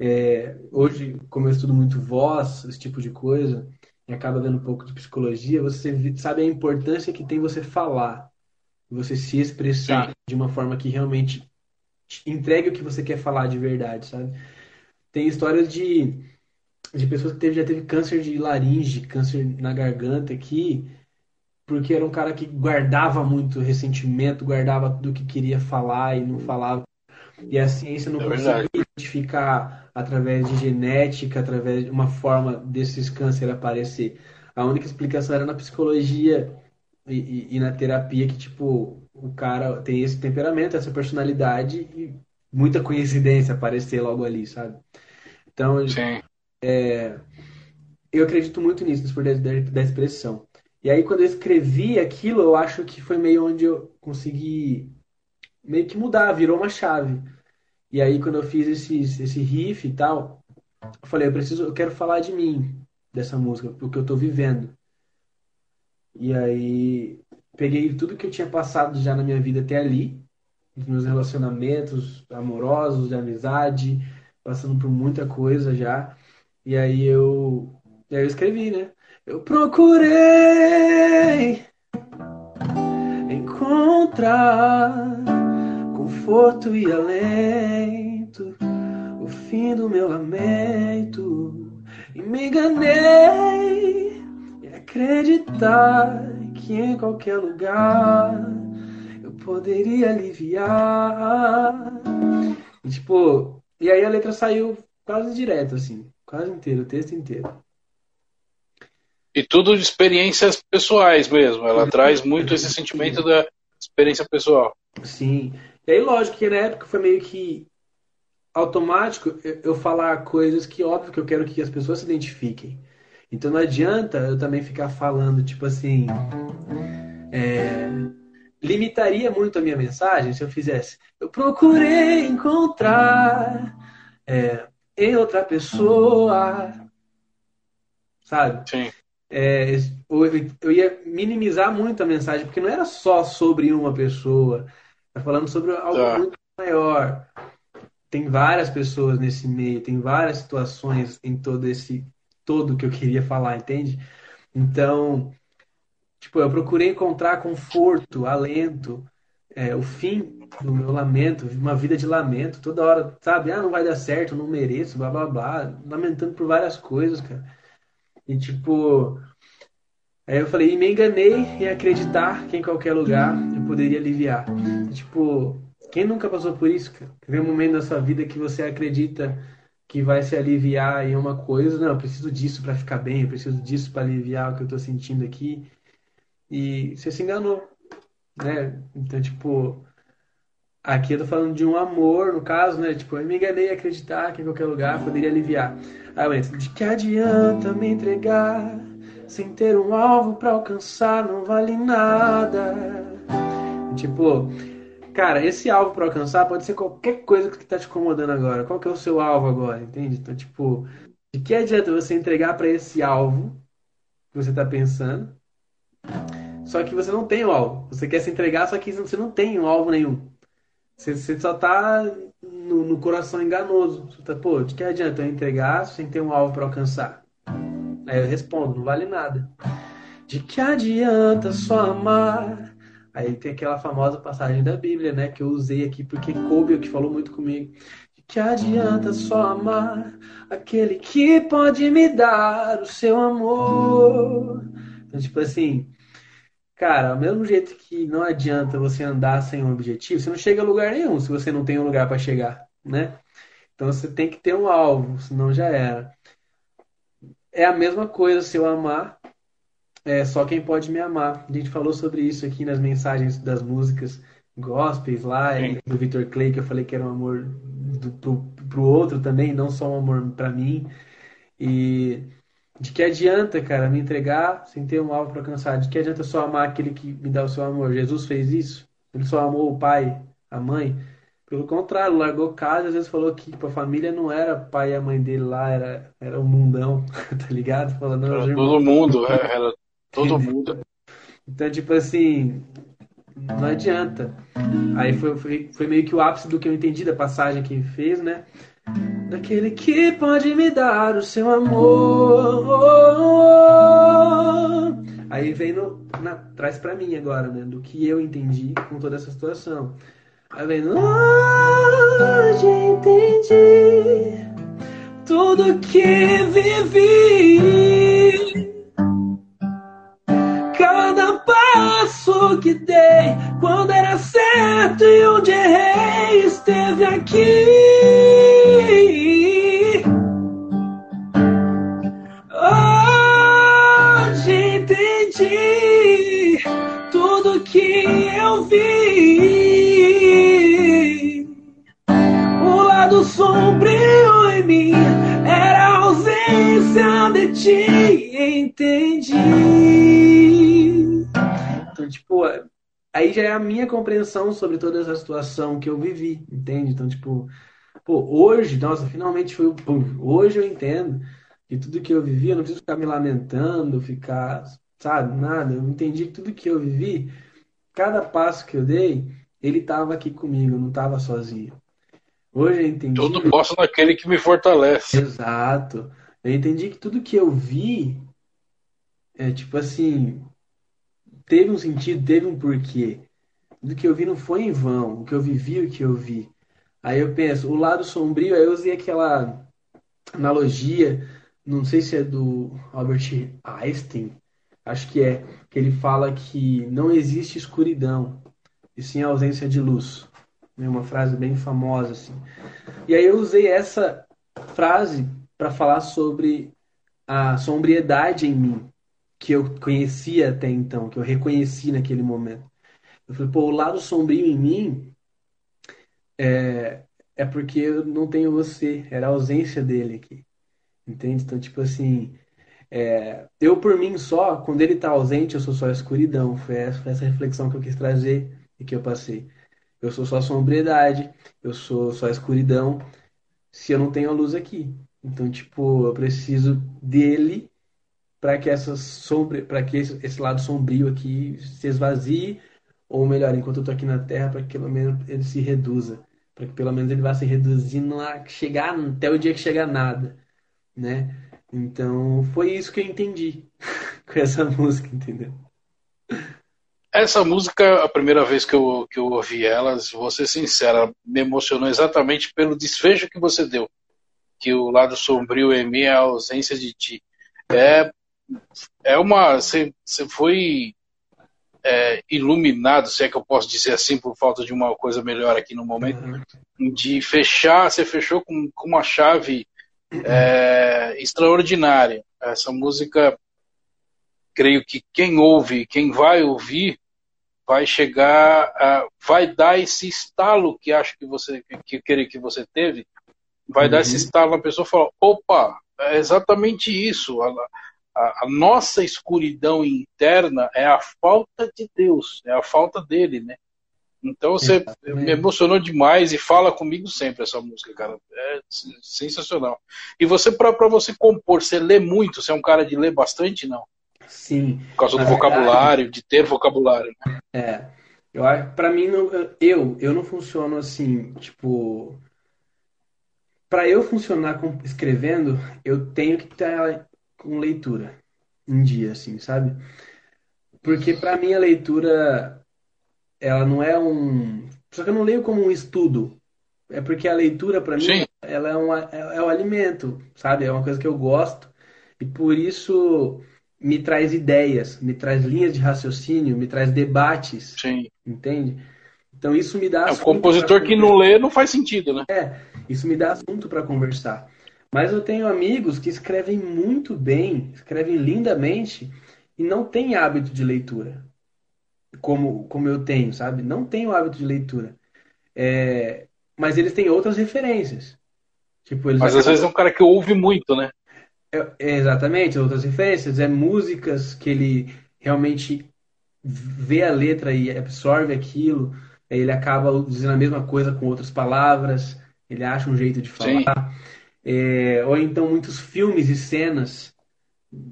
É, hoje, como eu estudo muito voz, esse tipo de coisa, e acaba vendo um pouco de psicologia, você sabe a importância que tem você falar, você se expressar Sim. de uma forma que realmente entregue o que você quer falar de verdade, sabe? Tem histórias de de pessoas que teve, já teve câncer de laringe, câncer na garganta aqui, porque era um cara que guardava muito ressentimento, guardava tudo que queria falar e não falava. E a ciência não é conseguia identificar através de genética, através de uma forma desses cânceres aparecer. A única explicação era na psicologia e, e, e na terapia que, tipo, o cara tem esse temperamento, essa personalidade e muita coincidência aparecer logo ali, sabe? Então. É, eu acredito muito nisso, nesse poder da, da expressão. E aí, quando eu escrevi aquilo, eu acho que foi meio onde eu consegui meio que mudar, virou uma chave. E aí, quando eu fiz esse, esse riff e tal, eu falei, eu preciso, eu quero falar de mim, dessa música, porque eu tô vivendo. E aí, peguei tudo que eu tinha passado já na minha vida até ali, os meus relacionamentos amorosos, de amizade, passando por muita coisa já. E aí eu, e aí eu escrevi, né? Eu procurei encontrar conforto e alento, o fim do meu lamento. E me enganei em acreditar que em qualquer lugar eu poderia aliviar. E, tipo, e aí a letra saiu quase direto, assim. Quase inteiro, o texto inteiro. E tudo de experiências pessoais mesmo. Ela traz muito esse sentimento <laughs> da experiência pessoal. Sim. E aí, lógico que na época foi meio que automático eu falar coisas que, óbvio, que eu quero que as pessoas se identifiquem. Então não adianta eu também ficar falando, tipo assim. É, limitaria muito a minha mensagem se eu fizesse. Eu procurei encontrar. É, em outra pessoa. Sabe? Sim. É, eu ia minimizar muito a mensagem, porque não era só sobre uma pessoa. Tá falando sobre algo tá. muito maior. Tem várias pessoas nesse meio, tem várias situações em todo esse todo que eu queria falar, entende? Então, tipo, eu procurei encontrar conforto, alento, é, o fim do meu lamento, uma vida de lamento, toda hora, sabe? Ah, não vai dar certo, não mereço, blá blá blá, lamentando por várias coisas, cara. E tipo, aí eu falei, e me enganei em acreditar que em qualquer lugar eu poderia aliviar. Tipo, quem nunca passou por isso? Vem um momento da sua vida que você acredita que vai se aliviar em uma coisa, não, eu preciso disso para ficar bem, eu preciso disso para aliviar o que eu tô sentindo aqui. E você se enganou né? Então, tipo, aqui eu tô falando de um amor, no caso, né? Tipo, eu me enganei a acreditar que em qualquer lugar poderia aliviar. Aí eu entro, de que adianta me entregar sem ter um alvo para alcançar, não vale nada. Tipo, cara, esse alvo para alcançar pode ser qualquer coisa que está te incomodando agora. Qual que é o seu alvo agora, entende? Então, tipo, de que adianta você entregar para esse alvo que você está pensando, só que você não tem o alvo. Você quer se entregar, só que você não tem um alvo nenhum. Você, você só está no, no, coração enganoso. Você tá, pô, de que adianta eu entregar sem ter um alvo para alcançar? Aí eu respondo, não vale nada. De que adianta só amar? Aí tem aquela famosa passagem da Bíblia, né? Que eu usei aqui porque coube o que falou muito comigo. De que adianta só amar aquele que pode me dar o seu amor? Então, tipo assim, cara, ao mesmo jeito que não adianta você andar sem um objetivo, você não chega a lugar nenhum se você não tem um lugar para chegar, né? Então você tem que ter um alvo, senão já era. É a mesma coisa se eu amar é só quem pode me amar. A gente falou sobre isso aqui nas mensagens das músicas gospels lá, do Victor Clay, que eu falei que era um amor do, pro, pro outro também, não só um amor para mim. E de que adianta, cara, me entregar sem ter um alvo para alcançar? De que adianta só amar aquele que me dá o seu amor? Jesus fez isso? Ele só amou o pai, a mãe? Pelo contrário, largou casa, às vezes falou que tipo, a família não era pai e a mãe dele lá, era, era o um mundão, <laughs> tá ligado? Falando, era todo mundo, é, era Todo mundo. Então, tipo assim, não adianta. Aí foi, foi, foi meio que o ápice do que eu entendi da passagem que fez, né? Daquele que pode me dar o seu amor. Aí vem no, na, traz pra mim agora, né? Do que eu entendi com toda essa situação. No, hoje entendi tudo que vivi passo que dei quando era certo e onde errei esteve aqui. Hoje entendi tudo que eu vi. Sombrio em mim era a ausência de ti. Entendi. Então, tipo, aí já é a minha compreensão sobre toda essa situação que eu vivi, entende? Então, tipo, pô, hoje, nossa, finalmente foi o. Hoje eu entendo que tudo que eu vivi, eu não preciso ficar me lamentando, ficar, sabe, nada. Eu entendi que tudo que eu vivi, cada passo que eu dei, ele estava aqui comigo, eu não estava sozinho. Hoje eu entendi. Tudo posso naquele que me fortalece. Exato. Eu entendi que tudo que eu vi é tipo assim, teve um sentido, teve um porquê. Do que eu vi não foi em vão, o que eu vivi, o que eu vi. Aí eu penso, o lado sombrio, aí eu usei aquela analogia, não sei se é do Albert Einstein, acho que é, que ele fala que não existe escuridão, e sim a ausência de luz. É uma frase bem famosa, assim. E aí eu usei essa frase para falar sobre a sombriedade em mim que eu conhecia até então, que eu reconheci naquele momento. Eu falei, pô, o lado sombrio em mim é, é porque eu não tenho você, era a ausência dele aqui. Entende? Então, tipo assim, é, eu por mim só, quando ele tá ausente, eu sou só escuridão. Foi essa, foi essa reflexão que eu quis trazer e que eu passei. Eu sou só a sombridade, eu sou só escuridão, se eu não tenho a luz aqui. Então, tipo, eu preciso dele para que essa sombra, para que esse, esse, lado sombrio aqui se esvazie, ou melhor, enquanto eu estou aqui na Terra, para que pelo menos ele se reduza, para que pelo menos ele vá se reduzindo a chegar até o dia que chegar nada, né? Então foi isso que eu entendi <laughs> com essa música, entendeu? Essa música, a primeira vez que eu, que eu ouvi ela, vou ser sincera, me emocionou exatamente pelo desfecho que você deu. Que o lado sombrio em mim é a ausência de ti. É é uma. Você, foi é, iluminado, se é que eu posso dizer assim, por falta de uma coisa melhor aqui no momento, uhum. de fechar, você fechou com, com uma chave é, extraordinária. Essa música, creio que quem ouve, quem vai ouvir, vai chegar, uh, vai dar esse estalo que acho que você que queria que você teve, vai uhum. dar esse uhum. estalo na pessoa fala, opa, é exatamente isso. Ela, a, a, nossa escuridão interna é a falta de Deus, é a falta dele, né? Então você Exatamente. me emocionou demais e fala comigo sempre essa música, cara. É sensacional. E você, para você compor, você lê muito? Você é um cara de ler bastante, não? Sim. Por causa do verdade, vocabulário, de ter vocabulário. É. Eu acho, para mim, não, eu, eu não funciono assim, tipo. Para eu funcionar com, escrevendo, eu tenho que estar com leitura em dia, assim, sabe? Porque para mim a leitura ela não é um. Só que eu não leio como um estudo. É porque a leitura, para mim, ela é, um, é, é um alimento, sabe? É uma coisa que eu gosto. E por isso me traz ideias, me traz linhas de raciocínio, me traz debates. Sim. Entende? Então isso me dá. É, o compositor que não lê não faz sentido, né? É, isso me dá assunto para conversar. Mas eu tenho amigos que escrevem muito bem, escrevem lindamente e não têm hábito de leitura como, como eu tenho, sabe? Não tenho hábito de leitura. É, mas eles têm outras referências. Tipo, mas acabam... às vezes é um cara que ouve muito, né? É, exatamente, outras referências. É músicas que ele realmente vê a letra e absorve aquilo. Ele acaba dizendo a mesma coisa com outras palavras. Ele acha um jeito de falar. É, ou então muitos filmes e cenas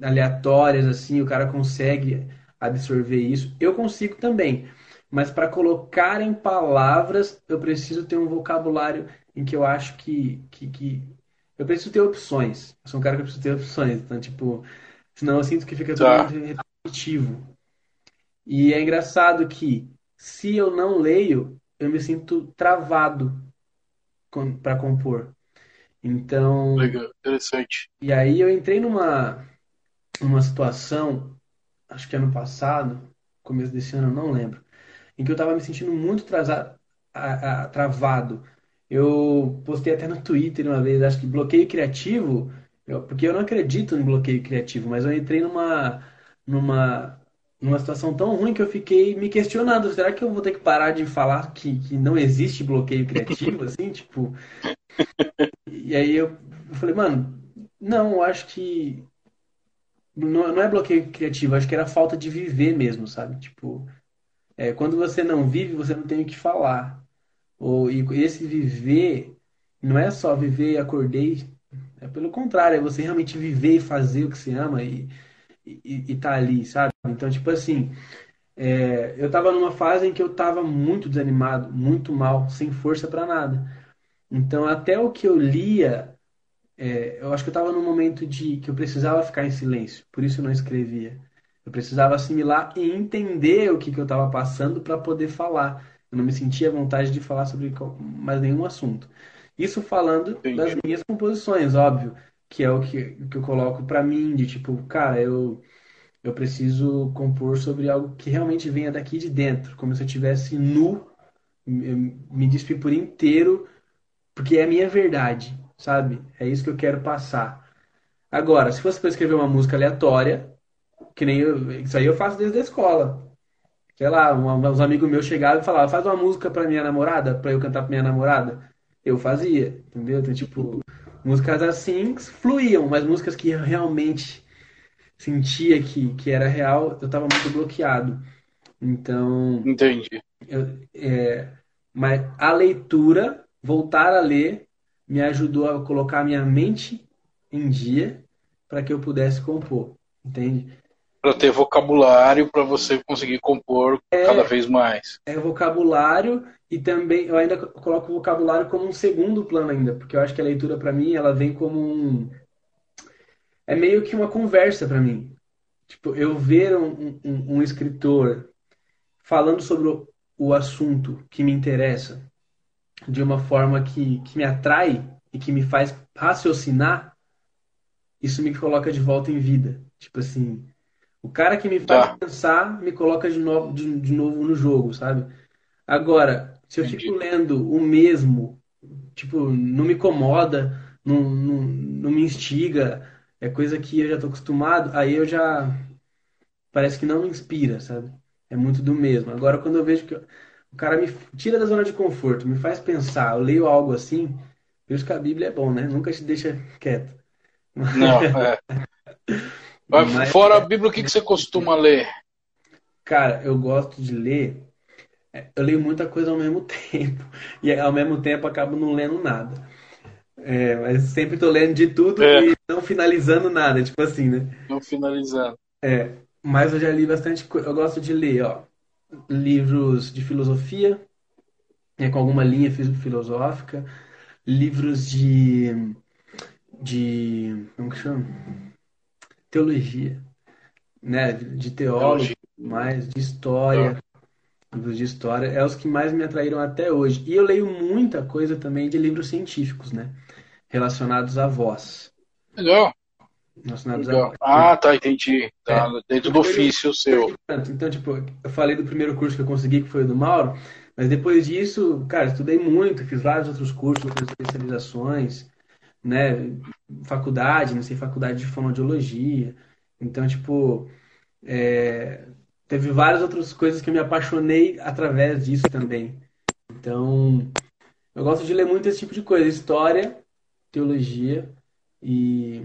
aleatórias, assim, o cara consegue absorver isso. Eu consigo também, mas para colocar em palavras, eu preciso ter um vocabulário em que eu acho que, que, que... eu preciso ter opções. Eu sou um cara que preciso ter opções, então tipo, senão eu sinto que fica tudo tá. repetitivo. E é engraçado que se eu não leio, eu me sinto travado para compor. Então. Legal, interessante. E aí eu entrei numa, numa situação acho que ano passado, começo desse ano, eu não lembro, em que eu estava me sentindo muito atrasado, a, a, travado. Eu postei até no Twitter uma vez, acho que bloqueio criativo, eu, porque eu não acredito no bloqueio criativo, mas eu entrei numa, numa, numa situação tão ruim que eu fiquei me questionando, será que eu vou ter que parar de falar que, que não existe bloqueio criativo, <laughs> assim, tipo... E aí eu, eu falei, mano, não, eu acho que não, não é bloqueio criativo, acho que era falta de viver mesmo, sabe? Tipo, é, quando você não vive, você não tem o que falar. Ou, e esse viver não é só viver e acordei, é pelo contrário, é você realmente viver e fazer o que você ama e, e, e tá ali, sabe? Então, tipo assim, é, eu tava numa fase em que eu tava muito desanimado, muito mal, sem força para nada. Então, até o que eu lia é, eu acho que eu estava num momento de que eu precisava ficar em silêncio, por isso eu não escrevia. Eu precisava assimilar e entender o que, que eu estava passando para poder falar. Eu não me sentia à vontade de falar sobre mais nenhum assunto. Isso falando Entendi. das minhas composições, óbvio, que é o que, que eu coloco para mim, de tipo, cara, eu, eu preciso compor sobre algo que realmente venha daqui de dentro, como se eu estivesse nu, me despir por inteiro, porque é a minha verdade sabe? É isso que eu quero passar. Agora, se fosse para escrever uma música aleatória, que nem eu, isso aí eu faço desde a escola. Sei lá, um, uns amigos meus chegavam e falavam, faz uma música para minha namorada, para eu cantar para minha namorada. Eu fazia, entendeu? Então, tipo, músicas assim fluíam, mas músicas que eu realmente sentia que, que era real, eu tava muito bloqueado. Então. Entendi. Eu, é, mas a leitura, voltar a ler, me ajudou a colocar minha mente em dia para que eu pudesse compor, entende? Para ter vocabulário para você conseguir compor é, cada vez mais. É vocabulário e também eu ainda coloco o vocabulário como um segundo plano ainda, porque eu acho que a leitura para mim ela vem como um é meio que uma conversa para mim. Tipo, eu ver um, um, um escritor falando sobre o, o assunto que me interessa, de uma forma que, que me atrai e que me faz raciocinar, isso me coloca de volta em vida. Tipo assim, o cara que me faz tá. pensar me coloca de novo, de, de, novo no jogo, sabe? Agora, se eu Entendi. fico lendo o mesmo, tipo, não me incomoda, não, não, não me instiga, é coisa que eu já tô acostumado, aí eu já. Parece que não me inspira, sabe? É muito do mesmo. Agora, quando eu vejo que o cara me tira da zona de conforto, me faz pensar, eu leio algo assim, vejo que a Bíblia é bom, né? Nunca te deixa quieto. Não, <laughs> é. Mas, Fora a Bíblia, o que, que você costuma ler? Cara, eu gosto de ler. eu leio muita coisa ao mesmo <laughs> tempo. E ao mesmo tempo acabo não lendo nada. É, mas sempre estou lendo de tudo é. e não finalizando nada, tipo assim, né? Não finalizando. É, mas eu já li bastante coisa. Eu gosto de ler, ó, livros de filosofia, é, com alguma linha filosófica, livros de, de, como que chama? Teologia, né? De teólogo, mais de história, livros de história, é os que mais me atraíram até hoje. E eu leio muita coisa também de livros científicos, né? Relacionados à voz. Legal. Relacionados Legal. A... Ah, tá, entendi. Tá é. dentro do ofício seu. Então, tipo, eu falei do primeiro curso que eu consegui, que foi o do Mauro, mas depois disso, cara, estudei muito, fiz vários outros cursos, outras especializações, né? Faculdade, não sei, faculdade de fonoaudiologia. Então, tipo, é, teve várias outras coisas que eu me apaixonei através disso também. Então, eu gosto de ler muito esse tipo de coisa, história, teologia e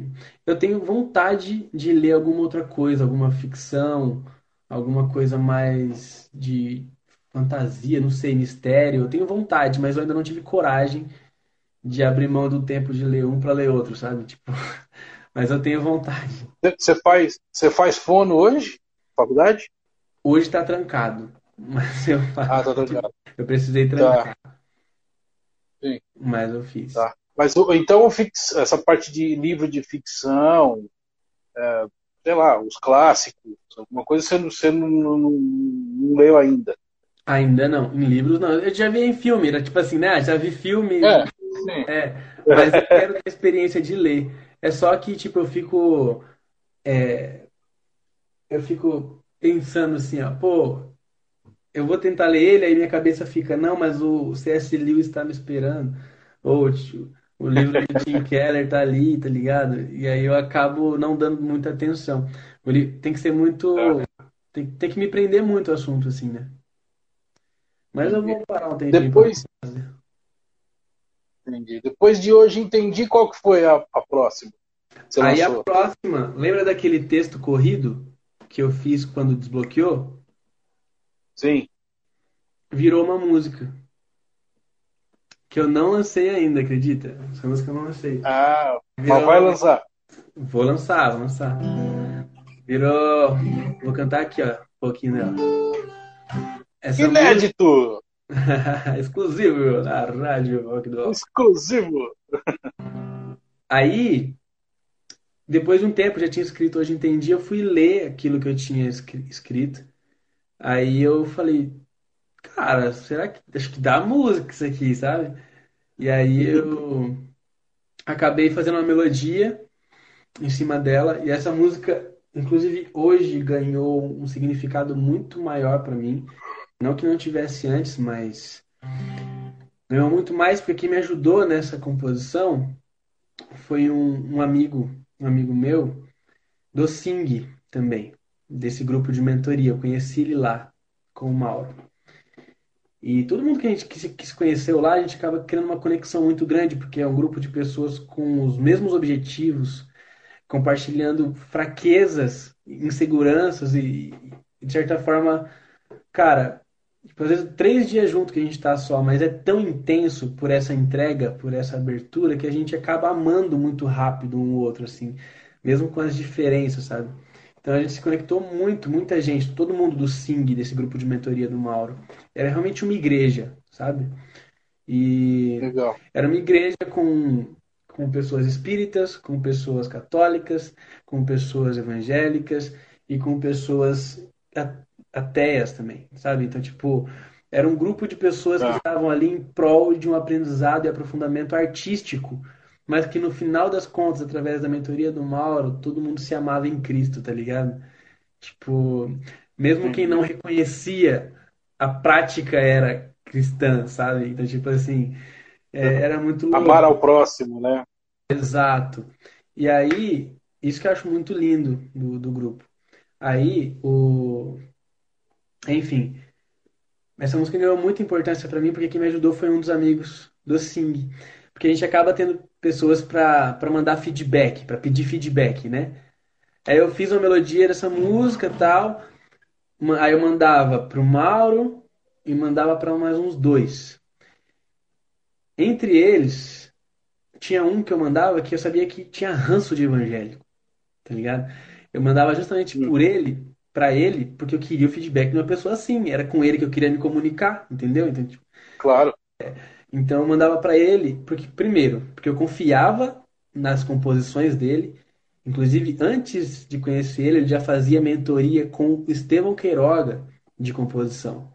eu tenho vontade de ler alguma outra coisa, alguma ficção, alguma coisa mais de fantasia, não sei, mistério. Eu tenho vontade, mas eu ainda não tive coragem de abrir mão do tempo de ler um para ler outro, sabe? Tipo, <laughs> mas eu tenho vontade. Você faz, você faz fono hoje? Faculdade? Hoje está trancado. <laughs> Mas eu faço. Ah, tá trancado. Eu precisei trancar. Tá. Sim. Mas eu fiz. Tá. Mas então essa parte de livro de ficção, é, sei lá, os clássicos, alguma coisa você, você não, não, não, leu ainda. Ainda não, em livros não. Eu já vi em filme, era tipo assim, né? Já vi filme. É, sim. é mas eu quero ter a experiência de ler. É só que, tipo, eu fico. É, eu fico pensando assim, ó, pô, eu vou tentar ler ele, aí minha cabeça fica, não, mas o C.S. Lewis está me esperando. Ou tipo, o livro do Tim Keller tá ali, tá ligado? E aí eu acabo não dando muita atenção. Tem que ser muito. Tem, tem que me prender muito o assunto, assim, né? Mas eu vou parar um tempo. Depois. Entendi. Depois de hoje entendi qual que foi a, a próxima. Aí lançou. a próxima, lembra daquele texto corrido? que eu fiz quando desbloqueou, sim, virou uma música. Que eu não lancei ainda, acredita? Essa música eu não lancei. Ah, virou... mas vai lançar. Vou lançar, vou lançar. Virou. Vou cantar aqui, ó, um pouquinho dela. Essa Inédito! Música... <laughs> Exclusivo na rádio Rock do Exclusivo! Aí, depois de um tempo, já tinha escrito Hoje Entendi, eu fui ler aquilo que eu tinha escrito. Aí eu falei, cara, será que. Acho que dá música isso aqui, sabe? E aí eu acabei fazendo uma melodia em cima dela. E essa música, inclusive, hoje ganhou um significado muito maior para mim. Não que não tivesse antes, mas ganhou muito mais porque quem me ajudou nessa composição foi um, um amigo um amigo meu, do Sing também, desse grupo de mentoria. Eu conheci ele lá com o Mauro. E todo mundo que a gente que se, que se conheceu lá, a gente acaba criando uma conexão muito grande, porque é um grupo de pessoas com os mesmos objetivos, compartilhando fraquezas, inseguranças e, de certa forma, cara, tipo, às vezes três dias junto que a gente está só, mas é tão intenso por essa entrega, por essa abertura, que a gente acaba amando muito rápido um outro, assim, mesmo com as diferenças, sabe? Então a gente se conectou muito, muita gente, todo mundo do SING, desse grupo de mentoria do Mauro. Era realmente uma igreja, sabe? E Legal. era uma igreja com, com pessoas espíritas, com pessoas católicas, com pessoas evangélicas e com pessoas ateias também, sabe? Então, tipo, era um grupo de pessoas que tá. estavam ali em prol de um aprendizado e aprofundamento artístico, mas que no final das contas, através da mentoria do Mauro, todo mundo se amava em Cristo, tá ligado? Tipo, mesmo quem não reconhecia, a prática era cristã, sabe? Então, tipo assim, é, era muito louco. Amar ao próximo, né? Exato. E aí, isso que eu acho muito lindo do, do grupo. Aí, o, enfim, essa música ganhou muita importância para mim porque quem me ajudou foi um dos amigos do Sing. Porque a gente acaba tendo pessoas para mandar feedback, para pedir feedback, né? Aí eu fiz uma melodia dessa música tal. Aí eu mandava pro Mauro, e mandava para mais uns dois. Entre eles, tinha um que eu mandava que eu sabia que tinha ranço de evangélico, tá ligado? Eu mandava justamente por ele, para ele, porque eu queria o feedback de uma pessoa assim. Era com ele que eu queria me comunicar, entendeu? Então, tipo, Claro. então eu mandava para ele, porque primeiro, porque eu confiava nas composições dele. Inclusive, antes de conhecer ele, ele já fazia mentoria com o Estevão Queiroga de composição.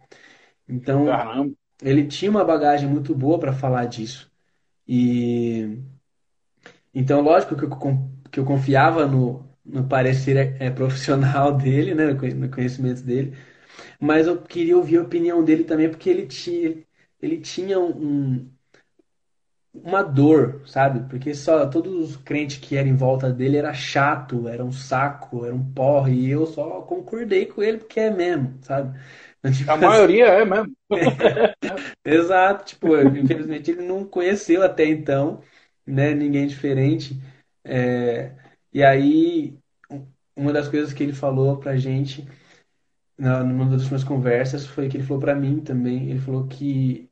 Então, Caramba. ele tinha uma bagagem muito boa para falar disso. E então, lógico que eu, que eu confiava no, no parecer é, é, profissional <laughs> dele, né, no conhe- no conhecimento dele, mas eu queria ouvir a opinião dele também, porque ele tinha, ele tinha um, um- uma dor, sabe? Porque só todos os crentes que eram em volta dele era chato, era um saco, era um porre, e eu só concordei com ele porque é mesmo, sabe? Tipo A maioria é mesmo. <laughs> Exato, tipo, infelizmente ele não conheceu até então, né, ninguém diferente. É, e aí, um- uma das coisas que ele falou pra gente, na, numa das últimas conversas, foi que ele falou pra mim também, ele falou que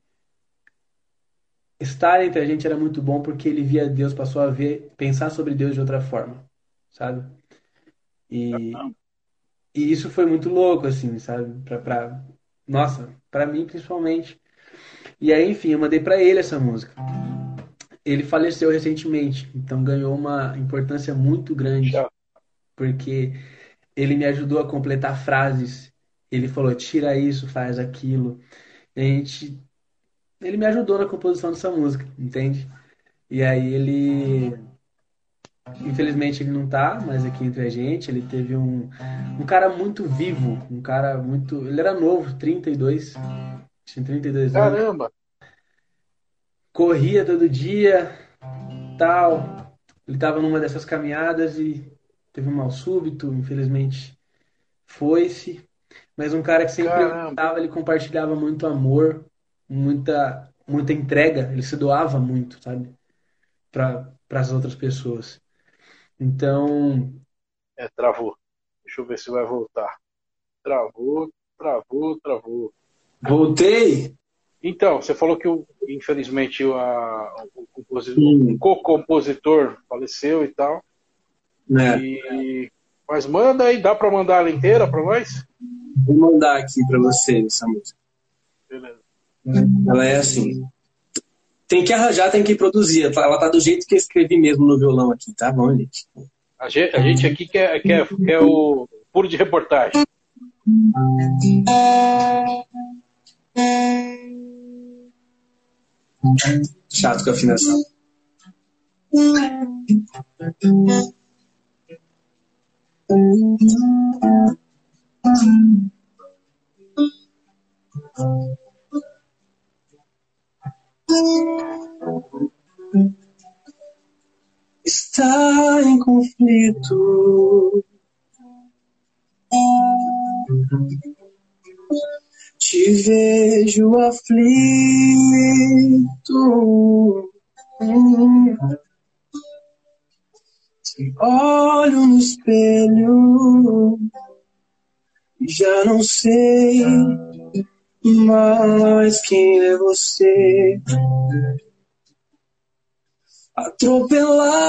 estar entre a gente era muito bom porque ele via Deus, passou a ver, pensar sobre Deus de outra forma, sabe? E, e isso foi muito louco, assim, sabe? Pra, pra, nossa, pra mim principalmente. E aí, enfim, eu mandei pra ele essa música. Ele faleceu recentemente, então ganhou uma importância muito grande, Já. porque ele me ajudou a completar frases. Ele falou, tira isso, faz aquilo. E a gente, ele me ajudou na composição dessa música, entende? E aí ele, infelizmente ele não tá mais aqui entre a gente. Ele teve um, um cara muito vivo, um cara muito, ele era novo, 32, tinha 32 anos Caramba. Corria todo dia, tal. Ele estava numa dessas caminhadas e teve um mal súbito, infelizmente foi-se. Mas um cara que sempre estava, ele compartilhava muito amor, muita, muita entrega, ele se doava muito, sabe? Para para as outras pessoas. Então, É, travou. Deixa eu ver se vai voltar. Travou, travou, travou. voltei. Então, você falou que infelizmente o, a- o compositor, o co-compositor faleceu e tal. né? E, mas manda aí, dá pra mandar ela inteira pra nós? Vou mandar aqui pra você essa música. Beleza. Ela é assim. Tem que arranjar, tem que produzir. Ela tá do jeito que eu escrevi mesmo no violão aqui, tá bom, gente? A gente, a gente aqui quer, quer, quer o puro de reportagem. Chato com a afinação. Está em conflito. Te vejo aflito. Te olho no espelho. e Já não sei mais quem é você. Atropelado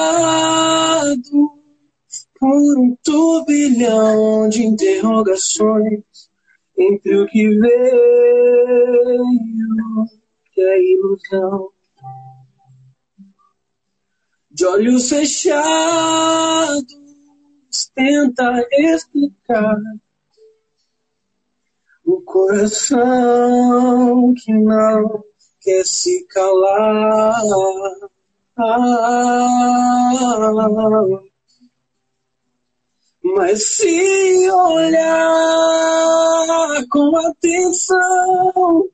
por um turbilhão de interrogações entre o que veio e a ilusão. De olhos fechados, tenta explicar o coração que não quer se calar. Mas se olhar com atenção,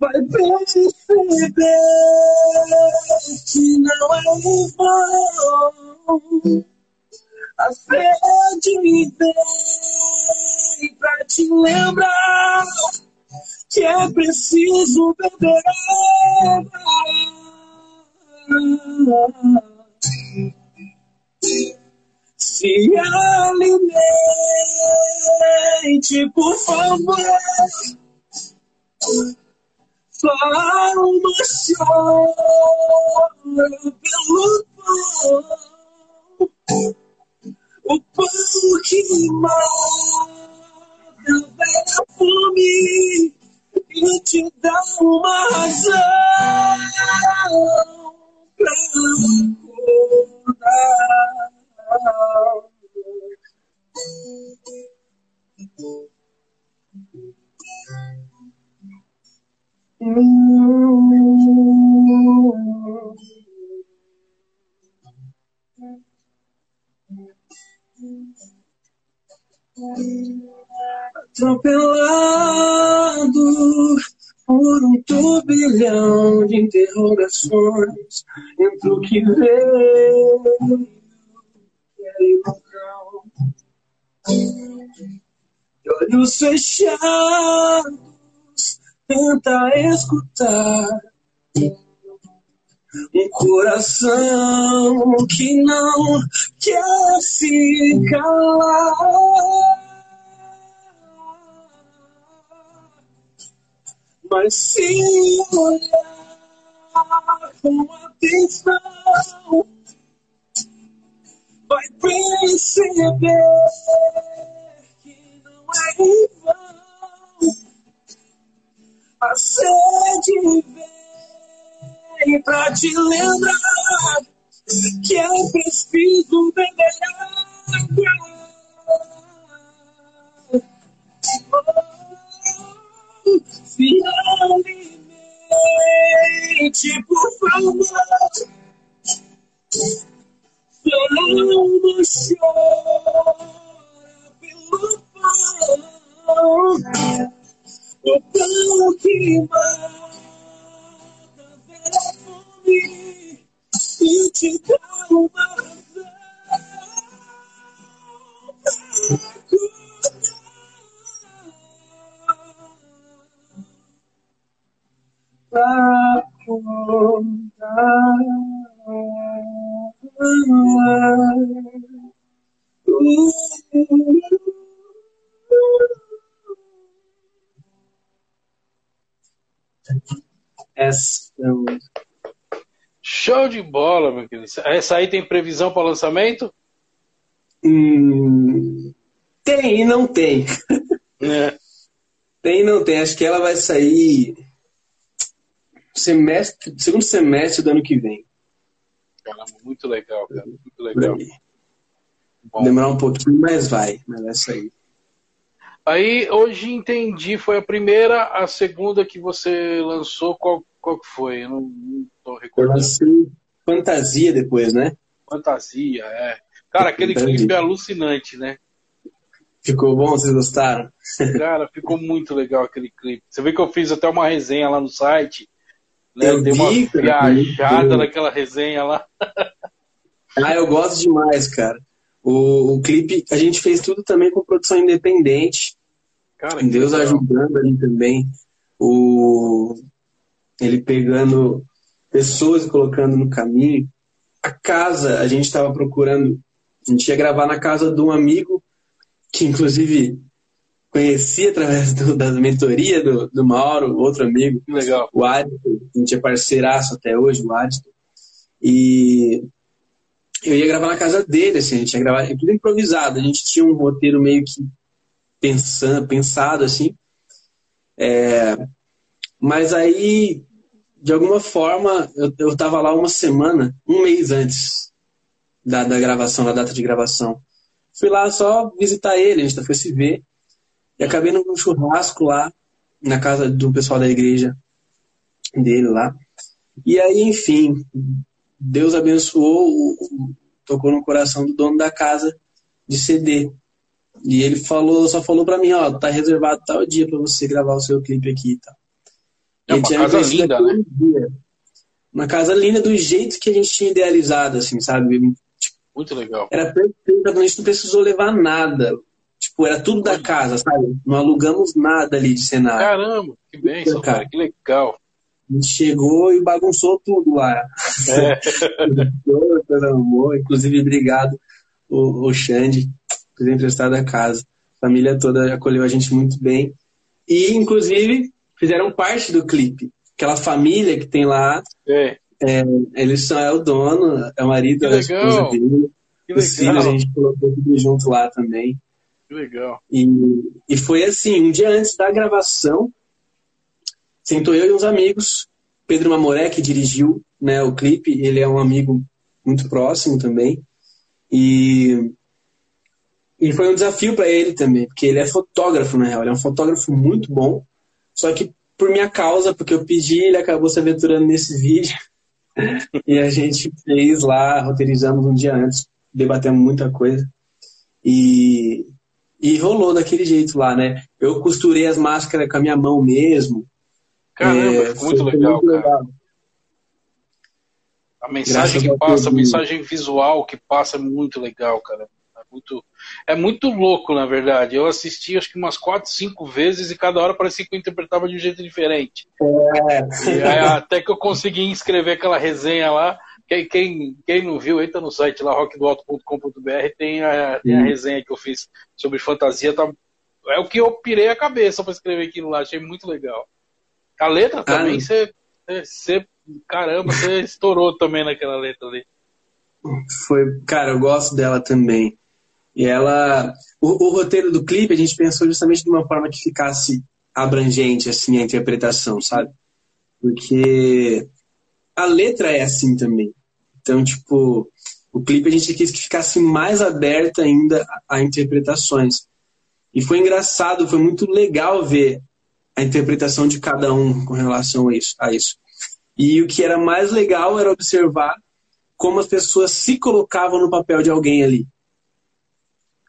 vai perceber que não é vão. A sede me vem pra te lembrar que é preciso beber água. Se alimenta gente, por favor. Palma chora pelo pão, o pão que mata a velha fome e te dá uma razão pra acordar. Atropelado por um turbilhão de interrogações entre o que veio ilusão. De olhos fechados, tenta escutar um coração que não quer ficar lá. Mas se olhar com atenção, vai perceber que não é em vão a sede vem pra te lembrar que é preciso beber água. Finalmente, por favor. Não chora pelo pão, o pão que mata a velha fome e te dá uma razão pra acordar. Essa Show de bola, meu querido. Essa aí tem previsão para lançamento? Hum, tem e não tem. É. Tem e não tem. Acho que ela vai sair semestre, segundo semestre do ano que vem. Caramba, muito legal, cara. Muito legal. aí. Bom. Demorar um pouquinho, mas vai. Mas vai sair. Aí, hoje entendi, foi a primeira, a segunda que você lançou, qual, qual que foi? Eu não, não tô Eu recordando. lancei fantasia depois, né? Fantasia, é. Cara, aquele clipe é alucinante, né? Ficou bom? Vocês gostaram? Cara, ficou muito legal aquele clipe. Você vê que eu fiz até uma resenha lá no site. Né? Eu Dei uma vi, viajada muito. naquela resenha lá. <laughs> Ah, eu gosto demais, cara. O, o clipe, a gente fez tudo também com produção independente. Cara, Deus legal. ajudando ali também. O, ele pegando pessoas e colocando no caminho. A casa, a gente estava procurando. A gente ia gravar na casa de um amigo, que inclusive conheci através do, da mentoria do, do Mauro, outro amigo, Que legal. o Adito, a gente é parceiraço até hoje, o Adito. E eu ia gravar na casa dele, assim, a gente ia gravar é tudo improvisado. A gente tinha um roteiro meio que pensando, pensado, assim. É, mas aí, de alguma forma, eu, eu tava lá uma semana, um mês antes da, da gravação, da data de gravação. Fui lá só visitar ele, a gente foi se ver. E acabei num churrasco lá, na casa do pessoal da igreja dele lá. E aí, enfim, Deus abençoou, tocou no coração do dono da casa de CD. E ele falou, só falou pra mim, ó, tá reservado tal dia pra você gravar o seu clipe aqui e tal. É uma casa linda, dia. Uma casa linda do jeito que a gente tinha idealizado, assim, sabe? Muito legal. Era perfeita, a gente não precisou levar nada. Tipo, era tudo da casa, sabe? Não alugamos nada ali de cenário. Caramba, que bênção, Cara. cara. Que legal. A gente chegou e bagunçou tudo lá. É. <laughs> Inclusive, obrigado, o, o Xande, por ter emprestado a casa. A família toda acolheu a gente muito bem. E, inclusive, fizeram parte do clipe. Aquela família que tem lá. É. É, eles são é o dono, é o marido, que a esposa dele. Que os legal. filhos a gente colocou tudo junto lá também. Que legal. E, e foi assim, um dia antes da gravação, sentou eu e uns amigos. Pedro Mamoré, que dirigiu né, o clipe, ele é um amigo muito próximo também. E, e foi um desafio para ele também, porque ele é fotógrafo, na real. Ele é um fotógrafo muito bom. Só que por minha causa, porque eu pedi, ele acabou se aventurando nesse vídeo. <laughs> e a gente fez lá, roteirizamos um dia antes, debatemos muita coisa. E, e rolou daquele jeito lá, né? Eu costurei as máscaras com a minha mão mesmo. Caramba, é, muito, legal, muito legal, A mensagem Graças que passa, a mensagem visual que passa é muito legal, cara. É muito, é muito louco, na verdade. Eu assisti acho que umas quatro, cinco vezes e cada hora parecia que eu interpretava de um jeito diferente. É. até que eu consegui inscrever aquela resenha lá. Quem, quem, quem não viu, entra no site lá, rockdoalto.com.br, tem a, tem a resenha que eu fiz sobre fantasia. Tá, é o que eu pirei a cabeça para escrever aquilo lá, achei muito legal. A letra também, você. Caramba, você <laughs> estourou também naquela letra ali. Foi, cara, eu gosto dela também. E ela. O, o, roteiro do clipe a gente pensou justamente de uma forma que ficasse abrangente, assim, a interpretação, sabe? Porque a letra é assim também. Então, tipo, o clipe a gente quis que ficasse mais aberto ainda a, a interpretações. E foi engraçado, foi muito legal ver a interpretação de cada um com relação a isso, a isso. E o que era mais legal era observar como as pessoas se colocavam no papel de alguém ali.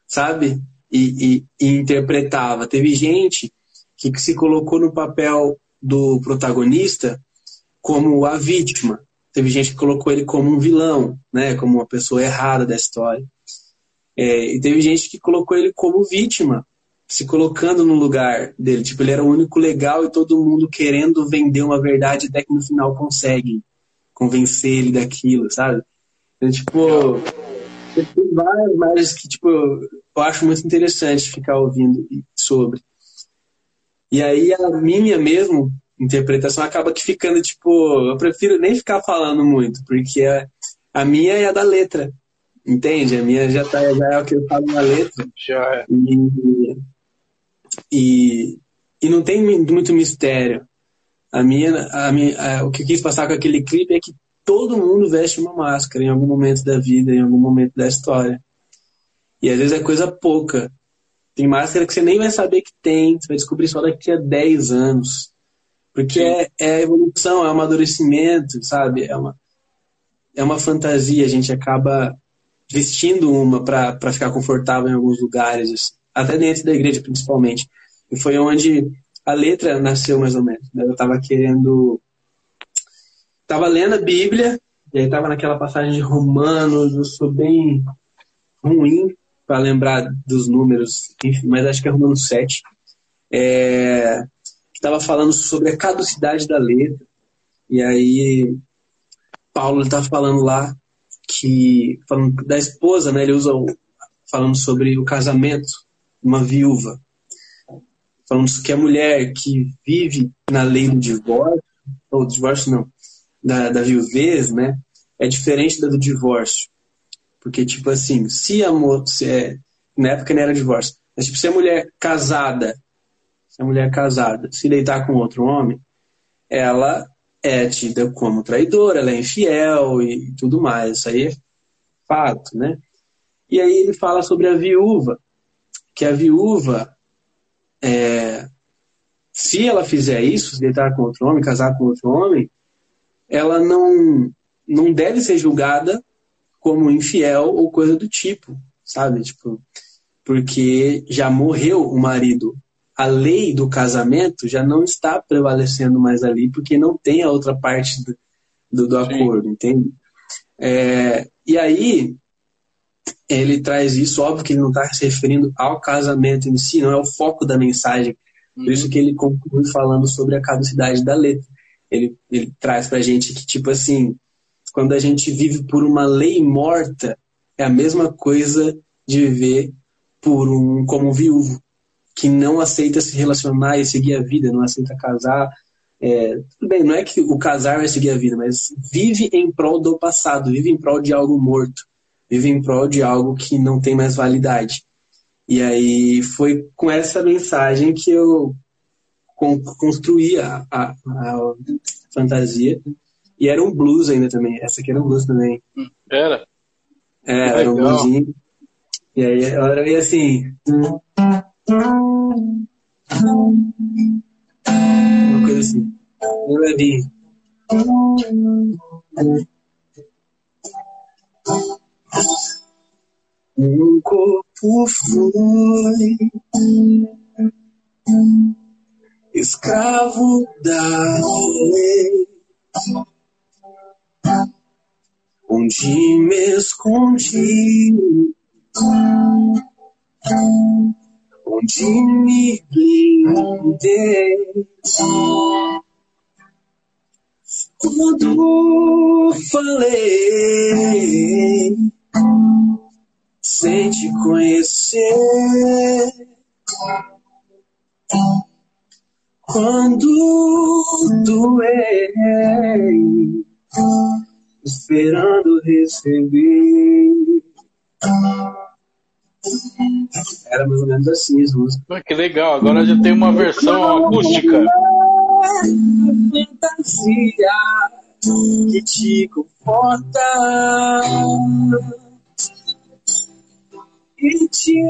Sabe? E, e, e interpretava. Teve gente que se colocou no papel do protagonista como a vítima. Teve gente que colocou ele como um vilão, né? como uma pessoa errada da história. É, e teve gente que colocou ele como vítima, se colocando no lugar dele. Tipo, ele era o único legal e todo mundo querendo vender uma verdade até que no final conseguem convencer ele daquilo, sabe? Então, tipo, tem várias imagens que, tipo, eu acho muito interessante ficar ouvindo sobre. E aí a minha mesmo interpretação acaba que ficando, tipo, eu prefiro nem ficar falando muito, porque a, a minha é a da letra. Entende? A minha já, tá, já é o que eu falo na letra. Já é. E, e, e não tem muito mistério. A minha, a minha, a, o que eu quis passar com aquele clipe é que todo mundo veste uma máscara em algum momento da vida, em algum momento da história. E às vezes é coisa pouca. Tem máscara que você nem vai saber que tem, você vai descobrir só daqui a 10 anos. Porque é, é evolução, é amadurecimento, sabe? É uma, é uma fantasia, a gente acaba vestindo uma para ficar confortável em alguns lugares. Assim até dentro da igreja principalmente. E foi onde a letra nasceu mais ou menos. Né? Eu estava querendo. Estava lendo a Bíblia, e aí estava naquela passagem de Romanos, eu sou bem ruim para lembrar dos números, enfim, mas acho que é Romanos 7. É, estava falando sobre a caducidade da letra. E aí Paulo está falando lá que falando da esposa, né? Ele usa o, falando sobre o casamento uma viúva. Falamos que a mulher que vive na lei do divórcio, ou divórcio não, da, da viuvez, né, é diferente da do divórcio. Porque, tipo assim, se a moça. É, na época não era divórcio. Mas, tipo, se a mulher casada, se a mulher casada se deitar com outro homem, ela é tida como traidora, ela é infiel e tudo mais. Isso aí é fato, né? E aí ele fala sobre a viúva, que a viúva, é, se ela fizer isso, se deitar com outro homem, casar com outro homem, ela não, não deve ser julgada como infiel ou coisa do tipo, sabe? Tipo, porque já morreu o marido. A lei do casamento já não está prevalecendo mais ali, porque não tem a outra parte do, do, do acordo, entende? É, e aí, ele traz isso, óbvio que ele não está se referindo ao casamento em si, não é o foco da mensagem. Por isso que ele conclui falando sobre a caducidade da letra. Ele, ele traz para a gente que, tipo assim, quando a gente vive por uma lei morta, é a mesma coisa de viver por um como um viúvo que não aceita se relacionar e seguir a vida, não aceita casar. É, tudo bem, não é que o casar vai seguir a vida, mas vive em prol do passado, vive em prol de algo morto, vive em prol de algo que não tem mais validade. E aí foi com essa mensagem que eu construí a, a, a fantasia. E era um blues ainda também. Essa aqui era um blues também. Era? É, era um bluesinho. E aí meio assim. Uma coisa assim. Eu ali. Um corpo foi escravo da lei, onde me escondi, onde me blindei. Quando falei sem te conhecer. Quando doei, esperando receber. Era mais ou menos assim as músicas. Que legal, agora já tem uma versão acústica. Fantasia que te conforta e te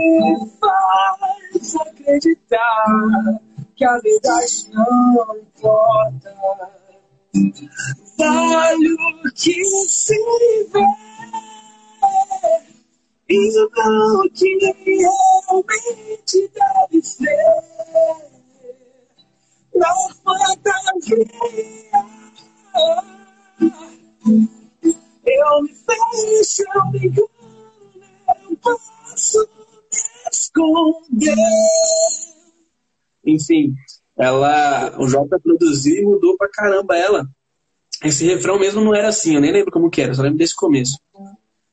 faz acreditar que a verdade não importa. Vale o que se vê e não que realmente deve ser. Na fantasia, eu me fecho, eu me engano, não posso me esconder. Enfim, ela, o Jota produziu e mudou pra caramba ela. Esse refrão mesmo não era assim, eu nem lembro como que era, só lembro desse começo.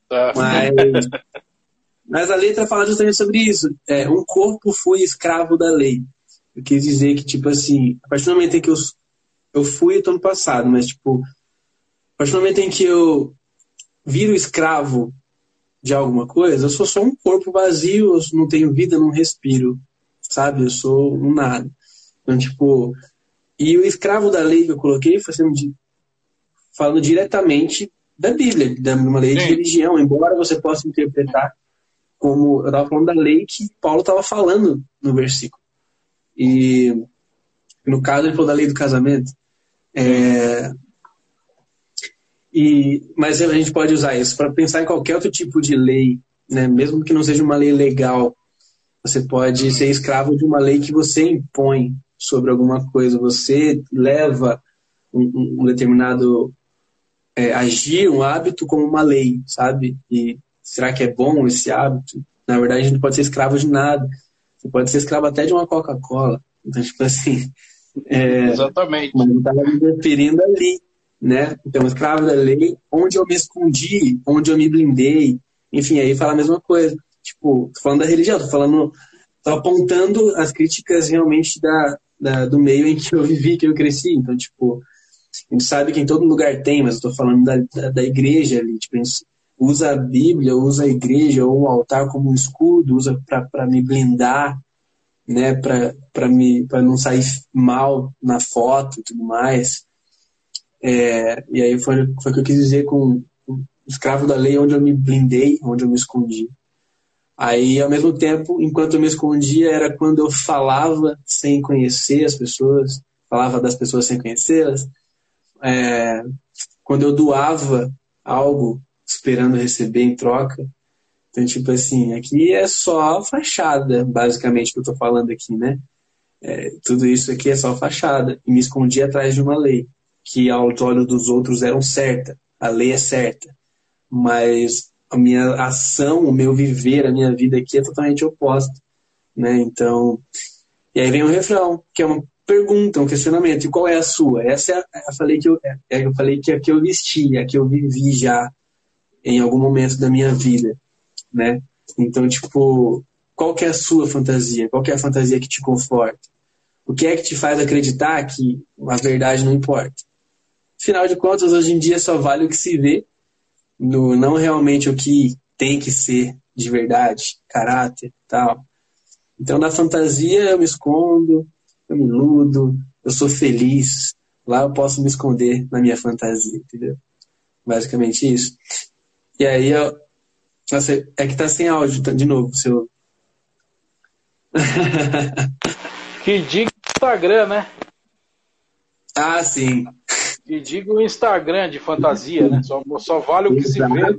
Tá. Mas, mas a letra fala justamente sobre isso. É, um corpo foi escravo da lei. Eu quis dizer que, tipo assim, a partir do momento em que eu, eu fui, eu tô no passado, mas, tipo, a partir do momento em que eu viro escravo de alguma coisa, eu sou só um corpo vazio, eu não tenho vida, não respiro, sabe? Eu sou um nada. Então, tipo, e o escravo da lei que eu coloquei foi sendo falando diretamente da Bíblia, de uma lei de Sim. religião, embora você possa interpretar como eu estava falando da lei que Paulo estava falando no versículo. E no caso ele falou da lei do casamento. É, e, mas a gente pode usar isso para pensar em qualquer outro tipo de lei, né? mesmo que não seja uma lei legal. Você pode ser escravo de uma lei que você impõe sobre alguma coisa. Você leva um, um determinado é, agir, um hábito como uma lei, sabe? E será que é bom esse hábito? Na verdade, a gente não pode ser escravo de nada. Você pode ser escravo até de uma Coca-Cola. Então, tipo assim. É, Exatamente. mas eu estava me referindo ali, né? Então, escravo da lei, onde eu me escondi, onde eu me blindei, enfim, aí fala a mesma coisa. Tipo, tô falando da religião, tô falando, tô apontando as críticas realmente da, da, do meio em que eu vivi, que eu cresci. Então, tipo, a gente sabe que em todo lugar tem, mas eu tô falando da, da, da igreja ali, tipo, a gente usa a Bíblia, usa a igreja ou o altar como um escudo, usa para me blindar, né, para me não sair mal na foto e tudo mais. É, e aí foi, foi o que eu quis dizer com, com escravo da lei, onde eu me blindei, onde eu me escondi. Aí, ao mesmo tempo, enquanto eu me escondia, era quando eu falava sem conhecer as pessoas, falava das pessoas sem conhecê-las. É, quando eu doava algo esperando receber em troca. Então, tipo assim, aqui é só fachada, basicamente, que eu tô falando aqui, né? É, tudo isso aqui é só fachada. E me escondi atrás de uma lei, que aos olhos dos outros eram certa. A lei é certa. Mas a minha ação, o meu viver, a minha vida aqui é totalmente oposta. Né? Então, e aí vem o refrão, que é uma pergunta, um questionamento. E qual é a sua? Essa é a, eu falei que eu, é, eu falei que é a que eu vesti, a que eu vivi já em algum momento da minha vida, né? Então, tipo, qual é a sua fantasia? Qual é a fantasia que te conforta? O que é que te faz acreditar que a verdade não importa? Afinal de contas, hoje em dia só vale o que se vê, no, não realmente o que tem que ser de verdade, caráter tal. Então, na fantasia, eu me escondo, iludo, eu sou feliz. Lá eu posso me esconder na minha fantasia, entendeu? Basicamente isso. E aí, eu, nossa, é que tá sem áudio, tá, de novo, seu. <laughs> que diga o Instagram, né? Ah, sim. Que diga o Instagram de fantasia, né? Só, só vale o que se vê. Né?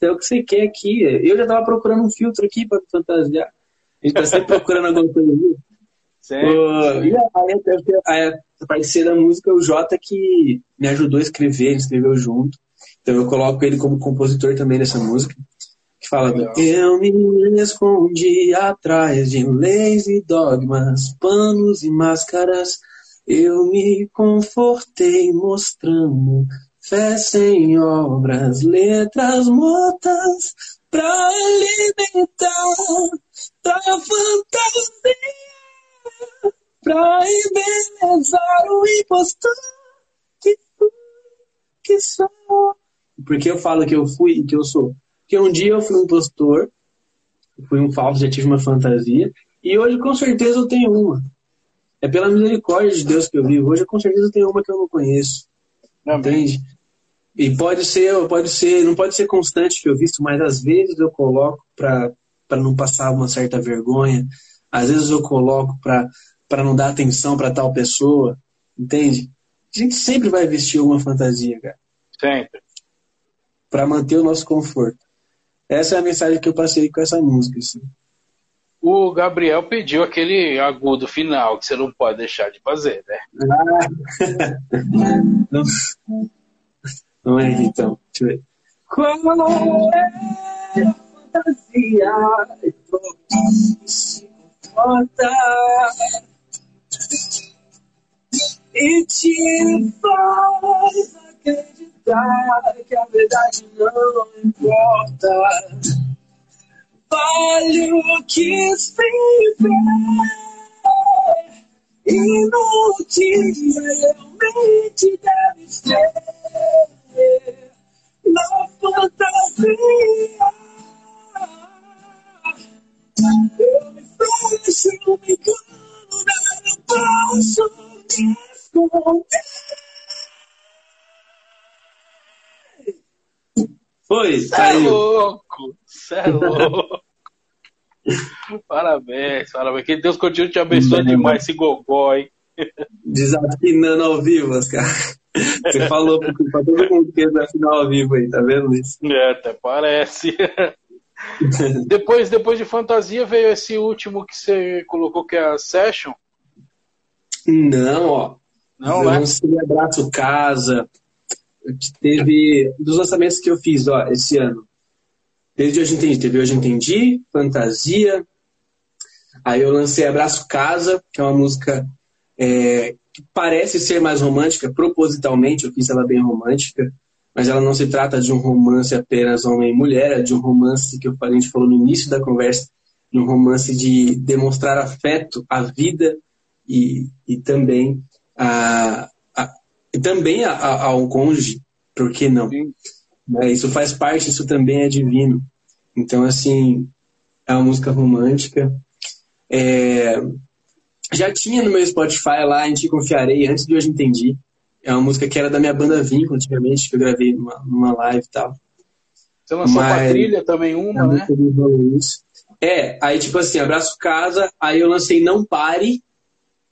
É o que você quer aqui. Eu já tava procurando um filtro aqui para fantasiar. A gente tá sempre procurando alguma coisa. Uh, e a, a, a parceira da música, o Jota, que me ajudou a escrever, ele escreveu junto. Então eu coloco ele como compositor também dessa música. Que fala: Legal. Eu me escondi atrás de leis e dogmas, panos e máscaras. Eu me confortei mostrando fé sem obras, letras mortas pra alimentar da fantasia, pra embelezar o impostor que fui, que sou. Por que eu falo que eu fui e que eu sou? Porque um dia eu fui um impostor, fui um falso, já tive uma fantasia, e hoje com certeza eu tenho uma. É pela misericórdia de Deus que eu vivo. Hoje com certeza eu tenho uma que eu não conheço. Entende? E pode ser, pode ser, não pode ser constante que eu visto, mas às vezes eu coloco para não passar uma certa vergonha. Às vezes eu coloco para não dar atenção para tal pessoa, entende? A gente sempre vai vestir uma fantasia, cara. Sempre para manter o nosso conforto. Essa é a mensagem que eu passei com essa música. Assim. O Gabriel pediu aquele agudo final que você não pode deixar de fazer, né? Ah. <laughs> não. Vamos é então. Deixa eu ver. Qual é fantasia comporta e te faz acreditar? que a verdade não importa. Vale o que se vê no que realmente deve ser. Na fantasia, eu me fecho, me engano, não posso me esconder. Foi, Cê é louco, cê é louco. <laughs> parabéns, parabéns. Que Deus continue te abençoando demais esse gogó, hein? Desafinando ao vivo, cara. Você falou pra todo mundo que desafinar ao vivo aí, tá vendo isso? É, até parece. <laughs> <laughs> depois, depois de fantasia veio esse último que você colocou que é a Session? Não, ó. Não, né? sei abraço casa, teve dos lançamentos que eu fiz ó, esse ano. Desde hoje entendi, teve hoje entendi, fantasia. Aí eu lancei Abraço Casa, que é uma música é, que parece ser mais romântica, propositalmente, eu fiz ela bem romântica, mas ela não se trata de um romance apenas homem e mulher, é de um romance que a gente falou no início da conversa, de um romance de demonstrar afeto à vida e, e também a, e também a, a, ao cônjuge, por que não? É, isso faz parte, isso também é divino. Então, assim, é uma música romântica. É, já tinha no meu Spotify lá, a gente confiarei, antes de hoje entendi. É uma música que era da minha banda Vinco antigamente, que eu gravei numa, numa live e tal. Você lançou Mas, a trilha também uma, né? É, aí tipo assim, Abraço Casa, aí eu lancei Não Pare,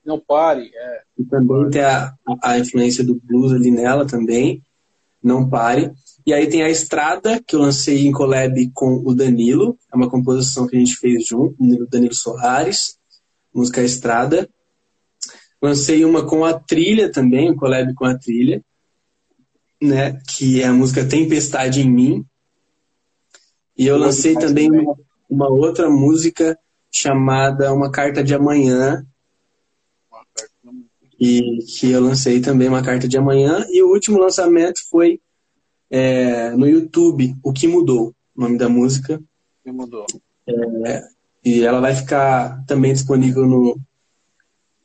não pare, é. E também tem a, a influência do blues ali nela também. Não pare. E aí tem a Estrada, que eu lancei em collab com o Danilo. É uma composição que a gente fez junto, o Danilo Soares. Música Estrada. Lancei uma com a Trilha também, um collab com a Trilha. Né, que é a música Tempestade em Mim. E eu lancei também uma, uma outra música chamada Uma Carta de Amanhã, e que eu lancei também uma carta de amanhã. E o último lançamento foi é, no YouTube, O Que Mudou, o nome da música. O que mudou. É, e ela vai ficar também disponível no.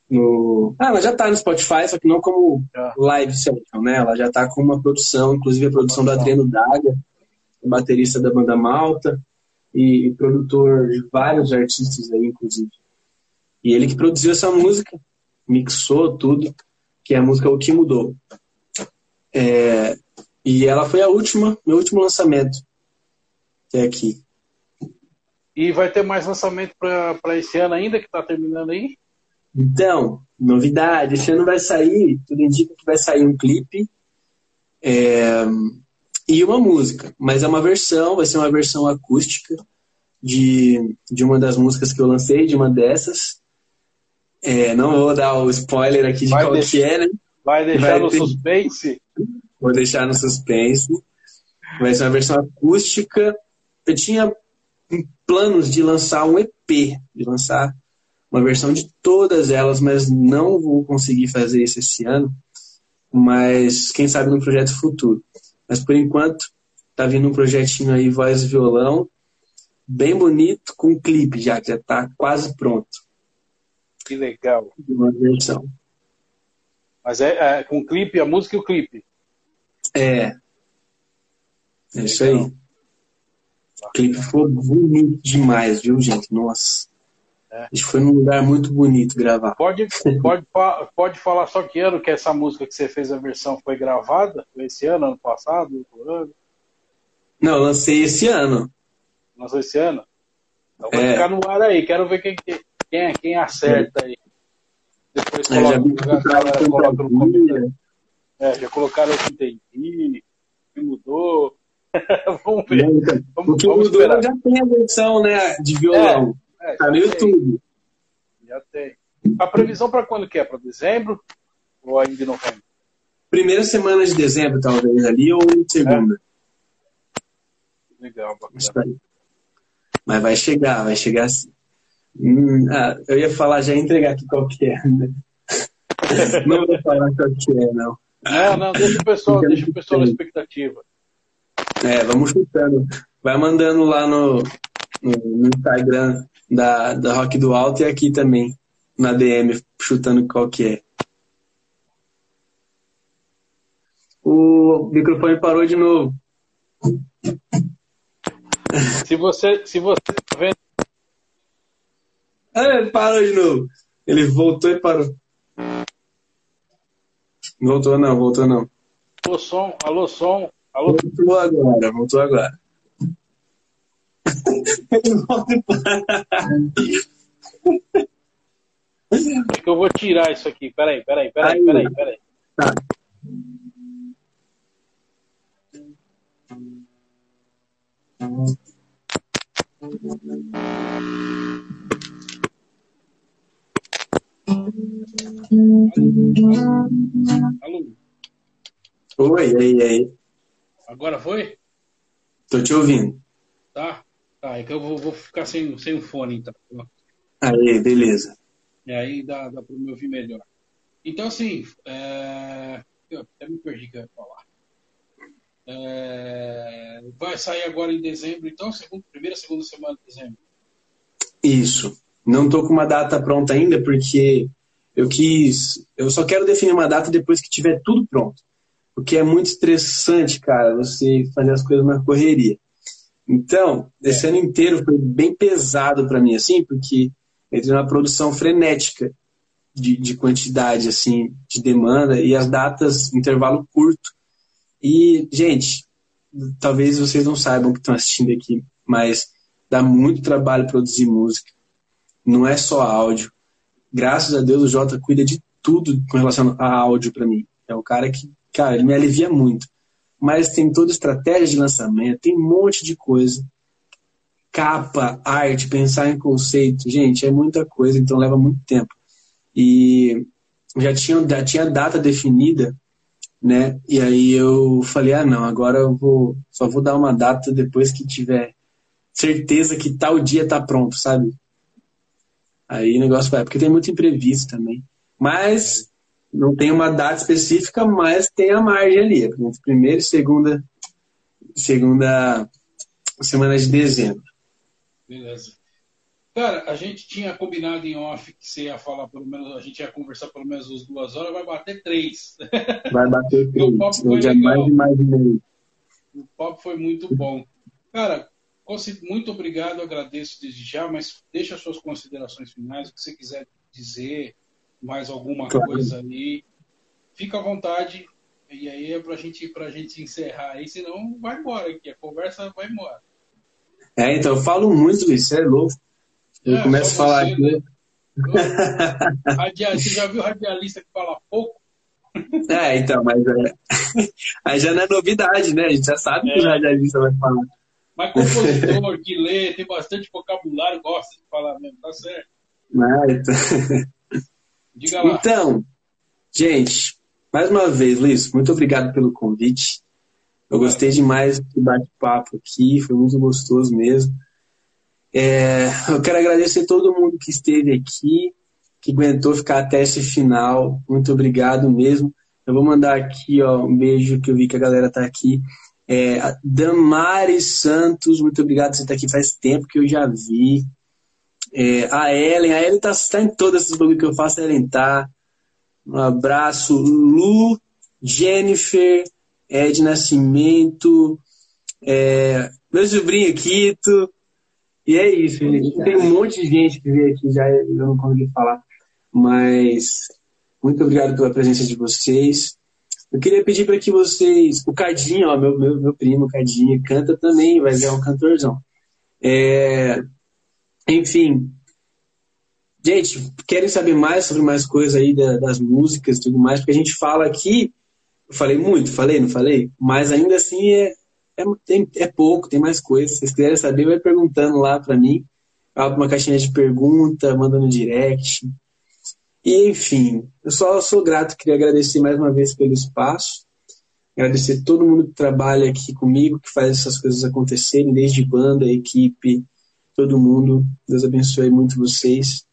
No... Ah, ela já está no Spotify, só que não como live session, né? Ela já está com uma produção, inclusive a produção do Adriano Daga, baterista da banda Malta e, e produtor de vários artistas aí, inclusive. E ele que produziu essa música, mixou tudo, que é a música O Que Mudou. É, e ela foi a última, meu último lançamento até aqui. E vai ter mais lançamento para esse ano ainda, que está terminando aí? Então, novidade, esse ano vai sair, tudo indica que vai sair um clipe é, e uma música, mas é uma versão, vai ser uma versão acústica de, de uma das músicas que eu lancei, de uma dessas. É, não vou dar o spoiler aqui de Vai qual deixar- que é, né? Vai deixar Vai no ter- suspense? Vou deixar no suspense. Vai ser uma versão acústica. Eu tinha planos de lançar um EP, de lançar uma versão de todas elas, mas não vou conseguir fazer isso esse ano. Mas quem sabe num projeto futuro. Mas por enquanto, tá vindo um projetinho aí, voz e violão, bem bonito, com clipe já, que já tá quase pronto. Que legal. Uma versão. Mas é, é com o clipe, a música e o clipe. É. É isso aí. O clipe ficou bonito demais, viu, gente? Nossa. É. A gente foi num lugar muito bonito gravar. Pode, <laughs> pode, pode falar só que ano que essa música que você fez a versão foi gravada? Foi esse ano, ano passado, outro ano? Não, lancei esse ano. Lançou esse ano? Então vai É. ficar no ar aí. Quero ver quem, quem, é, quem acerta aí. Depois vi coloca, que galera coloca no comentário. fantasia. É, já colocaram o que entendi, que mudou. <laughs> vamos ver. Vamos, O que vamos mudou esperar. já tem a versão né, de violão. É, Tá no tem, YouTube. Já tem. A previsão para quando que é? Para dezembro? Ou ainda em novembro? Primeira semana de dezembro, talvez, ali, ou segunda. Legal, Isso bacana. Mas vai chegar, vai chegar assim. Hum, ah, eu ia falar, já ia entregar aqui qual que é. Né? <laughs> Não vou falar qual que é, não. Não, não, deixa o pessoal, deixa o pessoal na expectativa. É, vamos chutando. Vai mandando lá no, no, no Instagram da, da Rock do Alto e aqui também, na DM, chutando qual que é. O microfone parou de novo. Se você, se você tá vendo, Ah, ele parou de novo. Ele voltou e parou. Voltou não, voltou não. alô som, alô som, alô. Voltou agora, voltou agora. Ele volta e para. É que eu vou tirar isso aqui. Peraí, peraí, peraí, Aí. peraí, peraí. Tá. Alô, Oi, aí, aí. agora foi? Tô te ouvindo. Tá? Tá, é que eu vou, vou ficar sem, sem o fone então. Aí, beleza. E aí dá, dá para me ouvir melhor. Então, assim, é... eu até me perdi o que eu ia falar. É... Vai sair agora em dezembro, então, segundo, primeira, segunda semana de dezembro. Isso. Não tô com uma data pronta ainda, porque eu quis. Eu só quero definir uma data depois que tiver tudo pronto. Porque é muito estressante, cara, você fazer as coisas na correria. Então, esse ano inteiro foi bem pesado para mim, assim, porque entrei numa produção frenética de, de quantidade, assim, de demanda e as datas, intervalo curto. E, gente, talvez vocês não saibam que estão assistindo aqui, mas dá muito trabalho produzir música. Não é só áudio. Graças a Deus o Jota cuida de tudo com relação a áudio para mim. É o cara que, cara, ele me alivia muito. Mas tem toda estratégia de lançamento, tem um monte de coisa. Capa, arte, pensar em conceito, gente, é muita coisa, então leva muito tempo. E já tinha, já tinha data definida, né? E aí eu falei, ah, não, agora eu vou, só vou dar uma data depois que tiver certeza que tal dia tá pronto, sabe? Aí o negócio vai, porque tem muito imprevisto também. Mas não tem uma data específica, mas tem a margem ali, primeira e segunda, segunda semana de dezembro. Beleza. Cara, a gente tinha combinado em off que você ia falar pelo menos, a gente ia conversar pelo menos as duas horas, vai bater três. <laughs> Vai bater três. <laughs> O papo foi legal. Mais mais o papo foi muito bom. Cara, muito obrigado, agradeço desde já, mas deixa suas considerações finais, o que você quiser dizer, mais alguma claro. coisa aí. Fica à vontade, e aí é pra gente, pra gente encerrar aí, senão vai embora aqui, a conversa vai embora. É, então, eu falo muito, isso é louco. Eu é, começo a falar você, aqui. Né? <laughs> Você já viu radialista que fala pouco? É, então, mas é... <laughs> aí já não é novidade, né? A gente já sabe é. que o radialista vai falar. Mas compositor que lê, tem bastante vocabulário, gosta de falar mesmo, tá certo. Ah, <laughs> então... Diga lá. Então, gente, mais uma vez, Luiz, muito obrigado pelo convite. Eu gostei demais do bate-papo aqui, foi muito gostoso mesmo. É, eu quero agradecer todo mundo que esteve aqui, que aguentou ficar até esse final. Muito obrigado mesmo. Eu vou mandar aqui ó, um beijo que eu vi que a galera tá aqui. É, Damares Santos, muito obrigado você estar aqui. Faz tempo que eu já vi. É, a Ellen, a Ellen tá, tá em todas essas bagulho que eu faço, a Ellen tá. Um abraço. Lu, Jennifer, Ed Nascimento, é, meu sobrinho Quito. E é isso, gente. Tem um monte de gente que veio aqui já, eu não consegui falar. Mas muito obrigado pela presença de vocês. Eu queria pedir para que vocês. O Cadinho, ó, meu, meu, meu primo, Cadinho, canta também, vai ser um cantorzão. É, enfim. Gente, querem saber mais sobre mais coisas aí das músicas e tudo mais, porque a gente fala aqui eu falei muito, falei, não falei? Mas ainda assim é, é, tem, é pouco, tem mais coisas. Se vocês quiserem saber, vai perguntando lá para mim. Abro uma caixinha de pergunta, manda no direct. E, enfim, eu só sou grato, queria agradecer mais uma vez pelo espaço. Agradecer todo mundo que trabalha aqui comigo, que faz essas coisas acontecerem, desde banda, equipe, todo mundo. Deus abençoe muito vocês.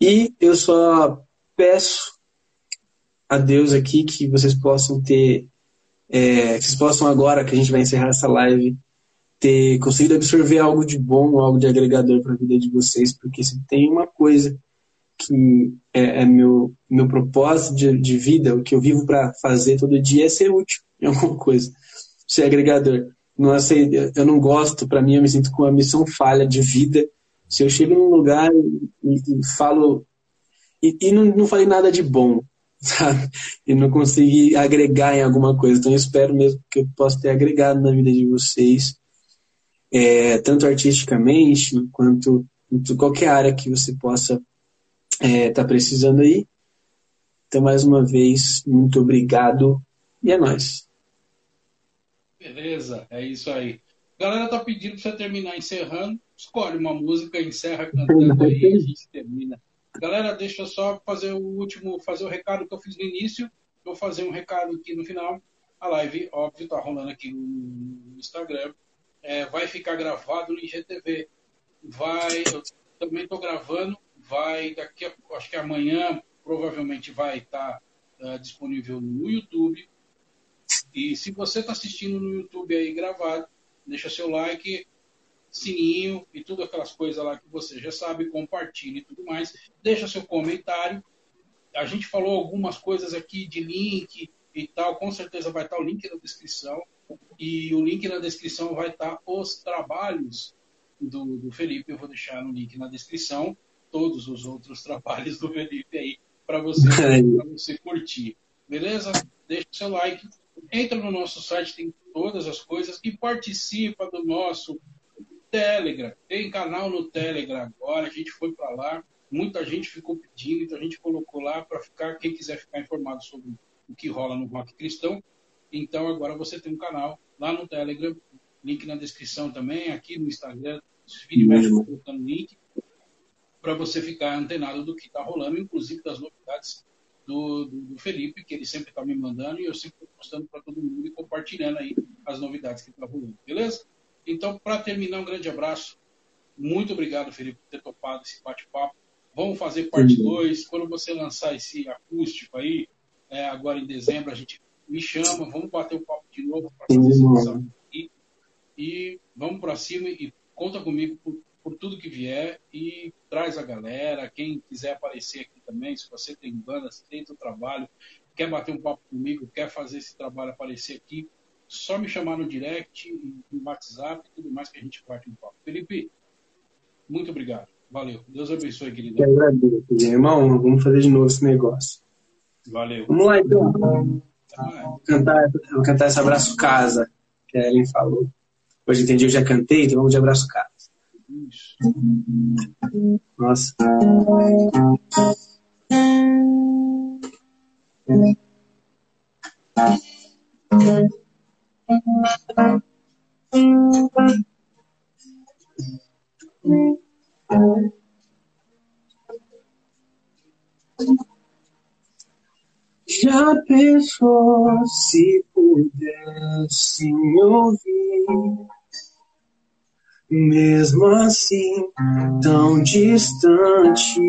E eu só peço a Deus aqui que vocês possam ter, é, que vocês possam agora, que a gente vai encerrar essa live, ter conseguido absorver algo de bom, algo de agregador para a vida de vocês, porque se tem uma coisa que é, é meu, meu propósito de, de, vida, o que eu vivo para fazer todo dia é ser útil em alguma coisa, ser agregador. Não sei, eu não gosto, para mim eu me sinto com uma missão falha de vida. Se eu chego num lugar e, e, e falo e, e não, não falei nada de bom, <laughs> sabe? E não consegui agregar em alguma coisa. Então eu espero mesmo que eu possa ter agregado na vida de vocês, é, tanto artisticamente quanto em qualquer área que você possa estar é, tá precisando aí. Então, mais uma vez, muito obrigado e é nóis. Beleza, é isso aí. A galera tá pedindo para você terminar encerrando. Escolhe uma música, encerra cantando aí e a gente termina. Galera, deixa eu só fazer o último, fazer o recado que eu fiz no início. Vou fazer um recado aqui no final. A live, óbvio, tá rolando aqui no Instagram. É, vai ficar gravado no IGTV. Vai, eu também estou gravando. Vai daqui, a, acho que amanhã provavelmente vai estar tá, uh, disponível no YouTube. E se você está assistindo no YouTube aí gravado, deixa seu like, sininho e tudo aquelas coisas lá que você já sabe, compartilhe e tudo mais. Deixa seu comentário. A gente falou algumas coisas aqui de link e tal, com certeza vai estar o link na descrição. E o link na descrição vai estar os trabalhos do, do Felipe. Eu vou deixar no link na descrição todos os outros <laughs> trabalhos do Felipe aí para você, você curtir. Beleza? Deixa o seu like. Entra no nosso site, tem todas as coisas e participa do nosso Telegram. Tem canal no Telegram agora, a gente foi para lá, muita gente ficou pedindo, então a gente colocou lá para ficar, quem quiser ficar informado sobre o que rola no rock cristão. Então agora você tem um canal lá no Telegram, link na descrição também, aqui no Instagram, se mexe colocando link, para você ficar antenado do que está rolando, inclusive das novidades do, do, do, Felipe, que ele sempre está me mandando, e eu sempre estou postando para todo mundo e compartilhando aí as novidades que está rolando, beleza? Então, para terminar, um grande abraço. Muito obrigado, Felipe, por ter topado esse bate-papo. Vamos fazer parte 2. Quando você lançar esse acústico aí, é, agora em dezembro, a gente me chama, vamos bater o papo de novo para fazer esse aqui. E vamos para cima e conta comigo por, por tudo que vier e traz a galera. Quem quiser aparecer aqui também, se você tem banda, se tem seu trabalho, quer bater um papo comigo, quer fazer esse trabalho aparecer aqui, só me chamar no direct, no WhatsApp e tudo mais que a gente bate um papo. Felipe, muito obrigado. Valeu. Deus abençoe, querido. Eu agradeço, irmão. Vamos fazer de novo esse negócio. Valeu. Vamos lá, então. Vou cantar, vou cantar esse abraço casa que a Ellen falou. Hoje entendi, eu já cantei, então vamos de abraço casa. Nossa. Já pensou se pudesse ouvir? Mesmo assim, tão distante.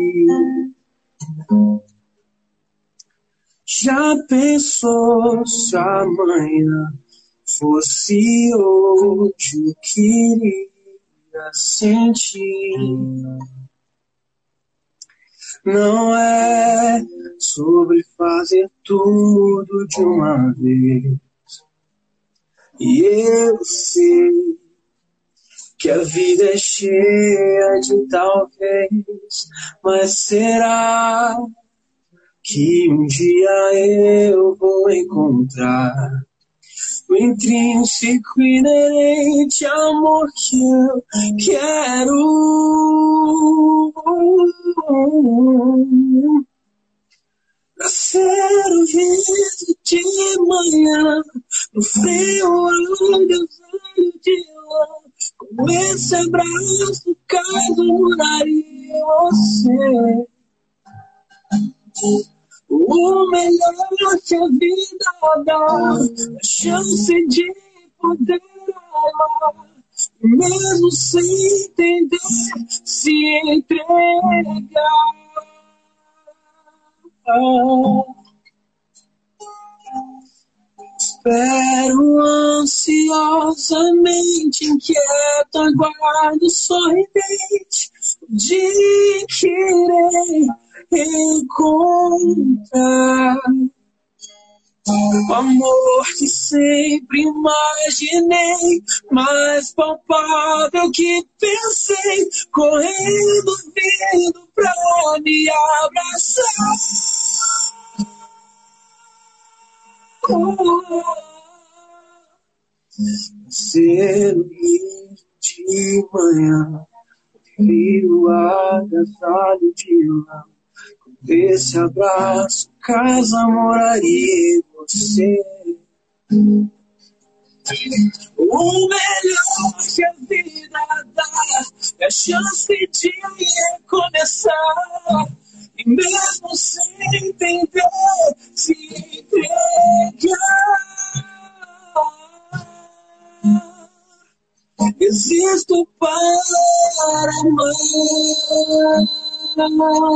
Já pensou se amanhã fosse hoje o que iria sentir? Não é sobre fazer tudo de uma vez. E eu sei que a vida é cheia de talvez, mas será que um dia eu vou encontrar o intrínseco inerente amor que eu quero. Pra ser ouvido de manhã, no frio olho velho de lã, com esse abraço caso moraria você. O melhor que a vida dá, chance de poder amar, mesmo sem entender, se entregar. Espero ansiosamente, inquieto, aguardo sorridente o dia que irei encontrar o amor que sempre imaginei, mais palpável que pensei, correndo, vindo pra me abraçar. Ser de manhã, frio agasalho de lã esse abraço, casa moraria você. O melhor que a vida dá é a chance de recomeçar. E mesmo sem entender, se entregar. Existo para amar.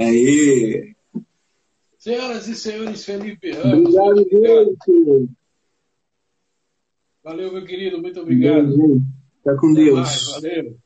Aí. Senhoras e senhores, Felipe Ramos. Obrigado. Valeu, meu querido. Muito obrigado. Fica com Deus. valeu.